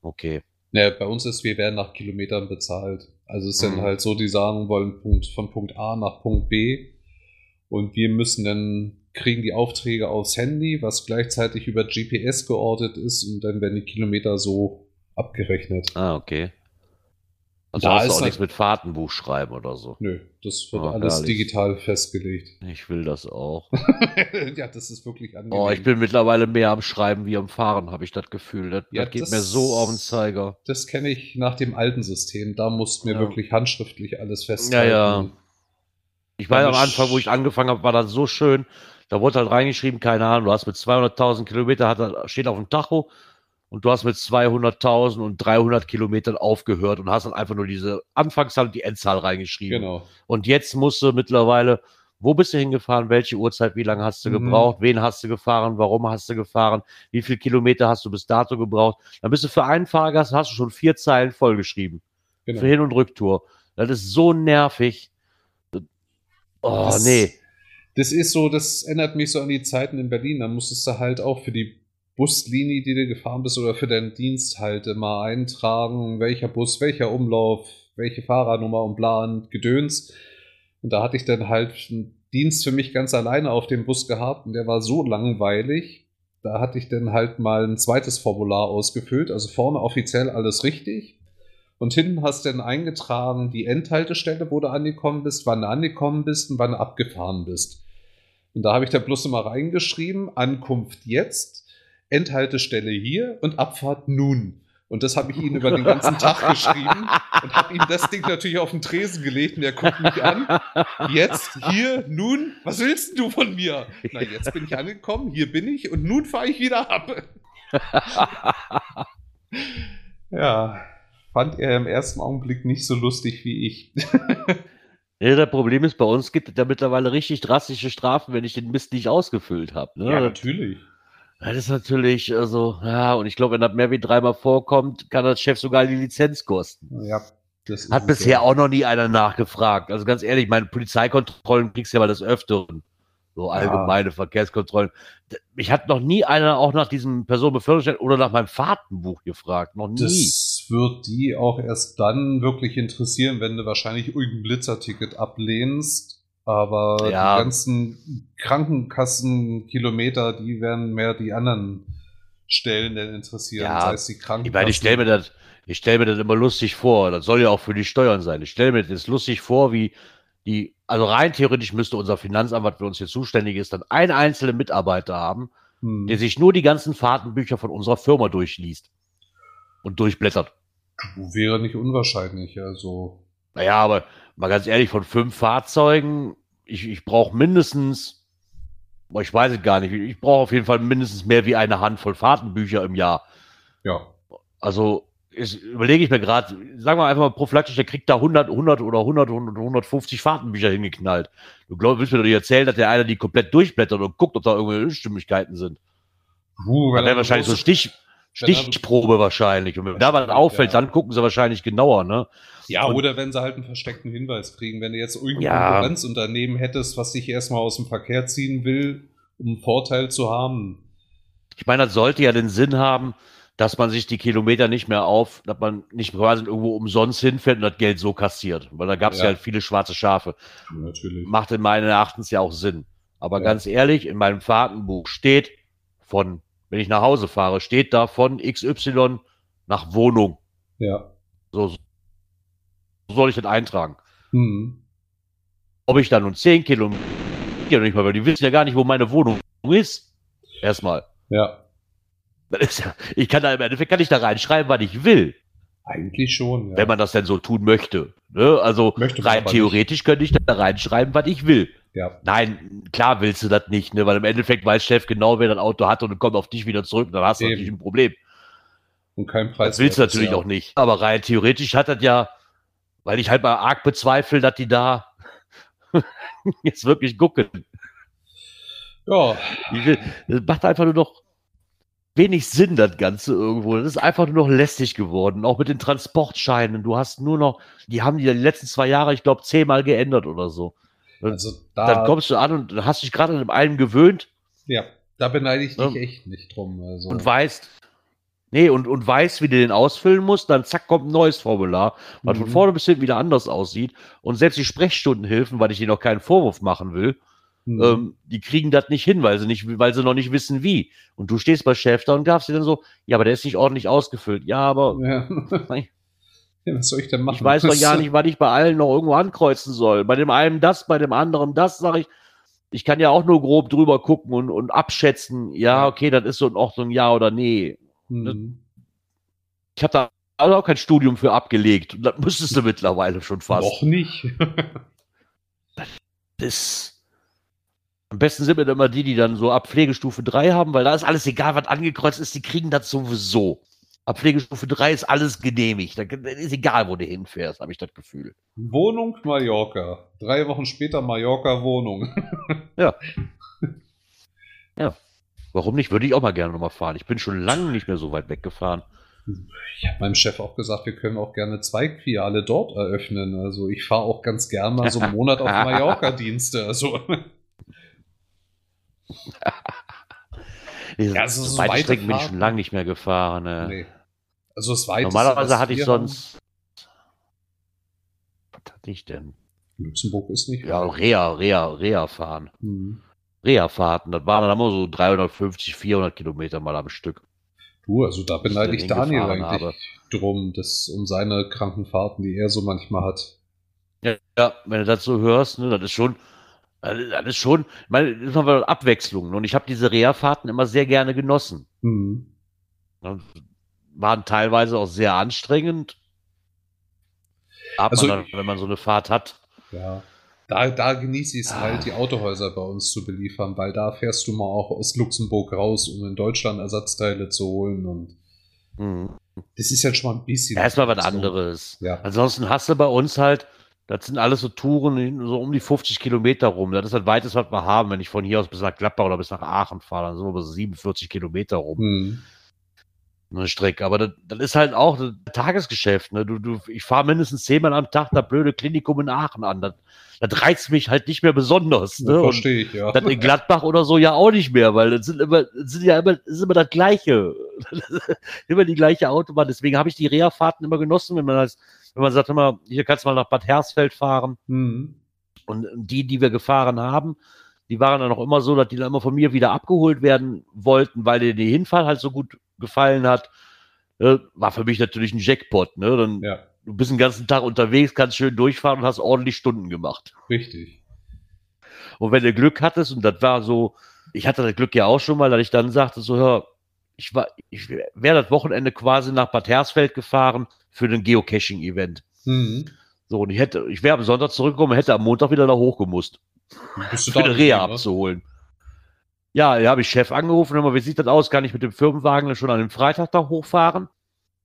Okay. Naja, bei uns ist, wir werden nach Kilometern bezahlt. Also es sind mhm. halt so, die sagen wollen Punkt, von Punkt A nach Punkt B und wir müssen dann kriegen die Aufträge aufs Handy, was gleichzeitig über GPS geortet ist und dann werden die Kilometer so abgerechnet. Ah, okay. Also da hast du auch nichts mit Fahrtenbuch schreiben oder so. Nö, das wird oh, alles digital festgelegt. Ich will das auch. ja, das ist wirklich angenehm. Oh, ich bin mittlerweile mehr am Schreiben wie am Fahren, habe ich das Gefühl. Das, ja, das geht das, mir so auf den Zeiger. Das kenne ich nach dem alten System. Da mussten wir ja. wirklich handschriftlich alles festhalten. Ja, ja. Ich weiß am Anfang, wo ich angefangen habe, war das so schön. Da wurde halt reingeschrieben, keine Ahnung, du hast mit 200.000 Kilometer, hat, steht auf dem Tacho, und du hast mit 200.000 und 300 Kilometern aufgehört und hast dann einfach nur diese Anfangszahl und die Endzahl reingeschrieben. Genau. Und jetzt musst du mittlerweile, wo bist du hingefahren, welche Uhrzeit, wie lange hast du mhm. gebraucht, wen hast du gefahren, warum hast du gefahren, wie viele Kilometer hast du bis dato gebraucht. Dann bist du für einen Fahrgast, hast du schon vier Zeilen vollgeschrieben. Genau. Für Hin- und Rücktour. Das ist so nervig. Oh, das, nee. Das ist so, das erinnert mich so an die Zeiten in Berlin. Da musstest du halt auch für die Buslinie, die du gefahren bist oder für deinen Dienst halt immer eintragen, welcher Bus, welcher Umlauf, welche Fahrradnummer und bla und Gedöns. Und da hatte ich dann halt einen Dienst für mich ganz alleine auf dem Bus gehabt und der war so langweilig. Da hatte ich dann halt mal ein zweites Formular ausgefüllt, also vorne offiziell alles richtig. Und hinten hast du dann eingetragen die Endhaltestelle, wo du angekommen bist, wann du angekommen bist und wann du abgefahren bist. Und da habe ich da bloß immer reingeschrieben, Ankunft jetzt, Endhaltestelle hier und Abfahrt nun. Und das habe ich ihm über den ganzen Tag geschrieben und habe ihm das Ding natürlich auf den Tresen gelegt und er guckt mich an. Jetzt, hier, nun, was willst du von mir? Na, jetzt bin ich angekommen, hier bin ich und nun fahre ich wieder ab. ja, fand er im ersten Augenblick nicht so lustig wie ich. Ja, das Problem ist, bei uns gibt es ja mittlerweile richtig drastische Strafen, wenn ich den Mist nicht ausgefüllt habe. Ne? Ja, natürlich. Das ist natürlich, also, ja, und ich glaube, wenn das mehr wie dreimal vorkommt, kann das Chef sogar die Lizenz kosten. Ja, das Hat bisher ja. auch noch nie einer nachgefragt. Also ganz ehrlich, meine Polizeikontrollen kriegst du ja mal des Öfteren. So allgemeine ja. Verkehrskontrollen. Mich hat noch nie einer auch nach diesem Personenbeförderungsschein oder nach meinem Fahrtenbuch gefragt. Noch nie. Das wird die auch erst dann wirklich interessieren, wenn du wahrscheinlich irgendein Blitzerticket ablehnst aber ja. die ganzen Krankenkassenkilometer, die werden mehr die anderen Stellen denn interessieren, ja, sei es die Krankenkassen. Ich meine, ich stelle mir das, ich stelle mir das immer lustig vor. Das soll ja auch für die Steuern sein. Ich stelle mir das lustig vor, wie die, also rein theoretisch müsste unser Finanzamt, was für uns hier zuständig ist, dann einen einzelnen Mitarbeiter haben, hm. der sich nur die ganzen Fahrtenbücher von unserer Firma durchliest und durchblättert. Wäre nicht unwahrscheinlich, also. Naja, aber mal ganz ehrlich, von fünf Fahrzeugen, ich, ich brauche mindestens, ich weiß es gar nicht, ich brauche auf jeden Fall mindestens mehr wie eine Handvoll Fahrtenbücher im Jahr. Ja. Also ist, überlege ich mir gerade, sagen wir einfach mal prophylaktisch, der kriegt da 100, 100 oder 100, 100 150 Fahrtenbücher hingeknallt. Du glaubst, willst mir doch nicht erzählen, dass der einer die komplett durchblättert und guckt, ob da irgendwelche Unstimmigkeiten sind. Uh, dann wäre wahrscheinlich so Stich, Stichprobe wahrscheinlich. Und wenn da was auffällt, ja. dann gucken sie wahrscheinlich genauer, ne? Ja, und, oder wenn sie halt einen versteckten Hinweis kriegen. Wenn du jetzt irgendein ja. Konkurrenzunternehmen hättest, was dich erstmal aus dem Verkehr ziehen will, um einen Vorteil zu haben. Ich meine, das sollte ja den Sinn haben, dass man sich die Kilometer nicht mehr auf, dass man nicht quasi irgendwo umsonst hinfährt und das Geld so kassiert. Weil da gab es ja. ja halt viele schwarze Schafe. Natürlich. Macht in meinen Erachtens ja auch Sinn. Aber ja. ganz ehrlich, in meinem Fahrtenbuch steht von, wenn ich nach Hause fahre, steht da von XY nach Wohnung. Ja. So, soll ich das eintragen? Mhm. Ob ich da nun 10 Kilometer nicht mal, weil die wissen ja gar nicht, wo meine Wohnung ist. Erstmal. Ja. Ja, ich kann da im Endeffekt kann ich da reinschreiben, was ich will. Eigentlich schon, ja. Wenn man das denn so tun möchte. Ne? Also rein theoretisch nicht. könnte ich da reinschreiben, was ich will. Ja. Nein, klar willst du das nicht, ne? weil im Endeffekt weiß Chef genau, wer das Auto hat und kommt auf dich wieder zurück, dann hast du Eben. natürlich ein Problem. Und kein Preis. Das willst du natürlich auch nicht. Aber rein theoretisch hat das ja weil ich halt mal arg bezweifle, dass die da jetzt wirklich gucken. Ja. Das macht einfach nur noch wenig Sinn, das Ganze irgendwo. Das ist einfach nur noch lästig geworden. Auch mit den Transportscheinen. Du hast nur noch, die haben die, die letzten zwei Jahre, ich glaube, zehnmal geändert oder so. Also da, dann kommst du an und hast dich gerade an einem gewöhnt. Ja, da beneide ich dich ja. echt nicht drum. Also. Und weißt, Nee, und, und weiß, wie du den ausfüllen musst, dann zack, kommt ein neues Formular, was mhm. von vorne bis hinten wieder anders aussieht. Und selbst die Sprechstundenhilfen, weil ich ihnen noch keinen Vorwurf machen will, mhm. ähm, die kriegen das nicht hin, weil sie nicht, weil sie noch nicht wissen, wie. Und du stehst bei Chef da und darfst dir dann so, ja, aber der ist nicht ordentlich ausgefüllt. Ja, aber. Ja. was soll ich denn machen? Ich weiß doch gar nicht, was ich bei allen noch irgendwo ankreuzen soll. Bei dem einen das, bei dem anderen das, sage ich. Ich kann ja auch nur grob drüber gucken und, und abschätzen, ja, okay, das ist so in Ordnung, ja oder nee. Ne? Mhm. Ich habe da also auch kein Studium für abgelegt. Das müsstest du mittlerweile schon fast. Noch nicht. das am besten sind mir immer die, die dann so ab Pflegestufe 3 haben, weil da ist alles egal, was angekreuzt ist, die kriegen das sowieso. Ab Pflegestufe 3 ist alles genehmigt. Da ist egal, wo du hinfährst, habe ich das Gefühl. Wohnung Mallorca. Drei Wochen später Mallorca Wohnung. ja. Ja. Warum nicht? Würde ich auch mal gerne nochmal fahren. Ich bin schon lange nicht mehr so weit weggefahren. Ich habe meinem Chef auch gesagt, wir können auch gerne zwei Filiale dort eröffnen. Also ich fahre auch ganz gerne mal so einen Monat auf Mallorca-Dienste. Also. ja, also so weite Strecken bin ich schon lange nicht mehr gefahren. Ne. Nee. Also das weiteste, Normalerweise hatte ich sonst. Was hatte ich denn? Luxemburg ist nicht. Ja, Rea, Rea, Rea fahren. Mhm. Reha-Fahrten. Das waren dann immer so 350, 400 Kilometer mal am Stück. Du, also da beneide ich Daniel eigentlich habe. drum, dass, um seine Krankenfahrten, die er so manchmal hat. Ja, ja wenn du das so hörst, ne, das ist schon, das ist schon, ich meine, das ist aber Abwechslung. Und ich habe diese Reha-Fahrten immer sehr gerne genossen. Mhm. Waren teilweise auch sehr anstrengend. Aber also, dann, wenn man so eine Fahrt hat. Ja. Da, da genieße ich es ah. halt, die Autohäuser bei uns zu beliefern, weil da fährst du mal auch aus Luxemburg raus, um in Deutschland Ersatzteile zu holen und mhm. das ist ja schon mal ein bisschen. Erstmal was anderes. Ja. Ansonsten hast du bei uns halt, das sind alles so Touren, so um die 50 Kilometer rum. Das ist das weiteste, was wir haben. Wenn ich von hier aus bis nach Gladbach oder bis nach Aachen fahre, dann sind wir so 47 Kilometer rum. Mhm eine Strecke. Aber das, das ist halt auch das Tagesgeschäft. Ne? Du, du, ich fahre mindestens zehnmal am Tag das blöde Klinikum in Aachen an. Das, das reizt mich halt nicht mehr besonders. Ne? Verstehe ich, ja. Das in Gladbach oder so ja auch nicht mehr, weil das sind immer, das sind ja immer, das ist immer das Gleiche. immer die gleiche Autobahn. Deswegen habe ich die Reha-Fahrten immer genossen, wenn man das, wenn man sagt, immer, hier kannst du mal nach Bad Hersfeld fahren. Mhm. Und die, die wir gefahren haben, die waren dann auch immer so, dass die dann immer von mir wieder abgeholt werden wollten, weil dir die Hinfahrt halt so gut gefallen hat. Ne? War für mich natürlich ein Jackpot. Ne? Dann, ja. Du bist den ganzen Tag unterwegs, kannst schön durchfahren und hast ordentlich Stunden gemacht. Richtig. Und wenn du Glück hattest, und das war so, ich hatte das Glück ja auch schon mal, dass ich dann sagte, so, hör, ich war, ich wäre das Wochenende quasi nach Bad Hersfeld gefahren für ein Geocaching-Event. Mhm. So, und ich hätte, ich wäre am Sonntag zurückgekommen, hätte am Montag wieder da hochgemusst. Für eine Reha abzuholen. Ja, da habe ich Chef angerufen, mal, wie sieht das aus? Kann ich mit dem Firmenwagen schon an dem Freitag da hochfahren?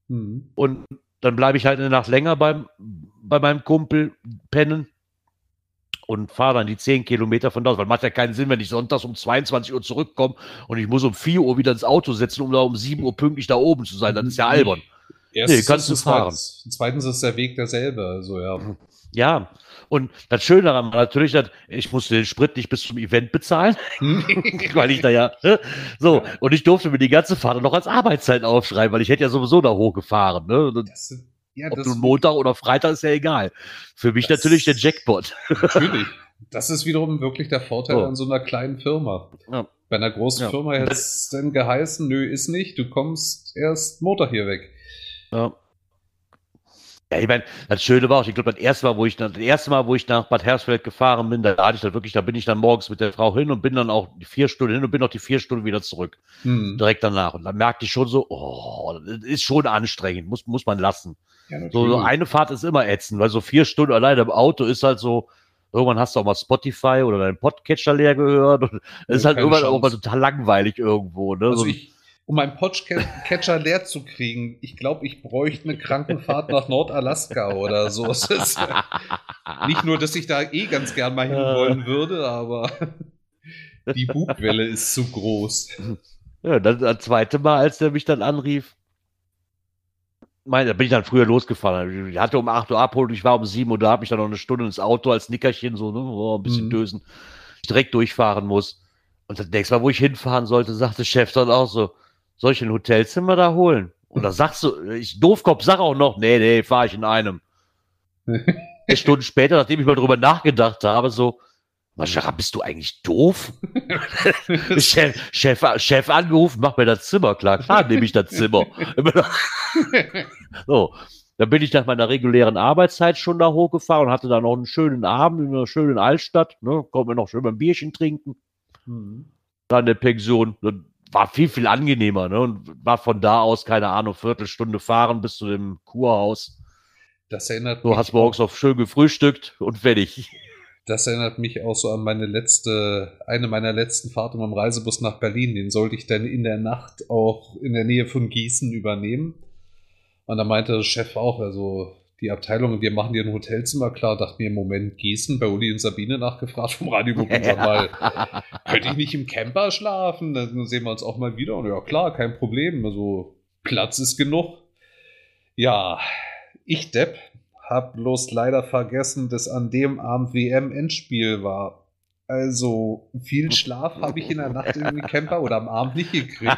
Mhm. Und dann bleibe ich halt eine Nacht länger beim, bei meinem Kumpel pennen und fahre dann die 10 Kilometer von da aus. Weil macht ja keinen Sinn, wenn ich sonntags um 22 Uhr zurückkomme und ich muss um 4 Uhr wieder ins Auto setzen, um da um 7 Uhr pünktlich da oben zu sein. Das ist ja albern. Erstens nee, kannst du fahren. Zweitens ist der Weg derselbe, also ja. Ja, und das Schöne daran war natürlich, dass ich musste den Sprit nicht bis zum Event bezahlen, weil ich da ja, ne? so, und ich durfte mir die ganze Fahrt noch als Arbeitszeit aufschreiben, weil ich hätte ja sowieso da hochgefahren, ne? Das, ja, Ob du Montag oder Freitag ist ja egal. Für mich natürlich der Jackpot. Natürlich. Das ist wiederum wirklich der Vorteil oh. an so einer kleinen Firma. Ja. Bei einer großen ja. Firma hätte es dann geheißen, nö, ist nicht, du kommst erst Montag hier weg. Ja. Ja, ich meine, das Schöne war auch, ich glaube, das erste Mal, wo ich das erste Mal, wo ich nach Bad Hersfeld gefahren bin, da hatte ich dann wirklich, da bin ich dann morgens mit der Frau hin und bin dann auch die vier Stunden hin und bin auch die vier Stunden wieder zurück. Mhm. Direkt danach. Und dann merkte ich schon so, oh, das ist schon anstrengend, muss, muss man lassen. Ja, so, so eine Fahrt ist immer ätzend, weil so vier Stunden alleine im Auto ist halt so, irgendwann hast du auch mal Spotify oder deinen Podcatcher leer gehört. Und es ist halt irgendwann auch mal total langweilig irgendwo. Ne? Also so, ich, um meinen Podcatcher leer zu kriegen. Ich glaube, ich bräuchte eine Krankenfahrt nach Nordalaska oder so. nicht nur, dass ich da eh ganz gern mal hinwollen würde, aber die Bugwelle ist zu groß. Ja, dann das zweite Mal, als der mich dann anrief, mein, da bin ich dann früher losgefahren. Ich hatte um 8 Uhr abholt, ich war um 7 Uhr da, habe mich dann noch eine Stunde ins Auto als Nickerchen, so ne, oh, ein bisschen mhm. dösen, ich direkt durchfahren muss. Und das nächste Mal, wo ich hinfahren sollte, sagte Chef dann auch so, soll ich ein Hotelzimmer da holen? Und da sagst du, ich Doofkopf sag auch noch, nee, nee, fahre ich in einem. Stunden später, nachdem ich mal drüber nachgedacht habe, so, Maschara, bist du eigentlich doof? Chef, Chef, Chef angerufen, mach mir das Zimmer klar. Klar, nehme ich das Zimmer. so, dann bin ich nach meiner regulären Arbeitszeit schon da hochgefahren und hatte dann noch einen schönen Abend in einer schönen Altstadt. Ne, konnten wir noch schön ein Bierchen trinken. Mhm. Dann der Pension. Dann war viel, viel angenehmer, ne? Und war von da aus, keine Ahnung, Viertelstunde fahren bis zu dem Kurhaus. Das erinnert du mich. Hast morgens auch schön gefrühstückt und fertig. Das erinnert mich auch so an meine letzte, eine meiner letzten Fahrten im Reisebus nach Berlin. Den sollte ich dann in der Nacht auch in der Nähe von Gießen übernehmen. Und da meinte der Chef auch, also die Abteilung, wir machen dir ein Hotelzimmer klar, dachte mir im Moment Gießen, bei Uli und Sabine nachgefragt vom Radio ja. mal, könnte ich nicht im Camper schlafen? Dann sehen wir uns auch mal wieder. Und ja, klar, kein Problem. Also Platz ist genug. Ja, ich Depp hab bloß leider vergessen, dass an dem Abend WM-Endspiel war. Also viel Schlaf habe ich in der Nacht im Camper oder am Abend nicht gekriegt.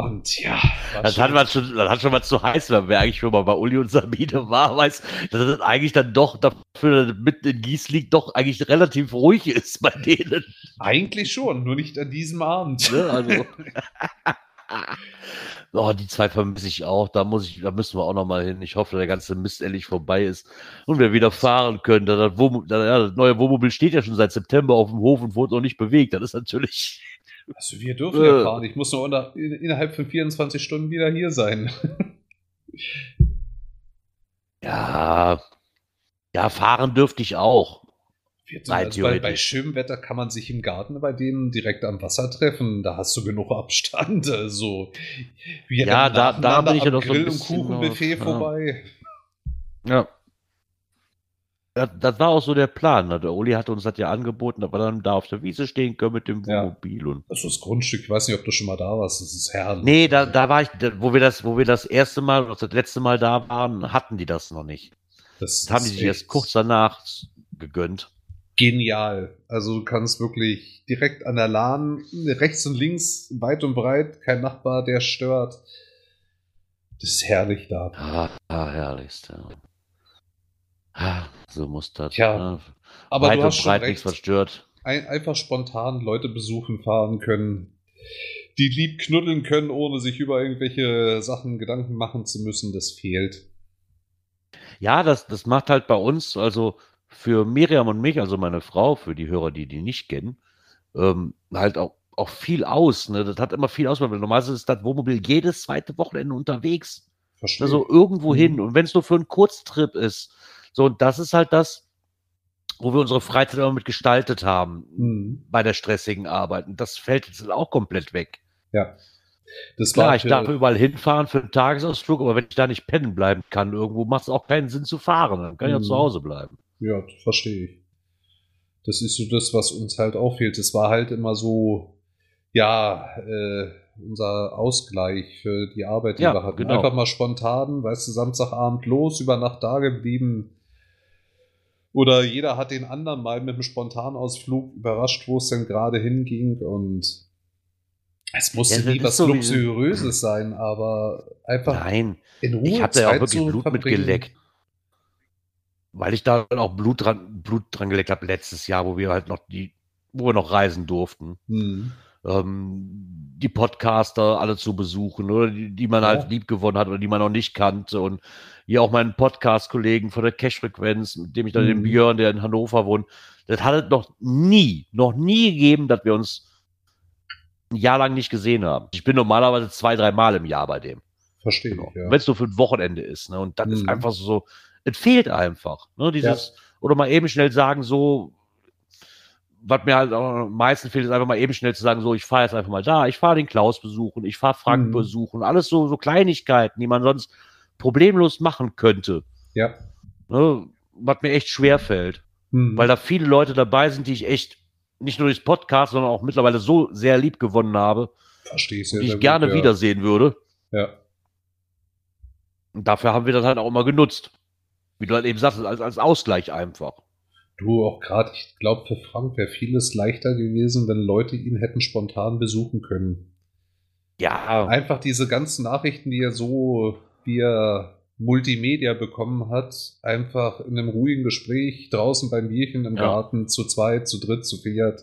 Und ja. Das hat, man schon, das hat schon mal zu heiß, wenn wir eigentlich schon mal bei Uli und Sabine war, weiß, dass es eigentlich dann doch dafür, mitten in Gieß liegt, doch eigentlich relativ ruhig ist bei denen. Eigentlich schon, nur nicht an diesem Abend. Ne? Also. oh, die zwei vermisse ich auch. Da muss ich, da müssen wir auch noch mal hin. Ich hoffe, der ganze Mist endlich vorbei ist und wir wieder fahren können. Das, Wohnmobil, das neue Wohnmobil steht ja schon seit September auf dem Hof und wurde noch nicht bewegt. Das ist natürlich. Also wir dürfen ja äh. fahren. Ich muss nur unter, innerhalb von 24 Stunden wieder hier sein. ja, ja, fahren dürfte ich auch. Also bei, bei schönem Wetter kann man sich im Garten bei denen direkt am Wasser treffen. Da hast du genug Abstand. Also, wir ja, da, da bin ich ja doch so ein bisschen und Kuchenbuffet ja. vorbei. Ja. Das, das, war auch so der Plan. Ne? Der Uli hatte uns das ja angeboten, dass wir dann da auf der Wiese stehen können mit dem Wohnmobil. Ja. Also das Grundstück, ich weiß nicht, ob du schon mal da warst, das ist herrlich. Nee, da, da war ich, wo wir das, wo wir das erste Mal, oder das letzte Mal da waren, hatten die das noch nicht. Das, das haben die sich erst kurz danach gegönnt genial. Also du kannst wirklich direkt an der Lahn, rechts und links, weit und breit, kein Nachbar, der stört. Das ist herrlich da. Ah, ah herrlichst, ja. So muss das. Ja, ne? aber weit du hast und breit nichts verstört. Ein, einfach spontan Leute besuchen fahren können, die lieb knuddeln können, ohne sich über irgendwelche Sachen Gedanken machen zu müssen, das fehlt. Ja, das, das macht halt bei uns, also für Miriam und mich, also meine Frau, für die Hörer, die die nicht kennen, ähm, halt auch, auch viel aus. Ne? Das hat immer viel aus, weil normalerweise ist das Wohnmobil jedes zweite Wochenende unterwegs. Verstehe. Also irgendwo mhm. hin. Und wenn es nur für einen Kurztrip ist. So, und das ist halt das, wo wir unsere Freizeit immer mit gestaltet haben mhm. bei der stressigen Arbeit. Und das fällt jetzt auch komplett weg. Ja. Das Klar, ich darf überall hinfahren für einen Tagesausflug, aber wenn ich da nicht pennen bleiben kann, irgendwo macht es auch keinen Sinn zu fahren. Dann kann ich ja zu mhm. Hause bleiben. Ja, verstehe ich. Das ist so das, was uns halt auffehlt. Es war halt immer so, ja, äh, unser Ausgleich für die Arbeit, die ja, wir hatten. Genau. Einfach mal spontan, weißt du, Samstagabend los, über Nacht da geblieben. Oder jeder hat den anderen mal mit einem Spontanausflug überrascht, wo es denn gerade hinging. Und es musste ja, nie was so Luxuriöses sein, aber einfach Nein, in Ruhe. Ich hatte ja auch wirklich Blut mitgeleckt weil ich da auch Blut dran, Blut dran gelegt habe letztes Jahr, wo wir halt noch die, wo wir noch reisen durften. Mhm. Ähm, die Podcaster alle zu besuchen, oder die, die man halt ja. halt lieb gewonnen hat oder die man noch nicht kannte. Und hier auch meinen Podcast-Kollegen von der Cash-Frequenz, mit dem ich dann mhm. den Björn, der in Hannover wohnt. Das hat es noch nie, noch nie gegeben, dass wir uns ein Jahr lang nicht gesehen haben. Ich bin normalerweise zwei, drei Mal im Jahr bei dem. Verstehe genau. ja. Wenn es nur für ein Wochenende ist. Ne? Und das mhm. ist einfach so, es fehlt einfach. Ne? Dieses, ja. oder mal eben schnell sagen, so, was mir halt am meisten fehlt, ist einfach mal eben schnell zu sagen, so, ich fahre jetzt einfach mal da, ich fahre den Klaus besuchen, ich fahre Frank mhm. besuchen, alles so, so Kleinigkeiten, die man sonst problemlos machen könnte. Ja. Ne? Was mir echt schwer fällt. Mhm. Weil da viele Leute dabei sind, die ich echt nicht nur durchs Podcast, sondern auch mittlerweile so sehr lieb gewonnen habe. Verstehe ich Die ich gerne gut, ja. wiedersehen würde. Ja. Und dafür haben wir das halt auch immer genutzt. Wie du halt eben sagst, als, als Ausgleich einfach. Du auch gerade, ich glaube, für Frank wäre vieles leichter gewesen, wenn Leute ihn hätten spontan besuchen können. Ja. Einfach diese ganzen Nachrichten, die er so via Multimedia bekommen hat, einfach in einem ruhigen Gespräch draußen beim Bierchen im ja. Garten zu zweit, zu dritt, zu viert.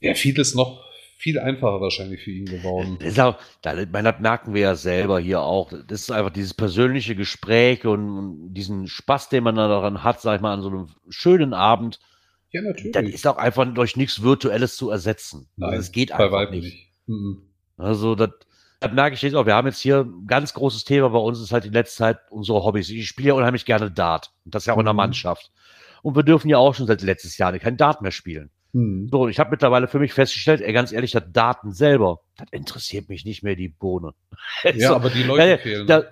Wäre vieles noch viel einfacher wahrscheinlich für ihn geworden. Das, auch, das merken wir ja selber hier auch. Das ist einfach dieses persönliche Gespräch und, diesen Spaß, den man daran hat, sag ich mal, an so einem schönen Abend. Ja, natürlich. Das ist auch einfach durch nichts Virtuelles zu ersetzen. Nein, es geht einfach nicht. nicht. Mhm. Also, das, das merke ich jetzt auch. Wir haben jetzt hier ein ganz großes Thema bei uns, ist halt die letzte Zeit unsere Hobbys. Ich spiele ja unheimlich gerne Dart. Und das ja auch in der mhm. Mannschaft. Und wir dürfen ja auch schon seit letztes Jahr kein Dart mehr spielen. Hm. So, ich habe mittlerweile für mich festgestellt, ey, ganz ehrlich, das Daten selber, das interessiert mich nicht mehr, die Bohne. Ja, so, aber die Leute fehlen. Da,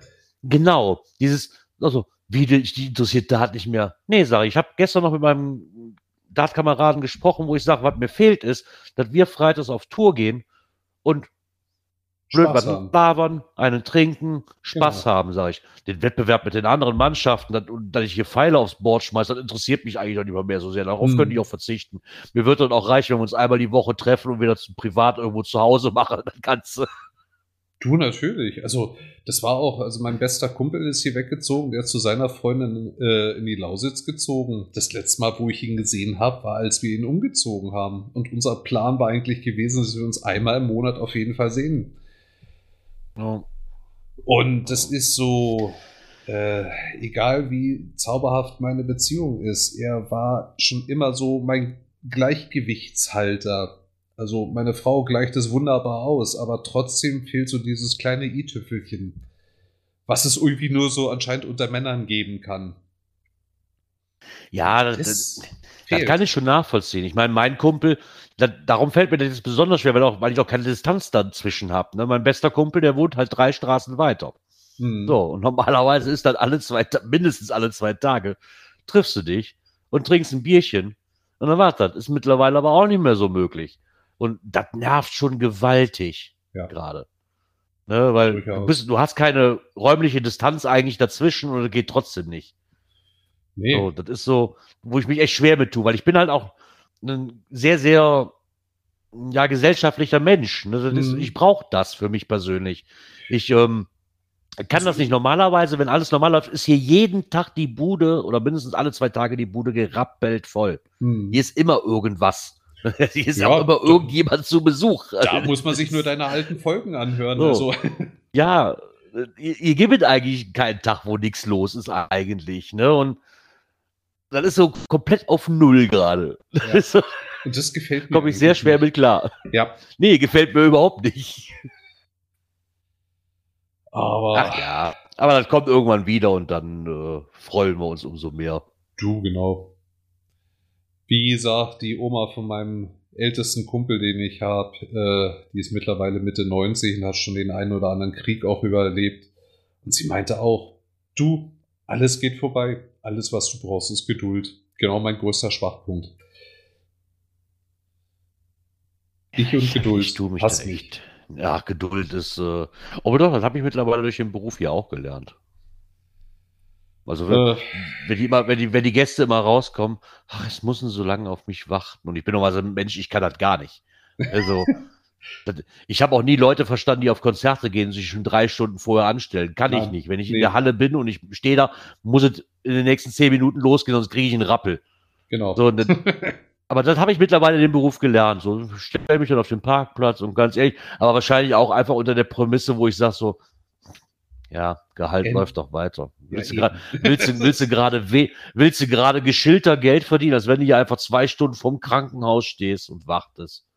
genau, dieses, also, wie, die interessiert Daten nicht mehr. Nee, sag ich, ich habe gestern noch mit meinem Dartkameraden gesprochen, wo ich sage, was mir fehlt ist, dass wir freitags auf Tour gehen und blöd was labern, einen trinken, Spaß genau. haben, sage ich. Den Wettbewerb mit den anderen Mannschaften, dass, dass ich hier Pfeile aufs Board schmeiße, das interessiert mich eigentlich noch nicht mehr so sehr. Darauf hm. könnte ich auch verzichten. Mir wird dann auch reichen, wenn wir uns einmal die Woche treffen und wieder zu privat irgendwo zu Hause machen, das Ganze. Du natürlich. Also, das war auch, also mein bester Kumpel ist hier weggezogen, der ist zu seiner Freundin äh, in die Lausitz gezogen. Das letzte Mal, wo ich ihn gesehen habe, war, als wir ihn umgezogen haben. Und unser Plan war eigentlich gewesen, dass wir uns einmal im Monat auf jeden Fall sehen. Oh. Und es ist so, äh, egal wie zauberhaft meine Beziehung ist, er war schon immer so mein Gleichgewichtshalter. Also meine Frau gleicht es wunderbar aus, aber trotzdem fehlt so dieses kleine i-Tüffelchen, was es irgendwie nur so anscheinend unter Männern geben kann. Ja, das, das, das kann ich schon nachvollziehen. Ich meine, mein Kumpel, das, darum fällt mir das besonders schwer, weil, auch, weil ich auch keine Distanz dazwischen habe. Ne? Mein bester Kumpel, der wohnt halt drei Straßen weiter. Hm. So, und normalerweise ist dann alle zwei, mindestens alle zwei Tage, triffst du dich und trinkst ein Bierchen. Und dann war das. Ist mittlerweile aber auch nicht mehr so möglich. Und das nervt schon gewaltig ja. gerade. Ne, weil du, bist, du, hast keine räumliche Distanz eigentlich dazwischen und es geht trotzdem nicht. Nee. So, das ist so, wo ich mich echt schwer mit tue, weil ich bin halt auch ein sehr, sehr ja, gesellschaftlicher Mensch. Ne? Ist, mhm. Ich brauche das für mich persönlich. Ich ähm, kann das nicht normalerweise, wenn alles normal läuft, ist hier jeden Tag die Bude oder mindestens alle zwei Tage die Bude gerappelt voll. Mhm. Hier ist immer irgendwas. Hier ist ja, auch immer irgendjemand zu Besuch. Da muss man sich nur deine alten Folgen anhören. So. Also. Ja, ihr, ihr gibt eigentlich keinen Tag, wo nichts los ist eigentlich. Ne? Und das ist so komplett auf Null gerade. Ja. so, Und das gefällt mir. Komme ich sehr schwer nicht. mit klar. Ja. Nee, gefällt mir überhaupt nicht. Aber. Ach ja. Aber das kommt irgendwann wieder und dann äh, freuen wir uns umso mehr. Du, genau. Wie sagt die Oma von meinem ältesten Kumpel, den ich habe, äh, die ist mittlerweile Mitte 90 und hat schon den einen oder anderen Krieg auch überlebt. Und sie meinte auch, du, alles geht vorbei. Alles, was du brauchst, ist Geduld. Genau mein größter Schwachpunkt. Ich und Geduld. Ich tue mich Passt nicht. Ja, Geduld ist. Äh, aber doch, das habe ich mittlerweile durch den Beruf hier auch gelernt. Also wenn, äh, wenn, die immer, wenn, die, wenn die Gäste immer rauskommen, ach, es müssen so lange auf mich warten. Und ich bin nochmal so ein Mensch, ich kann das gar nicht. Also Ich habe auch nie Leute verstanden, die auf Konzerte gehen und sich schon drei Stunden vorher anstellen. Kann Nein, ich nicht. Wenn ich nee. in der Halle bin und ich stehe da, muss es in den nächsten zehn Minuten losgehen, sonst kriege ich einen Rappel. Genau. So, dann, aber das habe ich mittlerweile in dem Beruf gelernt. So, stelle mich dann auf den Parkplatz und ganz ehrlich, aber wahrscheinlich auch einfach unter der Prämisse, wo ich sage so, ja, Gehalt End. läuft doch weiter. Willst ja, du gerade willst du gerade geschilter Geld verdienen, als wenn du hier einfach zwei Stunden vom Krankenhaus stehst und wartest?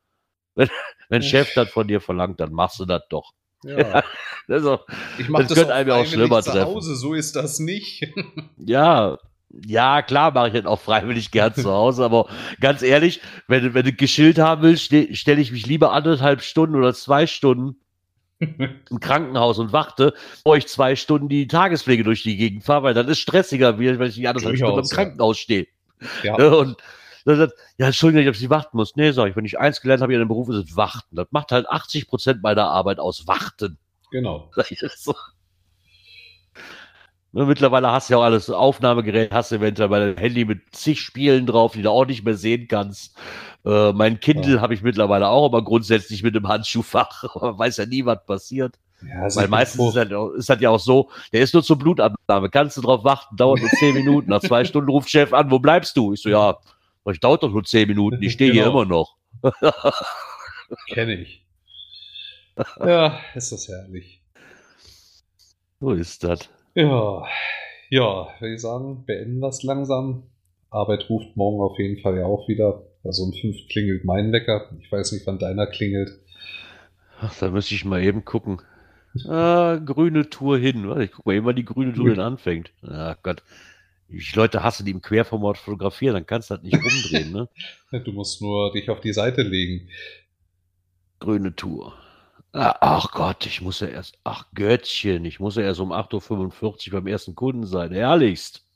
Wenn, wenn Chef das von dir verlangt, dann machst du das doch. Ja. also, ich mache das, das könnte einem auch schlimmer zu Hause, so ist das nicht. ja, ja, klar mache ich das auch freiwillig gern zu Hause, aber ganz ehrlich, wenn, wenn du geschillt haben willst, stelle ich mich lieber anderthalb Stunden oder zwei Stunden im Krankenhaus und warte, bevor ich zwei Stunden die Tagespflege durch die Gegend fahre, weil dann ist stressiger, wie wenn ich die anderthalb Stunden im Krankenhaus stehe. Ja. Und dann sagt, ja, Entschuldigung, ob Sie warten muss. Nee, sag ich, wenn ich eins gelernt habe in dem Beruf, ist es Warten. Das macht halt 80 Prozent meiner Arbeit aus, Warten. Genau. So. Ne, mittlerweile hast du ja auch alles Aufnahmegerät, hast du eventuell deinem Handy mit zig Spielen drauf, die du auch nicht mehr sehen kannst. Äh, mein Kindle ja. habe ich mittlerweile auch, aber grundsätzlich mit dem Handschuhfach. Man weiß ja nie, was passiert. Ja, Weil meistens ist das, ist das, ja auch so, der ist nur zur Blutabnahme. Kannst du drauf warten, dauert nur zehn Minuten. Nach zwei Stunden ruft Chef an, wo bleibst du? Ich so, ja, das dauert doch nur zehn Minuten, ich stehe genau. hier immer noch. Kenne ich. Ja, ist das herrlich. So ist das. Ja, ja, würde ich sagen, beenden wir es langsam. Arbeit ruft morgen auf jeden Fall ja auch wieder. Also um fünf klingelt mein Wecker. Ich weiß nicht, wann deiner klingelt. Ach, da müsste ich mal eben gucken. Ah, grüne Tour hin. Warte, ich guck mal eben, wann die grüne Tour denn anfängt. Ach Gott ich Leute hasse, die im Querformat fotografieren, dann kannst du das nicht rumdrehen, ne? Du musst nur dich auf die Seite legen. Grüne Tour. Ah, ach Gott, ich muss ja erst, ach Göttchen, ich muss ja erst um 8.45 Uhr beim ersten Kunden sein. Ehrlichst.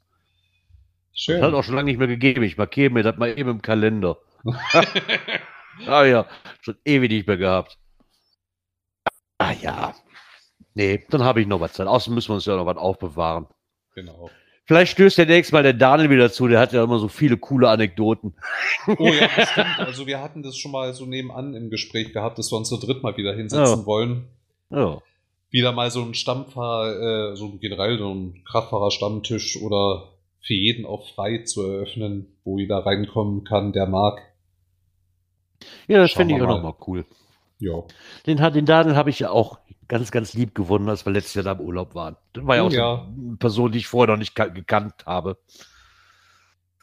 Schön. Das hat auch schon lange nicht mehr gegeben. Ich markiere mir das mal eben im Kalender. ah ja, schon ewig nicht mehr gehabt. Ah ja. Nee, dann habe ich noch was Zeit. Außerdem müssen wir uns ja noch was aufbewahren. Genau. Vielleicht stößt der nächste Mal der Daniel wieder zu, der hat ja immer so viele coole Anekdoten. Oh ja, das stimmt. Also wir hatten das schon mal so nebenan im Gespräch gehabt, dass wir uns zu dritt mal wieder hinsetzen ja. wollen. Ja. Wieder mal so ein Stammfahr, äh, so generell so ein Kraftfahrer-Stammtisch oder für jeden auch frei zu eröffnen, wo jeder reinkommen kann, der mag. Ja, das finde ich auch nochmal cool. Ja. Den, den Daniel habe ich ja auch ganz, ganz lieb gewonnen, als wir letztes Jahr da im Urlaub waren. Das war ja auch so ja. eine Person, die ich vorher noch nicht ka- gekannt habe.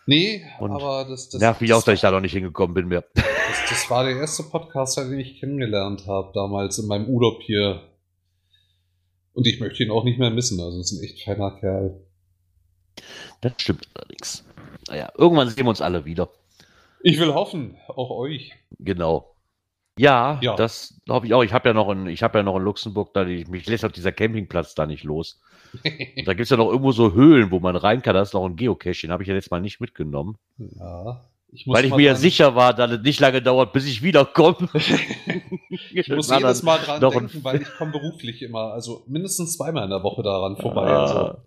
Nee, Und aber das, das, Nervt mich auch, das, dass ich da noch nicht hingekommen bin mehr. das, das war der erste Podcaster, den ich kennengelernt habe, damals in meinem Urlaub hier. Und ich möchte ihn auch nicht mehr missen. Also, ist ein echt feiner Kerl. Das stimmt allerdings. Naja, irgendwann sehen wir uns alle wieder. Ich will hoffen, auch euch. Genau. Ja, Ja. das hoffe ich auch. Ich habe ja noch in, ich habe ja noch in Luxemburg, da die, mich lässt auch dieser Campingplatz da nicht los. Und da gibt es ja noch irgendwo so Höhlen, wo man rein kann. Da ist noch ein Geocache, den habe ich ja jetzt mal nicht mitgenommen. ja. Ich muss Weil ich mir ja sicher war, dass es nicht lange dauert, bis ich wiederkomme. Ich muss jedes Mal dran denken, weil ich komme beruflich immer, also mindestens zweimal in der Woche daran vorbei. Ah. Also.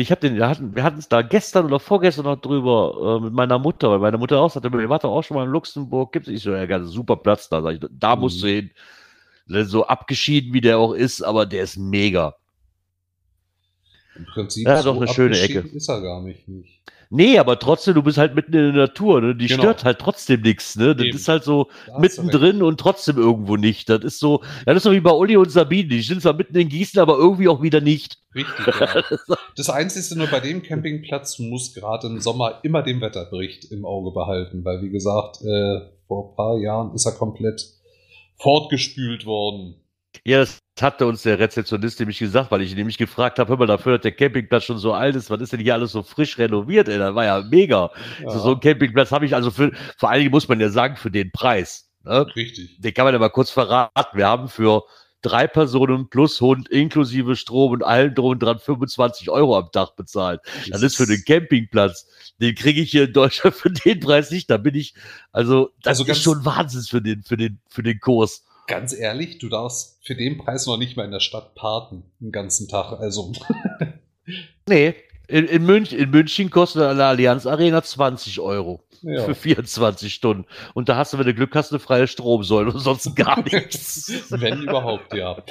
Ich habe den, wir hatten, wir es da gestern oder vorgestern noch drüber äh, mit meiner Mutter, weil meine Mutter auch sagte, ihr wart doch auch schon mal in Luxemburg, gibt es nicht so, ja, ganz super Platz da, ich, da Mhm. musst du hin. So abgeschieden, wie der auch ist, aber der ist mega. Im Prinzip Ja, doch eine schöne Ecke. ist er gar nicht. nicht. Nee, aber trotzdem, du bist halt mitten in der Natur, ne? Die Genau. stört halt trotzdem nichts, ne? Das Eben. ist halt so Da mittendrin und trotzdem irgendwo nicht. Das ist so, das ist so wie bei Uli und Sabine. Die sind zwar mitten in Gießen, aber irgendwie auch wieder nicht. Richtig, ja. Das Einzige nur bei dem Campingplatz, du musst gerade im Sommer immer den Wetterbericht im Auge behalten, weil wie gesagt, äh, vor ein paar Jahren ist er komplett fortgespült worden. Ja, das hatte uns der Rezeptionist nämlich gesagt, weil ich ihn nämlich gefragt habe, hör mal, dafür, dass der Campingplatz schon so alt ist, was ist denn hier alles so frisch renoviert, ey? Das war ja mega. Ja, So, so einen Campingplatz habe ich also für, vor allen Dingen muss man ja sagen, für den Preis. Ne? richtig. Den kann man ja mal kurz verraten. Wir haben für drei Personen plus Hund inklusive Strom und allem drum und dran 25 Euro am Tag bezahlt. Das ist für den Campingplatz. Den kriege ich hier in Deutschland für den Preis nicht. Da bin ich, also, das Also ist schon Wahnsinn für den, für den, für den Kurs. Ganz ehrlich, du darfst für den Preis noch nicht mal in der Stadt parken, den ganzen Tag. Also, Nee, in, in, München, in München kostet eine Allianz Arena 20 Euro ja. für 24 Stunden. Und da hast du, wenn du Glück hast, eine freie Stromsäule und sonst gar nichts. wenn überhaupt, ja.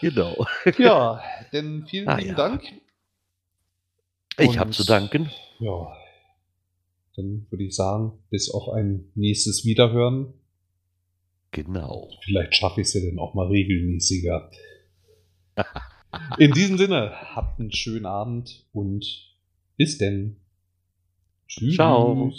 genau. Ja, denn vielen Ah, lieben ja. Dank. Ich habe zu danken. Ja, dann würde ich sagen, bis auf ein nächstes Wiederhören. Genau. Vielleicht schaffe ich es ja dann auch mal regelmäßiger. In diesem Sinne, habt einen schönen Abend und bis denn. Tschüss. Ciao.